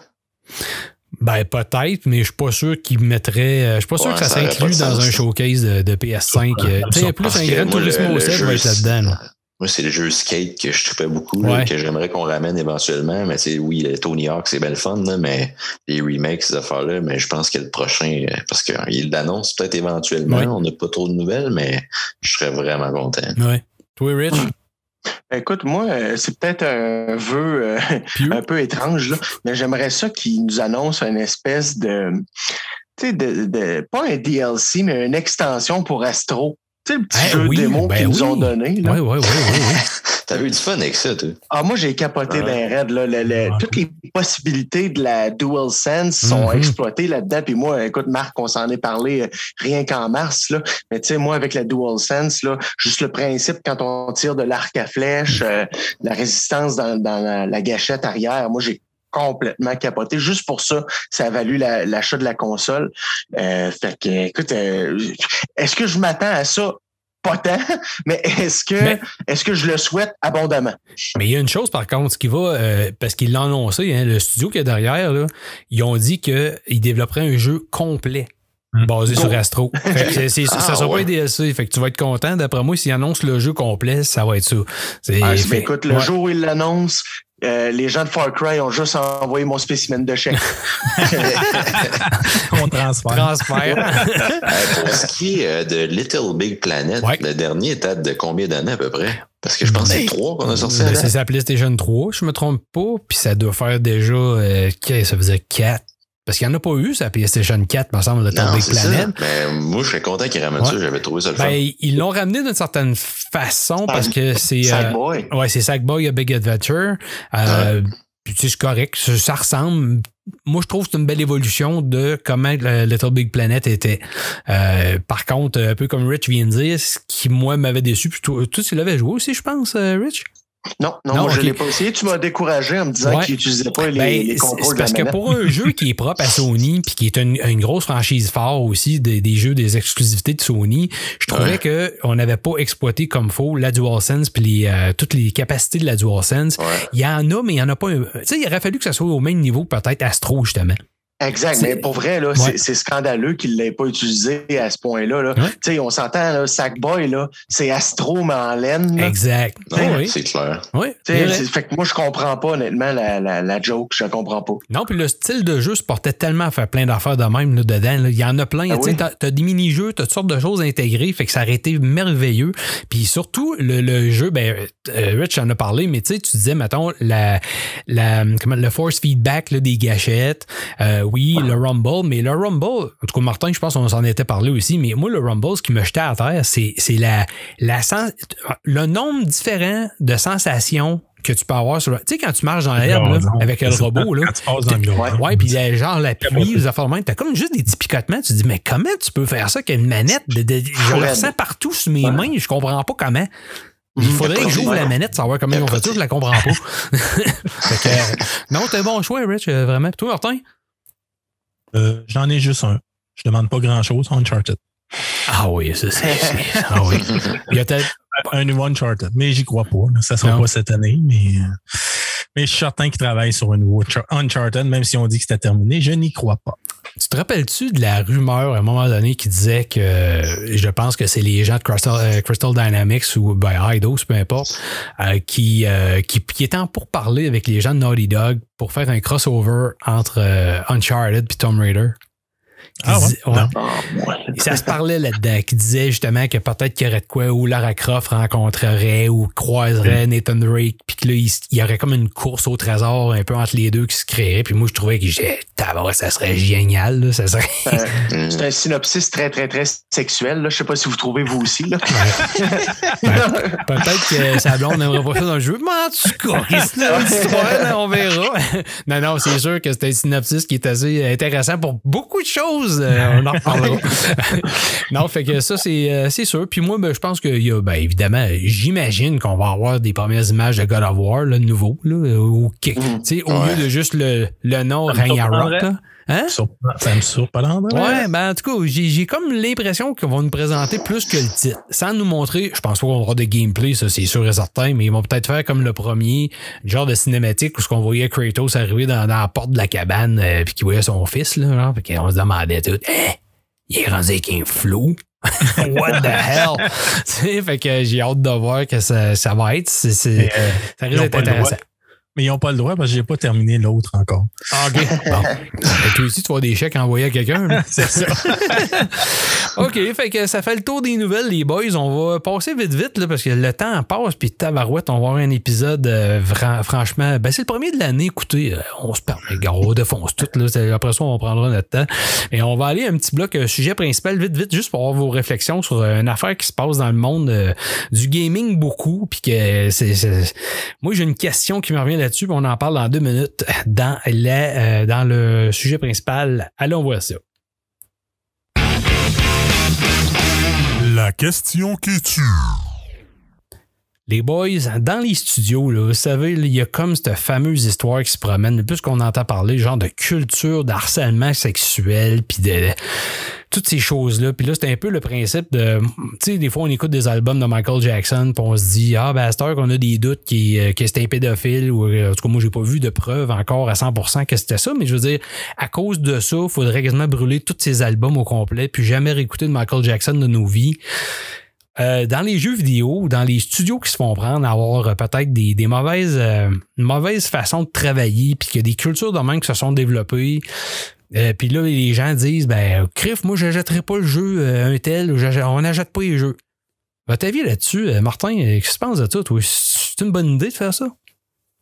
Ben, peut-être, mais je suis pas sûr qu'ils mettraient. euh, Je suis pas sûr Ouais, que ça de dans sens, un showcase de, de PS5. euh, Tu sais, plus un Gran Turismo le 7 va être là-dedans. là. Moi, c'est le jeu skate que je trippais beaucoup, là, que j'aimerais qu'on ramène éventuellement. Mais sais, oui, le Tony Hawk, c'est bien le fun, là, mais les remakes, ces affaires-là, mais je pense que le prochain, euh, parce qu'il l'annonce peut-être éventuellement, Ouais. on n'a pas trop de nouvelles, mais je serais vraiment content. Ouais. Toi, Rich? Écoute, moi, euh, c'est peut-être un vœu euh, un peu étrange, là, mais j'aimerais ça qu'ils nous annoncent une espèce de, tu sais, de, de- pas un DLC, mais une extension pour Astro. Tu sais, le petit Eh jeu oui, démo ben qu'ils nous oui. ont donné. là. Ouais, ouais, ouais, ouais, ouais. T'avais eu du fun avec ça, toi? Ah, moi, j'ai capoté Ouais. ben raide. Là. Le- le- toutes les possibilités de la DualSense sont Mhm. exploitées là-dedans. Puis moi, écoute, Marc, on s'en est parlé euh, rien qu'en mars. Là. Mais tu sais, moi, avec la DualSense, là, juste le principe, quand on tire de l'arc à flèche, euh, la résistance dans, dans la, la gâchette arrière, moi, j'ai complètement capoté. Juste pour ça, ça a valu la- l'achat de la console. Euh, fait que, écoute, euh, est-ce que je m'attends à ça? Pas tant, mais est-ce que, est-ce que je le souhaite abondamment? Mais il y a une chose, par contre, ce qui va, euh, parce qu'ils l'ont annoncé, hein, le studio qui est derrière, là, ils ont dit qu'ils développeraient un jeu complet Hmm. basé Go. sur Astro. Fait que c'est- Ah, ça sera pas un DLC. Fait que tu vas être content. D'après moi, s'ils annoncent le jeu complet, ça va être ça. Ah, fait- écoute, le ouais. jour où ils l'annoncent, euh, les gens de Far Cry ont juste envoyé mon spécimen de chèque. On transfère. Transfert. Euh, pour ce qui est euh, de Little Big Planet, Ouais. le dernier date de combien d'années à peu près? Parce que je pense que c'est Ben, trois qu'on a sorti Ben, c'est sa PlayStation 3, je me trompe pas. Puis ça doit faire déjà. euh, ça faisait 4. Parce qu'il n'y en a pas eu, ça PlayStation 4, me semble, le Non, Big. Planet. Mais moi, je serais content qu'ils ramènent Ouais. ça. J'avais trouvé ça le fun. Ben, ils l'ont ramené d'une certaine façon parce que c'est. euh, Sackboy. Ouais, c'est Sackboy a Big Adventure. Euh, Puis tu sais, c'est correct, ça, ressemble. Moi, je trouve que c'est une belle évolution de comment le Little Big Planet était. Euh, par contre, un peu comme Rich vient de dire, ce qui, moi, m'avait déçu, puis toi, toi, tu l'avais joué aussi, je pense, euh, Rich? Non, non, Non, moi, je l'ai pas essayé. Tu m'as découragé en me disant Ouais. qu'il n'utilisait pas les, Ben, les contrôles c'est de la parce que pour un jeu qui est propre à Sony puis qui est une, une grosse franchise phare aussi des, des jeux des exclusivités de Sony, je trouvais Ouais. que on n'avait pas exploité comme faut la DualSense puis les, euh, toutes les capacités de la DualSense. Ouais. Il y en a mais il y en a pas tu sais il aurait fallu que ça soit au même niveau peut-être Astro justement. Exact, mais pour vrai, là, Ouais. c'est- scandaleux qu'il ne l'ait pas utilisé à ce point-là. Là. Ouais. Tu sais, On s'entend, là, Sackboy, là, c'est Astro, mais en laine. là. Exact. Non, oui. c'est clair. Oui. Tu Fait que moi, je comprends pas, honnêtement, la, la, la joke. Je comprends pas. Non, puis le style de jeu se portait tellement à faire plein d'affaires de même là, dedans. là. Il y en a plein. Ah tu oui? T'as des mini-jeux, t'as toutes sortes de choses intégrées, fait que ça aurait été merveilleux. Puis surtout, le, le jeu, ben, euh, Rich en a parlé, mais tu sais, tu disais, mettons, la, la, comment, le force feedback là, des gâchettes, euh, oui, le Rumble, mais le Rumble, en tout cas, Martin, je pense qu'on s'en était parlé aussi, mais moi, le Rumble, ce qui me jetait à terre, c'est c'est la, la sens- le nombre différent de sensations que tu peux avoir sur le- Tu sais, quand tu marches dans l'herbe, là, avec le robot, là. Quand tu passes dans le gros. Ouais, puis euh, genre l'appui, les affaires de même, t'as comme juste des petits picotements. Tu te dis, mais comment tu peux faire ça qu'une manette? De, de- je le Ouais. ressens partout sur mes mains, je comprends pas comment. Il faudrait que j'ouvre Ouais. la manette, savoir comment ils ont fait ça, je la comprends pas. Fait que, euh, non, t'es un bon choix, Rich, euh, vraiment. Puis toi, Martin? Euh, J'en ai juste un. Je demande pas grand-chose. Uncharted. Ah oui, ça, c'est. Ah oui. Il y a peut-être. Un nouveau Uncharted. Mais j'y crois pas. Ça sera Non. pas cette année. Mais, euh, mais je suis certain qu'ils travaillent sur un nouveau Char- Uncharted, même si on dit que c'était terminé. Je n'y crois pas. Tu te rappelles-tu de la rumeur à un moment donné qui disait que je pense que c'est les gens de Crystal, euh, Dynamics ou ben, peu importe, euh, qui, euh, qui, qui étaient en pour parler avec les gens de Naughty Dog pour faire un crossover entre Uncharted et Tomb Raider? Ah ouais? ouais. Ah. Et ça se parlait là-dedans, qui disait justement que peut-être qu'il y aurait de quoi où Lara Croft rencontrerait ou croiserait Nathan Drake, puis que là, il, y aurait comme une course au trésor un peu entre les deux qui se créerait. Puis moi, je trouvais que j'ai, ça serait génial, là, ça serait. Euh, Mm. c'est un synopsis très, très, très sexuel. Là. Je sais pas si vous trouvez vous aussi. Là. Peut-être que sa blonde n'aimerait pas ça dans le jeu, mais en tout cas, histoire, on verra. non, non, c'est sûr que c'est un synopsis qui est assez intéressant pour beaucoup de choses. Euh, on en reparlera. non, fait que ça, c'est, euh, c'est sûr. Puis moi, ben, je pense qu'il y a, ben, évidemment, j'imagine qu'on va avoir des premières images de God of War, le nouveau, là, ou, tu sais, au lieu de juste le, le nom Ragnarok. Hein? Ça me surprendrait. Ouais, ben en tout cas, j'ai j'ai comme l'impression qu'ils vont nous présenter plus que le titre. Sans nous montrer, je pense pas qu'on aura de gameplay, ça c'est sûr et certain, mais ils vont peut-être faire comme le premier, genre de cinématique où ce qu'on voyait Kratos arriver dans, dans la porte de la cabane euh, puis qu'il voyait son fils, là, genre, puis qu'on se demandait tout, Eh, il est rendu avec un flou? What the hell? fait que j'ai hâte de voir que ça, ça va être. Euh, ça risque d'être intéressant. Mais ils n'ont pas le droit parce que j'ai pas terminé l'autre encore. Ah, OK. Bon. Toi aussi, tu vas des chèques envoyés à quelqu'un. là. C'est ça. OK, fait que ça fait le tour des nouvelles, les boys. On va passer vite, vite, là, parce que le temps passe, puis tabarouette, on va avoir un épisode, euh, franchement, ben c'est le premier de l'année, écoutez, euh, on se parle, les gars, on défonce tout, là. C'est- Après ça, on prendra notre temps. Et on va aller à un petit bloc euh, sujet principal, vite, vite, juste pour avoir vos réflexions sur une affaire qui se passe dans le monde euh, du gaming beaucoup, puis que c'est... Moi, j'ai une question qui me revient on en parle dans deux minutes dans, euh, le sujet principal. Allez, on voit ça. La question qui tue. Les boys, dans les studios, là, vous savez, il y a comme cette fameuse histoire qui se promène, plus qu'on entend parler, genre de culture, d'harcèlement sexuel, puis de toutes ces choses-là. Puis là, c'est un peu le principe de, tu sais, des fois, on écoute des albums de Michael Jackson, puis on se dit, ah, ben, heure qu'on a des doutes qui, euh, que c'était un pédophile, ou euh, en tout cas, moi, j'ai pas vu de preuves encore à 100% que c'était ça, mais je veux dire, à cause de ça, il faudrait quasiment brûler tous ces albums au complet, puis jamais réécouter de Michael Jackson de nos vies. Euh, dans les jeux vidéo, dans les studios qui se font prendre à avoir euh, peut-être des, des mauvaises, euh, une mauvaise façon de travailler, puis qu'il y a des cultures de même qui se sont développées. Euh, puis là, les gens disent, ben, Criff, moi, j'achèterai pas le jeu euh, un tel, on n'achète pas les jeux. Ta vie là-dessus, euh, Martin, qu'est-ce que tu penses de ça, toi? C'est une bonne idée de faire ça?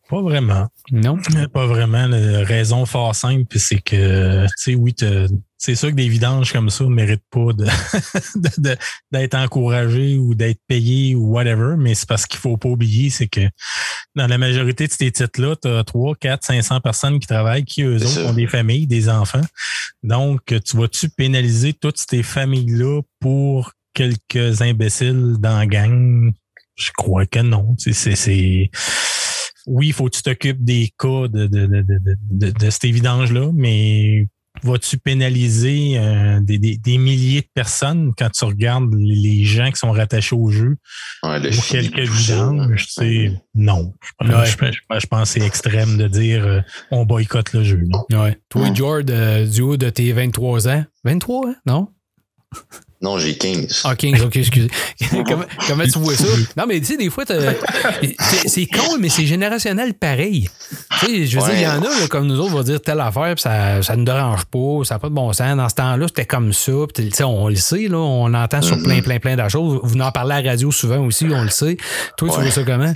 Pas vraiment. Non? Pas vraiment. La raison fort simple, c'est que, tu sais, oui, te- c'est sûr que des vidanges comme ça ne méritent pas de- d'être encouragés ou d'être payés ou whatever, mais c'est parce qu'il faut pas oublier, c'est que dans la majorité de ces titres-là, tu as 3, 4, 500 personnes qui travaillent, qui eux autres ont des familles, des enfants. Donc, tu vas-tu pénaliser toutes ces familles-là pour quelques imbéciles dans la gang? Je crois que non. C'est, c'est, oui, il faut que tu t'occupes des cas de, de, de, de, de, de cette évidence-là, mais vas-tu pénaliser euh, des, des, des milliers de personnes quand tu regardes les gens qui sont rattachés au jeu? Ouais, feed, quelques vidanges? sais, Non. Je, Ouais. je, je- je pense que c'est extrême de dire euh, on boycotte le jeu. Non? Ouais. Toi. George, euh, du haut de tes 23 ans. 23, hein? Non? Non, j'ai 15. Ah, 15, ok, excusez. comment, comment tu vois ça? Non, mais tu sais, des fois, t'as- c'est con, mais c'est générationnel pareil. Tu sais, je veux dire, il y en a, là, comme nous autres, on va dire telle affaire, puis ça, ça ne dérange pas, ça n'a pas de bon sens. Dans ce temps-là, c'était comme ça, puis tu sais, on le sait, là, on entend sur Mhm. plein, plein, plein de choses. Vous en parlez à la radio souvent aussi, on le sait. Toi, tu Ouais. vois ça comment?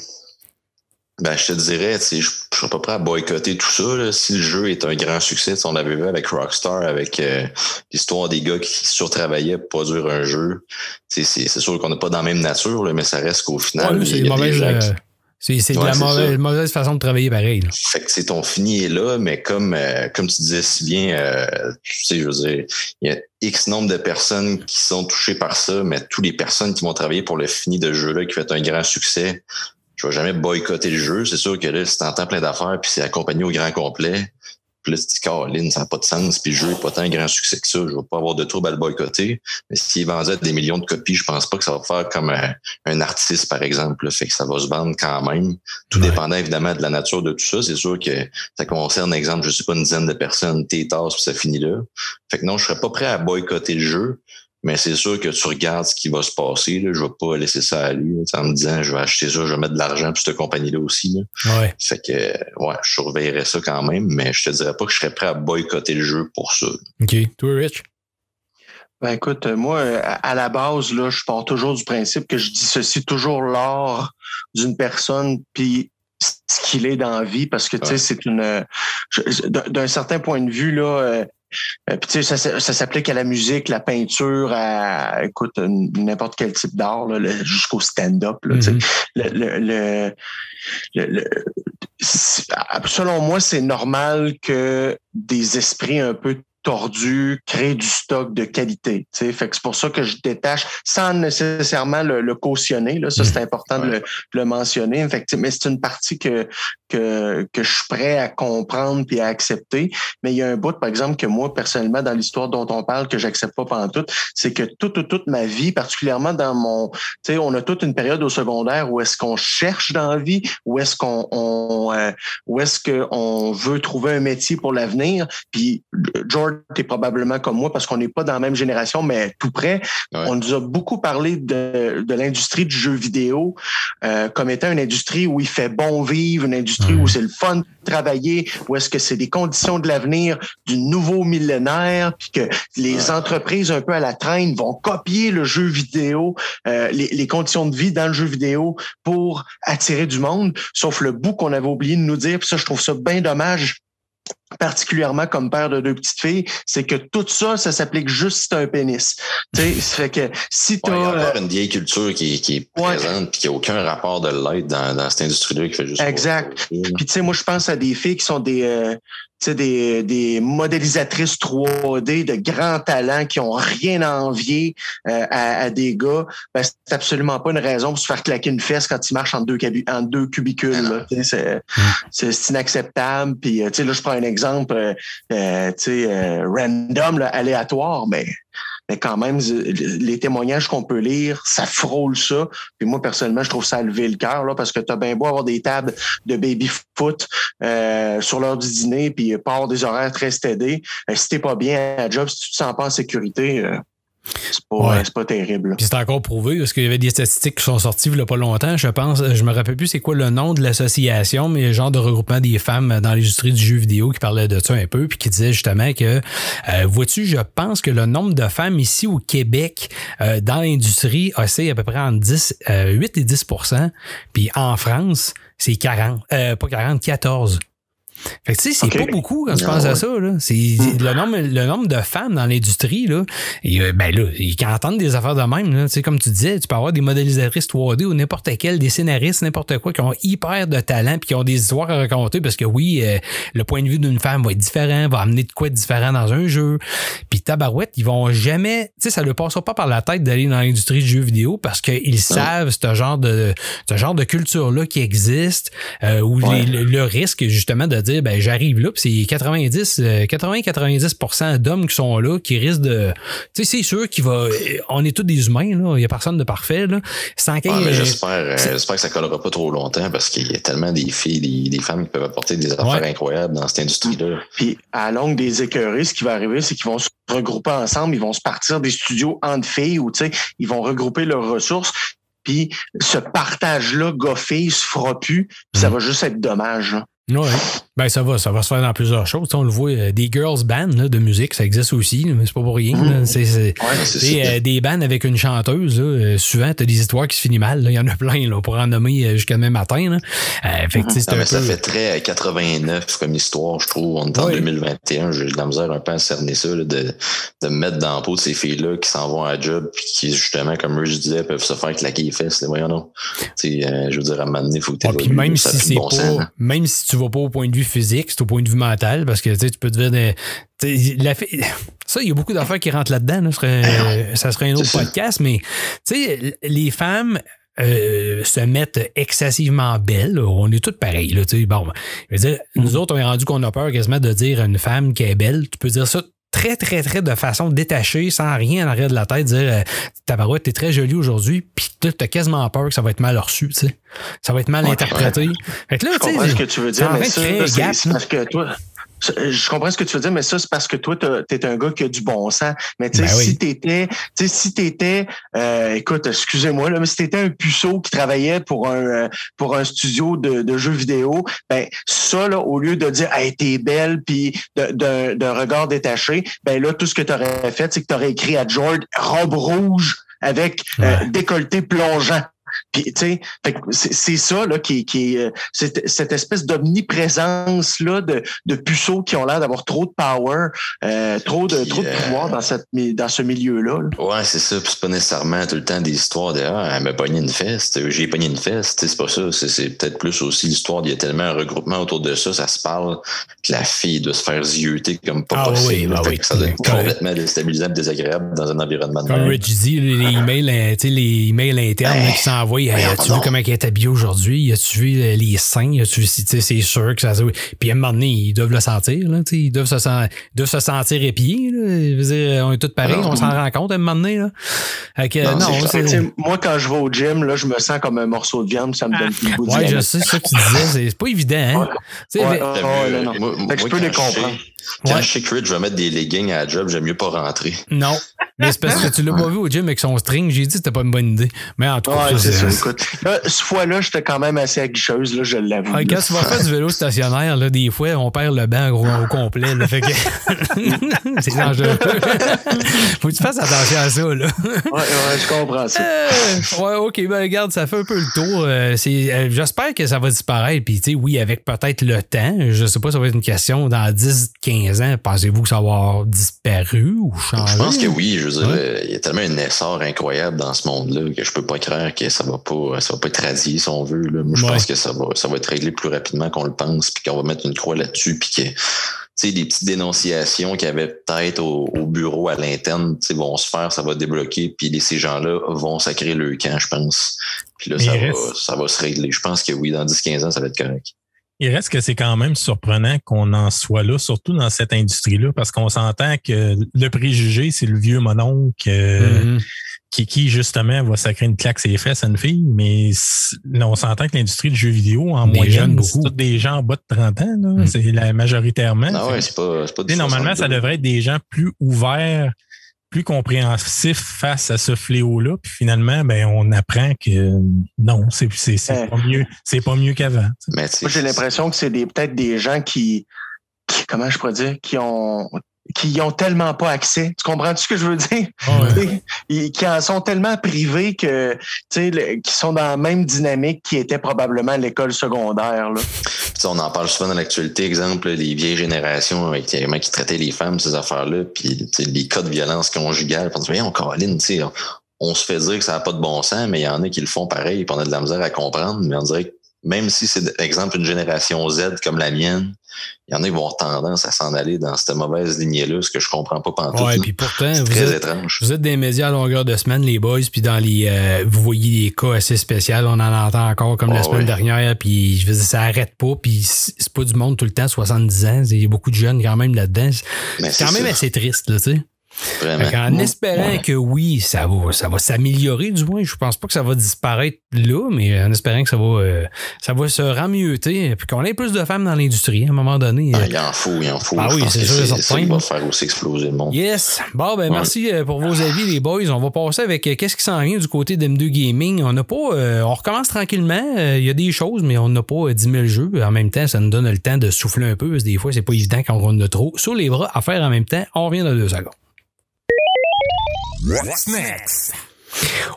Ben, je te dirais, je je serais pas prêt à boycotter tout ça. là. Si le jeu est un grand succès, on l'avait vu avec Rockstar, avec euh, l'histoire des gars qui surtravaillaient pour produire un jeu. C'est sûr qu'on n'est pas dans la même nature, là, mais ça reste qu'au final. Ouais, c'est euh, c'est de la mauvaise, façon de travailler pareil. là. Fait que c'est ton fini est là, mais comme euh, comme tu disais si bien, euh, tu sais, je veux dire, il y a X nombre de personnes qui sont touchées par ça, mais toutes les personnes qui vont travailler pour le fini de jeu-là qui fait un grand succès, je vais jamais boycotter le jeu. C'est sûr que là, si t'entends plein d'affaires puis c'est accompagné au grand complet, puis là, tu te dis, ça n'a pas de sens, puis le jeu n'est pas tant un grand succès que ça, je vais pas avoir de trouble à le boycotter. Mais s'il est vendu à des millions de copies, je pense pas que ça va faire comme un, un artiste, par exemple. là. Fait que ça va se vendre quand même. Tout Ouais. dépendant évidemment de la nature de tout ça. C'est sûr que ça concerne, exemple, je sais pas, une dizaine de personnes, tes tasses, puis ça finit là. Fait que non, je serais pas prêt à boycotter le jeu. Mais c'est sûr que tu regardes ce qui va se passer. Là. Je vais pas laisser ça à lui là, en me disant je vais acheter ça, je vais mettre de l'argent pour cette compagnie-là aussi. Là. Ouais. Fait que ouais, je surveillerais ça quand même, mais je te dirais pas que je serais prêt à boycotter le jeu pour ça. OK. Toi, Rich? Ben écoute, euh, moi, euh, à la base, là, je pars toujours du principe que je dissocie toujours l'art d'une personne puis ce qu'il est dans la vie parce que tu sais c'est une euh, d'un certain point de vue là euh, puis tu sais ça, s'applique à la musique la peinture à écoute n'importe quel type d'art jusqu'au stand-up le, le, le, selon moi, c'est normal que des esprits un peu tordu, créer du stock de qualité. Fait que c'est pour ça que je détache sans nécessairement le, cautionner. Là, ça, c'est mm. important de, le, mentionner. Fait mais c'est une partie que, que, que je suis prêt à comprendre puis à accepter. Mais il y a un bout, par exemple, que moi, personnellement, dans l'histoire dont on parle, que j'accepte pas pendant tout, c'est que toute, toute, ma vie, particulièrement dans mon, tu sais, on a toute une période au secondaire où est-ce qu'on cherche dans la vie, où est-ce qu'on, on, euh, où est-ce qu'on veut trouver un métier pour l'avenir. Puis George est probablement comme moi parce qu'on n'est pas dans la même génération, mais tout près. On nous a beaucoup parlé de, de l'industrie du jeu vidéo euh, comme étant une industrie où il fait bon vivre, une industrie où c'est le fun de travailler, où est-ce que c'est des conditions de l'avenir du nouveau millénaire, puis que les entreprises un peu à la traîne vont copier le jeu vidéo, euh, les, les conditions de vie dans le jeu vidéo pour attirer du monde. Sauf le bout qu'on avait oublié de nous dire, puis ça, je trouve ça bien dommage particulièrement comme père de deux petites filles, c'est que tout ça, ça s'applique juste à un pénis. Tu sais, fait que si tu as... il y a encore une vieille culture qui, qui est présente puis qui n'a aucun rapport de l'aide dans, dans cette industrie-là qui fait juste... Exact. Puis tu sais, moi, je pense à des filles qui sont des... Euh, des, des modélisatrices 3D de grands talents qui ont rien à envier euh, à, des gars, ben, c'est absolument pas une raison pour se faire claquer une fesse quand ils marchent en deux, en deux cubicules. C'est, c'est inacceptable. Puis, euh, là, je prends un exemple euh, euh random, là, aléatoire, mais mais quand même, les témoignages qu'on peut lire, ça frôle ça. Puis moi, personnellement, je trouve ça à lever le cœur, là, parce que tu as bien beau avoir des tables de baby-foot euh, sur l'heure du dîner, puis pas avoir des horaires très stédés. Euh, si t'es pas bien à job, si tu te sens pas en sécurité, euh, c'est pas, pas, terrible. Puis c'est encore prouvé parce qu'il y avait des statistiques qui sont sorties il n'y a pas longtemps. Je pense, je me rappelle plus c'est quoi le nom de l'association, mais le genre de regroupement des femmes dans l'industrie du jeu vidéo qui parlait de ça un peu, puis qui disait justement que, euh, vois-tu, je pense que le nombre de femmes ici au Québec euh, dans l'industrie oscille à peu près entre 10, 8 euh, et 10% puis en France, c'est 40, pas 40, 14 fait que tu sais, c'est pas beaucoup quand tu penses à ça. Là. C'est hmm. le nombre, le nombre de femmes dans l'industrie, là. Et, euh, ben là, ils entendent des affaires de même, là. Tu sais, comme tu disais, tu peux avoir des modélisatrices 3D ou n'importe quel, des scénaristes, n'importe quoi, qui ont hyper de talent puis qui ont des histoires à raconter parce que oui, euh, le point de vue d'une femme va être différent, va amener de quoi de différent dans un jeu. Puis tabarouette, ils vont jamais, tu sais, ça ne passera pas par la tête d'aller dans l'industrie du jeu vidéo parce qu'ils savent ce genre de ce genre de culture-là qui existe, euh, où le risque justement de dire ben j'arrive là, puis c'est 90, 80-90% euh, d'hommes qui sont là, qui risquent de. Tu sais, c'est sûr qu'il va. On est tous des humains, là. Il n'y a personne de parfait, là. Sans j'espère, euh, j'espère que ça collera pas trop longtemps parce qu'il y a tellement des filles, des, femmes qui peuvent apporter des affaires incroyables dans cette industrie-là. Puis à longue des écœurés, ce qui va arriver, c'est qu'ils vont se regrouper ensemble, ils vont se partir des studios entre filles ou tu sais, ils vont regrouper leurs ressources. Puis ce partage-là, gars-filles, se fera plus. ça mm. va juste être dommage. Oui. Ben, ça va, ça va se faire dans plusieurs choses. on le voit, euh, des girls bands de musique, ça existe aussi, mais c'est pas pour rien. Mmh. C'est euh, des bands avec une chanteuse. Euh, souvent, tu as des histoires qui se finissent mal. Il y en a plein là, pour en nommer jusqu'à demain matin. Là. Fait mmh. Ça fait très 89 comme histoire, je trouve. On est en 2021. J'ai de la misère un peu à cerner ça, de, de mettre dans la peau de ces filles-là qui s'en vont à job puis qui, justement, comme eux, je disais, peuvent se faire claquer les fesses. Voyons non. je veux dire, à un moment donné, faut que tu même si c'est pas, même si tu vas pas au point de vue physique, c'est au point de vue mental, parce que tu peux devenir. La, ça, il y a beaucoup d'affaires qui rentrent là-dedans. ça serait un autre podcast, mais les femmes euh, se mettent excessivement belles. On est toutes pareilles. Là, bon, je veux dire, nous mm. autres, on est rendu qu'on a peur quasiment de dire à une femme qui est belle. Tu peux dire ça très, très, très de façon détachée, sans rien en arrière de la tête, dire euh, Tabarouette, t'es très jolie aujourd'hui, puis t'as quasiment peur que ça va être mal reçu, tu sais. Ça va être mal interprété. Fait que là, tu sais, ce que tu veux dire, mais ça, c'est parce que toi, je comprends ce que tu veux dire, mais ça, c'est parce que toi, tu es un gars qui a du bon sens. Mais tu sais, ben si t'étais, tu sais, si t'étais, euh, écoute, excusez-moi, là, mais si t'étais un puceau qui travaillait pour un euh, pour un studio de, de jeux vidéo, ben ça, là, au lieu de dire Hey, t'es belle, puis d'un regard détaché, ben là, tout ce que tu aurais fait, c'est que tu aurais écrit à George robe rouge avec euh, décolleté plongeant. Puis, tu sais, fait que c'est c'est ça là qui, qui est euh, cette, cette espèce d'omniprésence là de, de puceaux qui ont l'air d'avoir trop de power, euh, trop de Puis, trop de euh, pouvoir dans cette dans ce milieu-là. là. Ouais, c'est ça. Puis c'est pas nécessairement tout le temps des histoires de Ah, elle m'a pogné une fesse, j'ai pogné une fesse. Tu sais, C'est pas ça. C'est, c'est peut-être plus aussi l'histoire. Il y a tellement un regroupement autour de ça, ça se parle, que la fille doit se faire zioter comme pas Ah oui, possible. bah Fait oui. ça doit être complètement déstabilisant et désagréable dans un environnement de Comme. Rich dit, les, emails, euh, tu sais, les emails internes qui s'envoient. Hey, as-tu vu donc. comment elle est habillée aujourd'hui? As-tu vu euh, les seins? As-tu vu si, tu sais, c'est sûr que ça se Puis à un moment donné, ils doivent le sentir, là, tu sais, ils doivent se, sen- ils doivent se sentir épiés, là. Je veux dire, on est tous pareils, Alors, on s'en rend compte à un moment donné, là. Que, Non, non, c'est c'est. moi, quand je vais au gym, là, je me sens comme un morceau de viande, ça me donne plus le goût Ouais, je sais ce que tu disais, c'est c'est pas évident, hein? Ouais. Ouais, ouais, non, moi- Fait que je peux les je comprendre. Quand Ouais. je sais que Rich va mettre des leggings à la job, j'aime mieux pas rentrer. Non. Mais c'est parce que tu l'as pas vu au gym avec son string. J'ai dit que c'était pas une bonne idée. Mais en tout cas, Ouais, c'est ça. Écoute, là, ce fois-là, j'étais quand même assez aguicheuse, là, je l'avoue. Quand tu vas faire du vélo stationnaire, là, des fois, on perd le banc gros, au complet. Là, fait que c'est dangereux. Faut que tu fasses attention à ça. Là. Ouais, ouais, je comprends ça. Euh, ouais, ok, ben regarde, ça fait un peu le tour. Euh, euh, j'espère que ça va disparaître. Puis, tu sais, oui, avec peut-être le temps, je sais pas, ça va être une question dans 10-15 ans. Pensez-vous que ça va avoir disparu ou changé? Je pense que oui. Je veux dire, Ouais. euh, il y a tellement un essor incroyable dans ce monde-là que je peux pas croire que ça va pas, ça va pas être radié si on veut. Là. Moi, je Ouais. pense que ça va, ça va être réglé plus rapidement qu'on le pense, puis qu'on va mettre une croix là-dessus, puis que tu sais, des petites dénonciations qu'il y avait peut-être au, au bureau à l'interne, tu sais, vont se faire, ça va débloquer, puis ces gens-là vont sacrer le camp, je pense. Puis là, ça va, ça va se régler. Je pense que oui, dans 10-15 ans, ça va être correct. Il reste que c'est quand même surprenant qu'on en soit là, surtout dans cette industrie-là, parce qu'on s'entend que le préjugé, c'est le vieux mononcle euh, Mhm. Qui, qui, justement, va sacrer une claque ses fesses à une fille. Mais on s'entend que l'industrie du jeu vidéo, en Des moyenne, c'est beaucoup. tous des gens en bas de 30 ans. là. Mm. C'est la majoritairement. Non, Fait ouais, c'est pas, c'est pas du normalement, ça 62. devrait être des gens plus ouverts, plus compréhensifs face à ce fléau-là. Puis finalement, ben, on apprend que non, c'est c'est c'est Ouais. pas mieux, c'est pas mieux qu'avant. Moi, j'ai l'impression que c'est des peut-être des gens qui, qui- comment je pourrais dire, qui ont qui ont tellement pas accès. Tu comprends ce que je veux dire? Ouais. Ils- qui en sont tellement privés que, tu sais, le- qui sont dans la même dynamique qui était probablement à l'école secondaire. Là. Tu on en parle souvent dans l'actualité, exemple, les vieilles générations avec les mecs qui traitaient les femmes, ces affaires-là, puis tu les cas de violence conjugale. On se dit, on Caroline, tu sais, on, on se fait dire que ça n'a pas de bon sens, mais il y en a qui le font pareil, puis on a de la misère à comprendre, mais on dirait que même si c'est, exemple, une génération Z comme la mienne, il y en a qui vont avoir tendance à s'en aller dans cette mauvaise lignée-là, ce que je comprends pas pantoute. Ouais, puis pourtant, c'est vous très êtes, étrange. Vous êtes des médias à longueur de semaine, les boys, puis dans les, euh, vous voyez des cas assez spéciaux, on en entend encore comme la Ah semaine dernière, puis je veux dire, ça arrête pas, puis c'est pas du monde tout le temps, 70 ans, il y a beaucoup de jeunes quand même là-dedans. C'est quand même ça, assez triste, là, tu sais. Qu'en espérant Ouais. que oui, ça va, ça va s'améliorer, du moins, je pense pas que ça va disparaître là, mais en espérant que ça va, euh, ça va se rameuter, puis qu'on ait plus de femmes dans l'industrie à un moment donné. Ah, il en faut, il en faut. Ah Je oui, c'est sûr ça va faire aussi exploser le monde. Yes. Bon, ben Ouais. merci euh, pour vos avis, les boys. On va passer avec euh, qu'est-ce qui s'en vient du côté d'M2 Gaming? On n'a pas. euh, on recommence tranquillement. Euh, Il y a des choses, mais on n'a pas euh, 10 000 jeux. En même temps, ça nous donne le temps de souffler un peu, parce que des fois, c'est pas évident quand on en a trop. Sur les bras à faire en même temps. On revient dans deux secondes. What's next?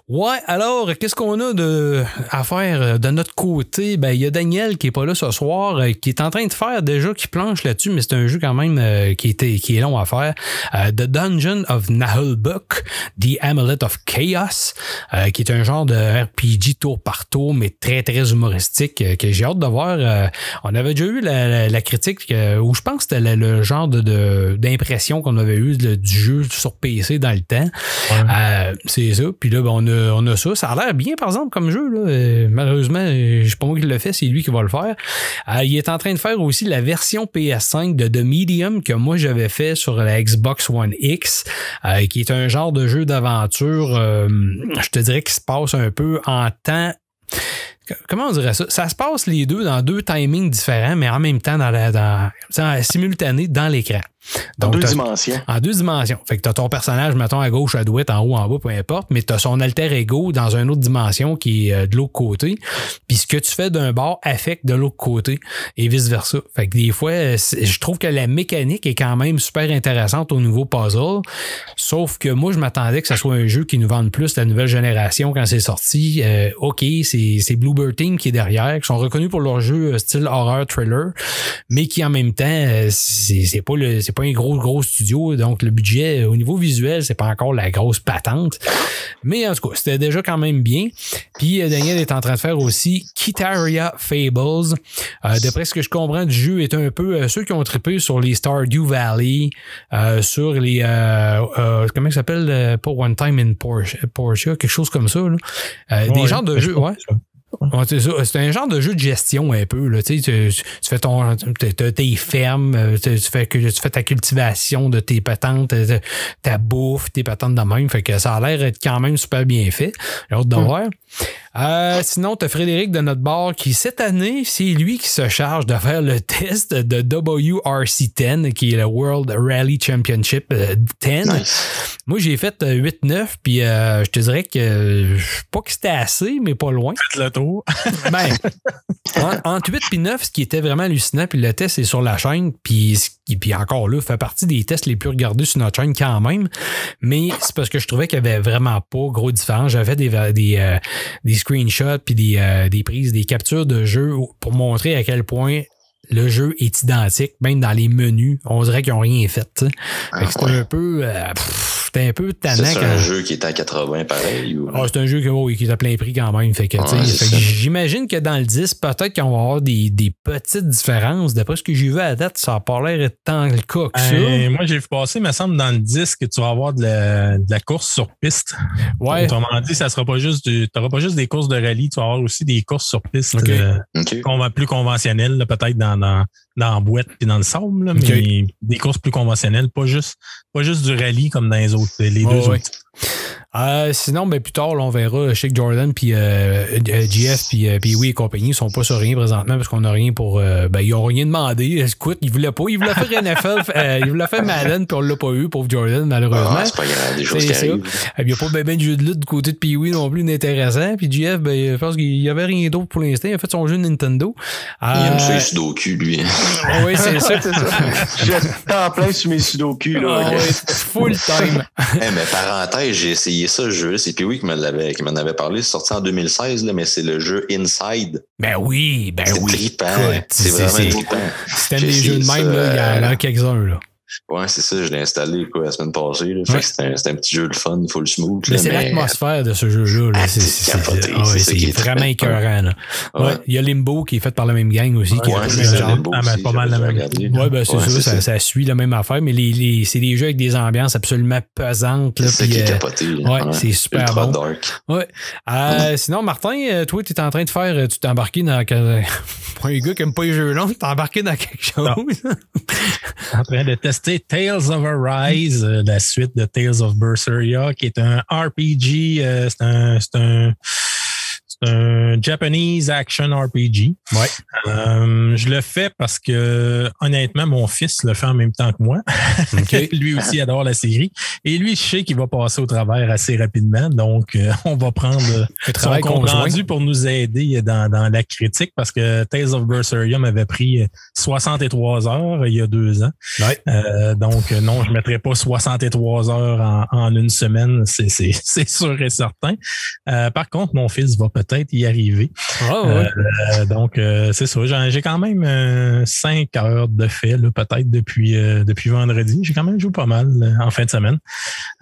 Ouais, alors, qu'est-ce qu'on a de, à faire euh, de notre côté? Ben, il y a Daniel qui est pas là ce soir, euh, qui est en train de faire déjà, qui planche là-dessus, mais c'est un jeu quand même euh, qui, était, qui est long à faire. Euh, The Dungeon of Nahulbuk, The Amulet of Chaos, euh, qui est un genre de RPG tour par tour, mais très, très humoristique, que j'ai hâte de voir. On avait déjà eu la, la- la critique, où je pense que c'était le, genre de, de- d'impression qu'on avait eu du jeu sur PC dans le temps. Euh, c'est ça. Puis là, ben, on, a, on a ça. Ça a l'air bien, par exemple, comme jeu. Là. Euh, malheureusement, euh, c'est pas moi qui le fait, c'est lui qui va le faire. Euh, il est en train de faire aussi la version PS5 de The Medium que moi j'avais fait sur la Xbox One X, qui est un genre de jeu d'aventure, je te dirais, qui se passe un peu en temps comment on dirait ça? Ça se passe les deux dans deux timings différents, mais en même temps dans la, dans- simultané dans l'écran. En deux dimensions. en deux dimensions. Fait que t'as ton personnage, mettons, à gauche, à droite, en haut, en bas, peu importe, mais t'as son alter ego dans une autre dimension qui est euh, de l'autre côté. Puis ce que tu fais d'un bord affecte de l'autre côté et vice-versa. Fait que des fois, euh, je trouve que la mécanique est quand même super intéressante au niveau puzzle. Sauf que moi, je m'attendais que ça soit un jeu qui nous vende plus la nouvelle génération quand c'est sorti. Euh, OK, c'est c'est Bluebird Team qui est derrière, qui sont reconnus pour leur jeu euh, style horror thriller, mais qui en même temps, c'est pas le pas un gros gros studio, donc le budget euh, au niveau visuel, c'est pas encore la grosse patente. Mais en tout cas, c'était déjà quand même bien. Puis euh, Daniel est en train de faire aussi Kitaria Fables. Euh, D'après ce que je comprends du jeu, est un peu euh, ceux qui ont trippé sur les Stardew Valley, euh, sur les comment ça s'appelle pas One Time in Porsche, Porsche quelque chose comme ça. Là. Des genres de je jeux, ouais. Ouais, c'est un genre de jeu de gestion un peu. Là. Tu, tu, tu fais ton, tes fermes, euh, tu, tu fais, que- tu fais ta cultivation de tes patentes, ta, ta bouffe, tes patentes de même. Fait que ça a l'air d'être quand même super bien fait. J'ai hâte de voir. Euh, sinon, tu as Frédéric de notre bord qui, cette année, c'est lui qui se charge de faire le test de WRC10, qui est le World Rally Championship euh, 10. Nice. Moi, j'ai fait euh, 8-9, puis euh, je te dirais que euh, pas que c'était assez, mais pas loin. Faites le tour. Ben, en- entre 8 et 9, ce qui était vraiment hallucinant, puis le test est sur la chaîne, puis, ce qui- puis encore là, fait partie des tests les plus regardés sur notre chaîne quand même. Mais c'est parce que je trouvais qu'il y avait vraiment pas gros différence. J'avais des, des, euh, des screenshots, puis des, euh, des prises, des captures de jeu pour montrer à quel point le jeu est identique, même dans les menus. On dirait qu'ils n'ont rien fait. tu ouais. un peu. euh, c'était un peu tannant. C'est un jeu qui est à 80 pareil. Ou... ah, c'est un jeu qui, est à plein prix quand même. Fait que, tu sais, Ouais, c'est fait que ça. j'imagine que dans le 10, peut-être qu'on va avoir des, des petites différences. D'après ce que j'ai vu à la date, ça n'a pas l'air tant le cas que ça. Euh, moi, j'ai vu passer, me semble, dans le disque que tu vas avoir de la, de la course sur piste. ouais. Autrement dit, ça sera pas juste du, t'auras pas juste des courses de rallye, tu vas avoir aussi des courses sur piste euh, plus conventionnelles, peut-être dans, dans, dans la boîte puis dans le sable, là, mais des courses plus conventionnelles, pas juste, pas juste du rallye comme dans les autres, les deux ouais. autres. Euh, sinon, ben, plus tard, là, on verra Shake Jordan puis euh, euh, GF puis euh, oui et compagnie sont pas sur rien présentement parce qu'on n'a rien pour euh, ben ils ont rien demandé. Écoute, ils voulaient pas, ils voulaient faire NFL, euh, ils voulaient faire Madden puis on l'a pas eu pauvre Jordan malheureusement. Ah, c'est pas grave, des choses qui ça. arrivent. Il n'y a pas ben, ben de jeu de lutte du côté de Pee-Wee non plus d'intéressant. Puis GF, ben, je pense qu'il y avait rien d'autre pour l'instant. Il a fait son jeu Nintendo. Il aime ça, les sudoku, lui. oui, c'est ça. C'est ça. Je suis en plein sur mes sudoku. Là. Ah ouais, full time. Eh, mais parenthèse, j'ai essayé ça, ce jeu. C'est Pee-Wee qui m'en avait parlé. C'est sorti en 2016, là, mais c'est le jeu Inside. Ben oui, ben c'est oui. trippant. Écoute, C'est c'est- vraiment c'est- trippant. J'ai des jeux de même, ça, là, il y en a euh, quelques-uns. Ouais, c'est ça, je l'ai installé quoi, la semaine passée. Là. Fait Ouais. que c'était un, petit jeu de fun, full smooth. Mais c'est l'atmosphère de ce jeu-là. là. Ah, C'est c'est c'est- c'est- ouais, c'est c'est vraiment écœurant. Ouais. Ouais. Il y a Limbo qui est fait par la même gang aussi. qui est c'est ça, genre. Limbo Ah, aussi, pas mal la même. regardé. Ouais, ben c'est Ouais, ça, c'est ça, suit la même affaire, mais les, les, c'est des jeux avec des ambiances absolument pesantes. Là, C'est ça puis, qui est euh, capoté. ouais, c'est super bon. Ouais. Euh, sinon, Martin, euh, toi, tu es en train de faire. Tu t'es embarqué dans. Pour un gars qui aime pas les jeux longs, tu t'es embarqué dans quelque chose. en train de tester Tales of Arise, euh, la suite de Tales of Berseria, qui est un RPG, euh, c'est un, c'est un, c'est un Japanese action RPG. Ouais. Euh, je le fais parce que honnêtement, mon fils le fait en même temps que moi. Lui aussi adore la série. Et lui, je sais qu'il va passer au travers assez rapidement. Donc, euh, on va prendre Le travail compte rendu pour nous aider dans, dans la critique parce que Tales of Berseria m'avait pris 63 heures il y a deux ans. Ouais. Euh, donc, non, je ne mettrai pas 63 heures en, en une semaine, c'est sûr et certain. Par contre, mon fils va peut-être y arriver. Ah, ouais. Euh, donc, euh, c'est ça. J'ai quand même euh, cinq heures de fait, peut-être depuis, euh, depuis vendredi. J'ai quand même joué pas mal euh, en fin de semaine.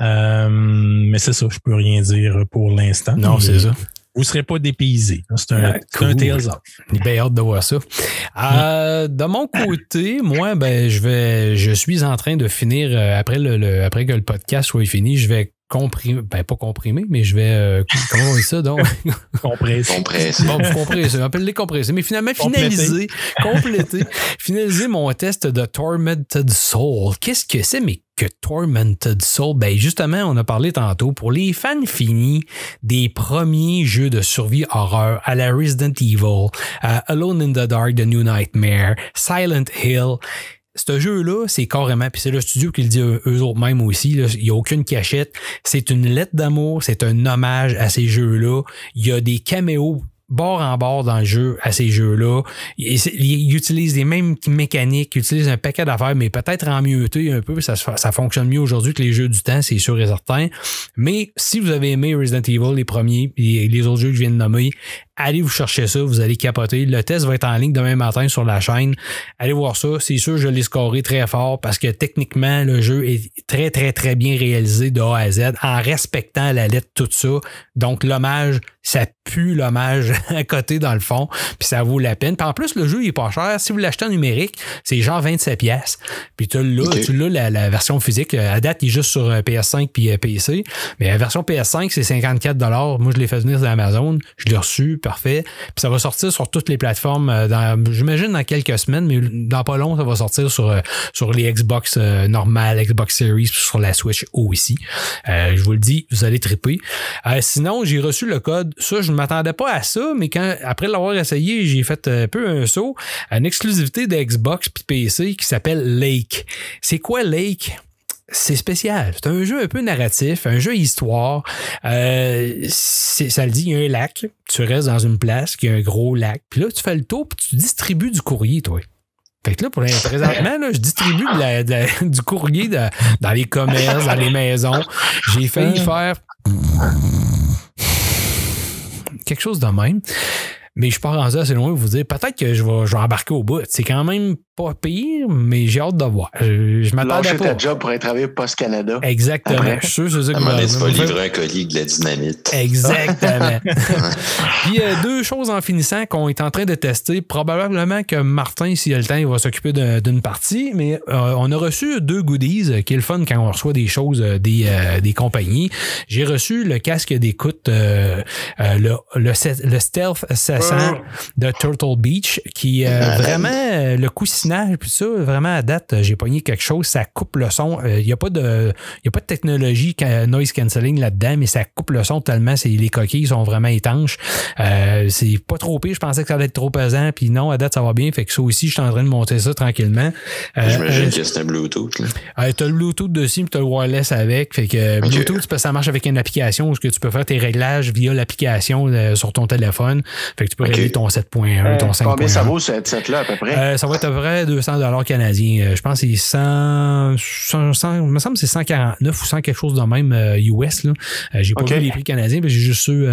Euh, mais c'est ça, je peux rien dire pour l'instant. non, c'est ça. Vous ne serez pas dépaysé. C'est un, Ah, c'est un cool. Tales of. J'ai bien hâte de voir ça. Euh, de mon côté, moi, ben, je vais, je suis en train de finir euh, après le, le- après que le podcast soit fini, je vais comprimer, ben pas comprimer, mais je vais, euh, comment on dit ça donc? Compressé. Compressé. Bon, compresser, appelle-les compresser, mais finalement finaliser, compléter, finaliser mon test de Tormented Soul. Qu'est-ce que c'est, mais que Tormented Soul? Ben, justement, on a parlé tantôt pour les fans finis des premiers jeux de survie horreur à la Resident Evil, à Alone in the Dark, The New Nightmare, Silent Hill. Ce jeu-là, c'est carrément, puis c'est le studio qui le dit eux, autres mêmes aussi, il n'y a aucune cachette. C'est une lettre d'amour, c'est un hommage à ces jeux-là. Il y a des caméos bord en bord dans le jeu à ces jeux-là. Ils, utilisent les mêmes mécaniques, ils utilisent un paquet d'affaires, mais peut-être en mieuxté un peu. Ça, ça fonctionne mieux aujourd'hui que les jeux du temps, c'est sûr et certain. Mais si vous avez aimé Resident Evil, les premiers, et les autres jeux que je viens de nommer, allez vous chercher ça, vous allez capoter. Le test va être en ligne demain matin sur la chaîne. Allez voir ça. C'est sûr, je l'ai scoré très fort parce que techniquement, le jeu est très, très, très bien réalisé de A à Z en respectant la lettre tout ça. Donc, l'hommage, ça pue l'hommage à côté dans le fond, puis ça vaut la peine. Puis en plus, le jeu il est pas cher. Si vous l'achetez en numérique, c'est genre 27 pièces. Puis tu l'as, tu l'as la, la version physique. À date, il est juste sur euh, PS5 puis euh, PC. Mais la version PS5, c'est 54 Moi, je l'ai fait venir sur Amazon. Je l'ai reçu, parfait. Puis ça va sortir sur toutes les plateformes. euh, j'imagine dans quelques semaines, mais dans pas long, ça va sortir sur, euh, sur les Xbox euh, normales, Xbox Series, sur la Switch aussi. Je vous le dis, vous allez triper. Sinon, j'ai reçu le code. Ça, je ne m'attendais pas à ça, mais quand après l'avoir essayé, j'ai fait un peu un saut une exclusivité de Xbox puis PC qui s'appelle Lake. C'est quoi Lake? C'est spécial. C'est un jeu un peu narratif, un jeu histoire. Euh, ça le dit, il y a un lac. Tu restes dans une place qui a un gros lac. Puis là, tu fais le tour puis tu distribues du courrier, toi. Fait que là, pour l'instant, présentement, là, je distribue de la- de la- du courrier de- dans les commerces, dans les maisons. J'ai failli faire quelque chose de même. Mais je suis pas rendu assez loin pour vous dire peut-être que je vais, je vais embarquer au bout. C'est quand même pas pire, mais j'ai hâte de voir. Je, je Lâcher pas. ta job pour aller travailler pour Post Canada. Exactement. Après. Je suis sûr que c'est ça À tu vas me faire- livrer un colis de la dynamite. Exactement. Puis euh, deux choses en finissant qu'on est en train de tester. Probablement que Martin, s'il a le temps, il va s'occuper d'une partie. Mais euh, on a reçu deux goodies, euh, qui est le fun quand on reçoit des choses euh, des, euh, des compagnies. J'ai reçu le casque d'écoute, euh, euh, le, le, le Stealth Assassin de Turtle Beach, qui euh, vraiment euh, le coussinage, puis ça, vraiment à date, euh, j'ai pogné quelque chose, ça coupe le son. Euh, Il n'y a pas de y a pas de technologie ca- noise cancelling là-dedans, mais ça coupe le son tellement c'est, les coquilles sont vraiment étanches. Euh, c'est pas trop pire. Je pensais que ça allait être trop pesant, puis non, à date, ça va bien. Fait que ça aussi, je suis en train de monter ça tranquillement. Euh, J'imagine euh, que c'est un Bluetooth. Là. euh, t'as le Bluetooth dessus, puis t'as le wireless avec. Fait que euh. Bluetooth, ça marche avec une application où ce que tu peux faire tes réglages via l'application euh, sur ton téléphone. Fait que tu peux régler ton 7.1, ton 5.1. Combien ça vaut ce headset-là à peu près? Euh, ça va être à peu près 200 dollars canadiens. Euh, je pense que c'est 100, 100, 100 il me semble que c'est 149 ou 100 quelque chose de même euh, US. Là. Euh, j'ai pas Ok. vu les prix canadiens, mais j'ai juste ceux,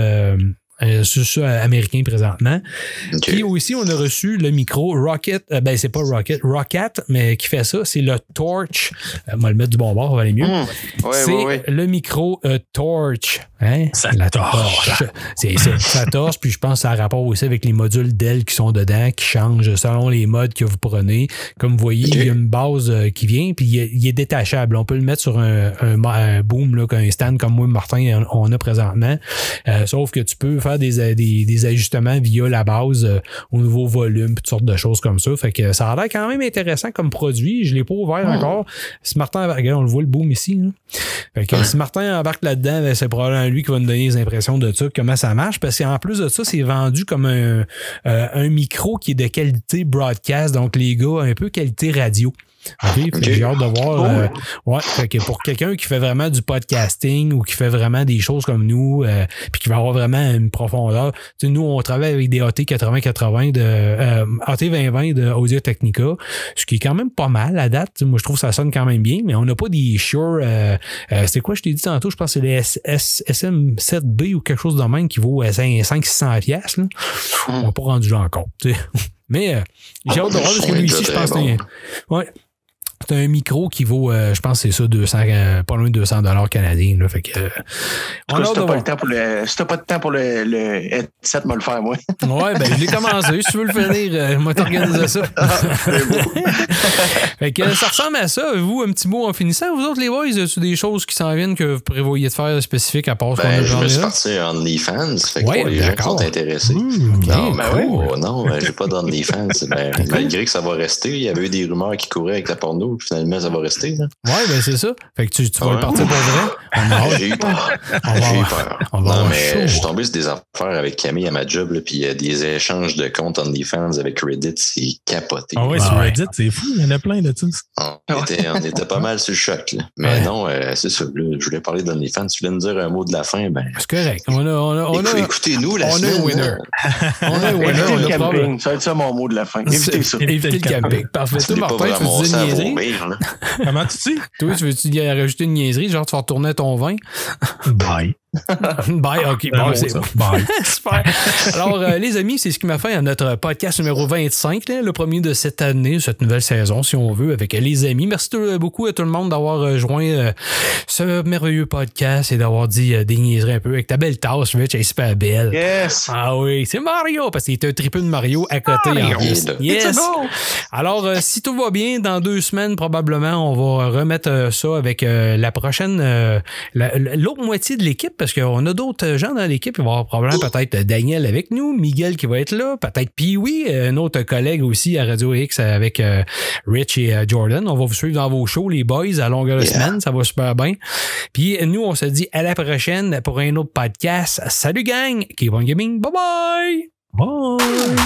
euh, euh, ceux, ceux américains présentement. Puis aussi, on a reçu le micro Rocket. euh, ben, c'est pas Rocket, Rocket, mais qui fait ça, c'est le Torch. Euh, on va le mettre du bon bord, ça va aller mieux. Ouais, c'est ouais, ouais. le micro euh, Torch. Hein? Ça la torche. C'est ça. Ça torche, puis je pense que ça a rapport aussi avec les modules Dell qui sont dedans, qui changent selon les modes que vous prenez. Comme vous voyez, il y a une base euh, qui vient, puis il est, il est détachable. On peut le mettre sur un, un, mo- un boom, là, un stand comme moi et Martin, on a présentement. Euh, sauf que tu peux faire des, des, des ajustements via la base euh, au niveau volume, toutes sortes de choses comme ça. Fait que ça a l'air quand même intéressant comme produit. Je l'ai pas ouvert encore. Si Martin, regarde, on le voit le boom ici. là. Fait que si Martin embarque là-dedans, ben, c'est probablement lui qui va nous donner les impressions de ça, comment ça marche. Parce qu'en plus de ça, c'est vendu comme un, euh, un micro qui est de qualité broadcast. Donc, les gars, un peu qualité radio. Ok. J'ai hâte de voir. Euh, ouais, fait que pour quelqu'un qui fait vraiment du podcasting ou qui fait vraiment des choses comme nous, euh, puis qui va avoir vraiment une profondeur. Tu sais, nous, on travaille avec des AT 80-80 de euh, AT 2020 de Audio Technica, ce qui est quand même pas mal à date. Moi, je trouve que ça sonne quand même bien, mais on n'a pas des Shure. Euh, euh, c'est quoi, je t'ai dit tantôt, je pense que c'est les S- S- SM7B ou quelque chose de même qui vaut 500-600$. piastres, là. On n'a pas rendu là encore. Mais euh, j'ai hâte de voir parce que lui ici, je pense que bon. ouais. C'est un micro qui vaut, euh, je pense que c'est ça, 200, euh, pas loin de 200 dollars canadiens. Là, fait que, euh, on cas, si de t'as pas le temps pour le, si pas de temps pour le, le headset, moi le faire, moi. Ouais, ben je l'ai commencé. Si tu veux le finir, euh, moi t'organiser ça. fait que ça ressemble à ça. Vous, un petit mot en finissant. Vous autres, les boys, y des choses qui s'en viennent que vous prévoyez de faire spécifiques à part ce qu'on a Ben, je me suis parti en OnlyFans. Fait que Ouais, pour les gens qui sont intéressés. Mmh, non, ben cool. ouais, non, ben, j'ai pas d'OnlyFans. Ben, malgré que ça va rester, il y avait eu des rumeurs qui couraient avec la porno, Finalement, ça va rester. Là. Ouais, ben c'est ça. Fait que tu, tu vas Ouais. partir pour vrai? J'ai eu peur. J'ai eu peur. on va Non, mais je suis tombé sur des affaires avec Camille à ma job, là, puis il y a des échanges de comptes OnlyFans avec Reddit, c'est capoté. Ah ouais, Ah sur ouais. Reddit, c'est fou. Il y en a plein de ça. On était, on était pas mal sur le choc. Là. Mais Ouais. non, euh, c'est ça. là, je voulais parler d'OnlyFans. Tu voulais me dire un mot de la fin? Ben, C'est correct. On a, on a, on a, écou- écoutez-nous la on semaine. winner. on a un winner. Évitez le camping. Ça va être ça mon mot de la fin. Évitez ça. Éviter le camping. Parfait. Pas Martin, tu vous veux-tu vomir, là. Comment tu dis? Toi, tu veux-tu y rajouter une niaiserie? Genre, tu vas retourner ton vin? Bye. Bye, ok. Bon, mot, c'est. Bye. Super. Alors, euh, les amis, c'est ce qui m'a fait à notre podcast numéro 25, là, le premier de cette année, cette nouvelle saison, si on veut, avec euh, les amis. Merci beaucoup à tout le monde d'avoir euh, joint euh, ce merveilleux podcast et d'avoir dit euh, des niaiseries un peu avec ta belle tasse, Rich, elle est super belle. Yes. Ah oui, c'est Mario, parce qu'il était un triple de Mario à côté. en plus. Mario. Yes. Alors, euh, si tout va bien, dans deux semaines, probablement, on va remettre euh, ça avec euh, la prochaine, euh, la- l'autre moitié de l'équipe, parce qu'on a d'autres gens dans l'équipe. Il va y avoir probablement peut-être Daniel avec nous, Miguel qui va être là, peut-être Pee-Wee, euh, un autre collègue aussi à Radio X avec euh, Rich et euh, Jordan. On va vous suivre dans vos shows, les boys, à longueur de Yeah. semaine. Ça va super bien. Puis nous, on se dit à la prochaine pour un autre podcast. Salut gang! Keep on gaming. Bye bye! Bye.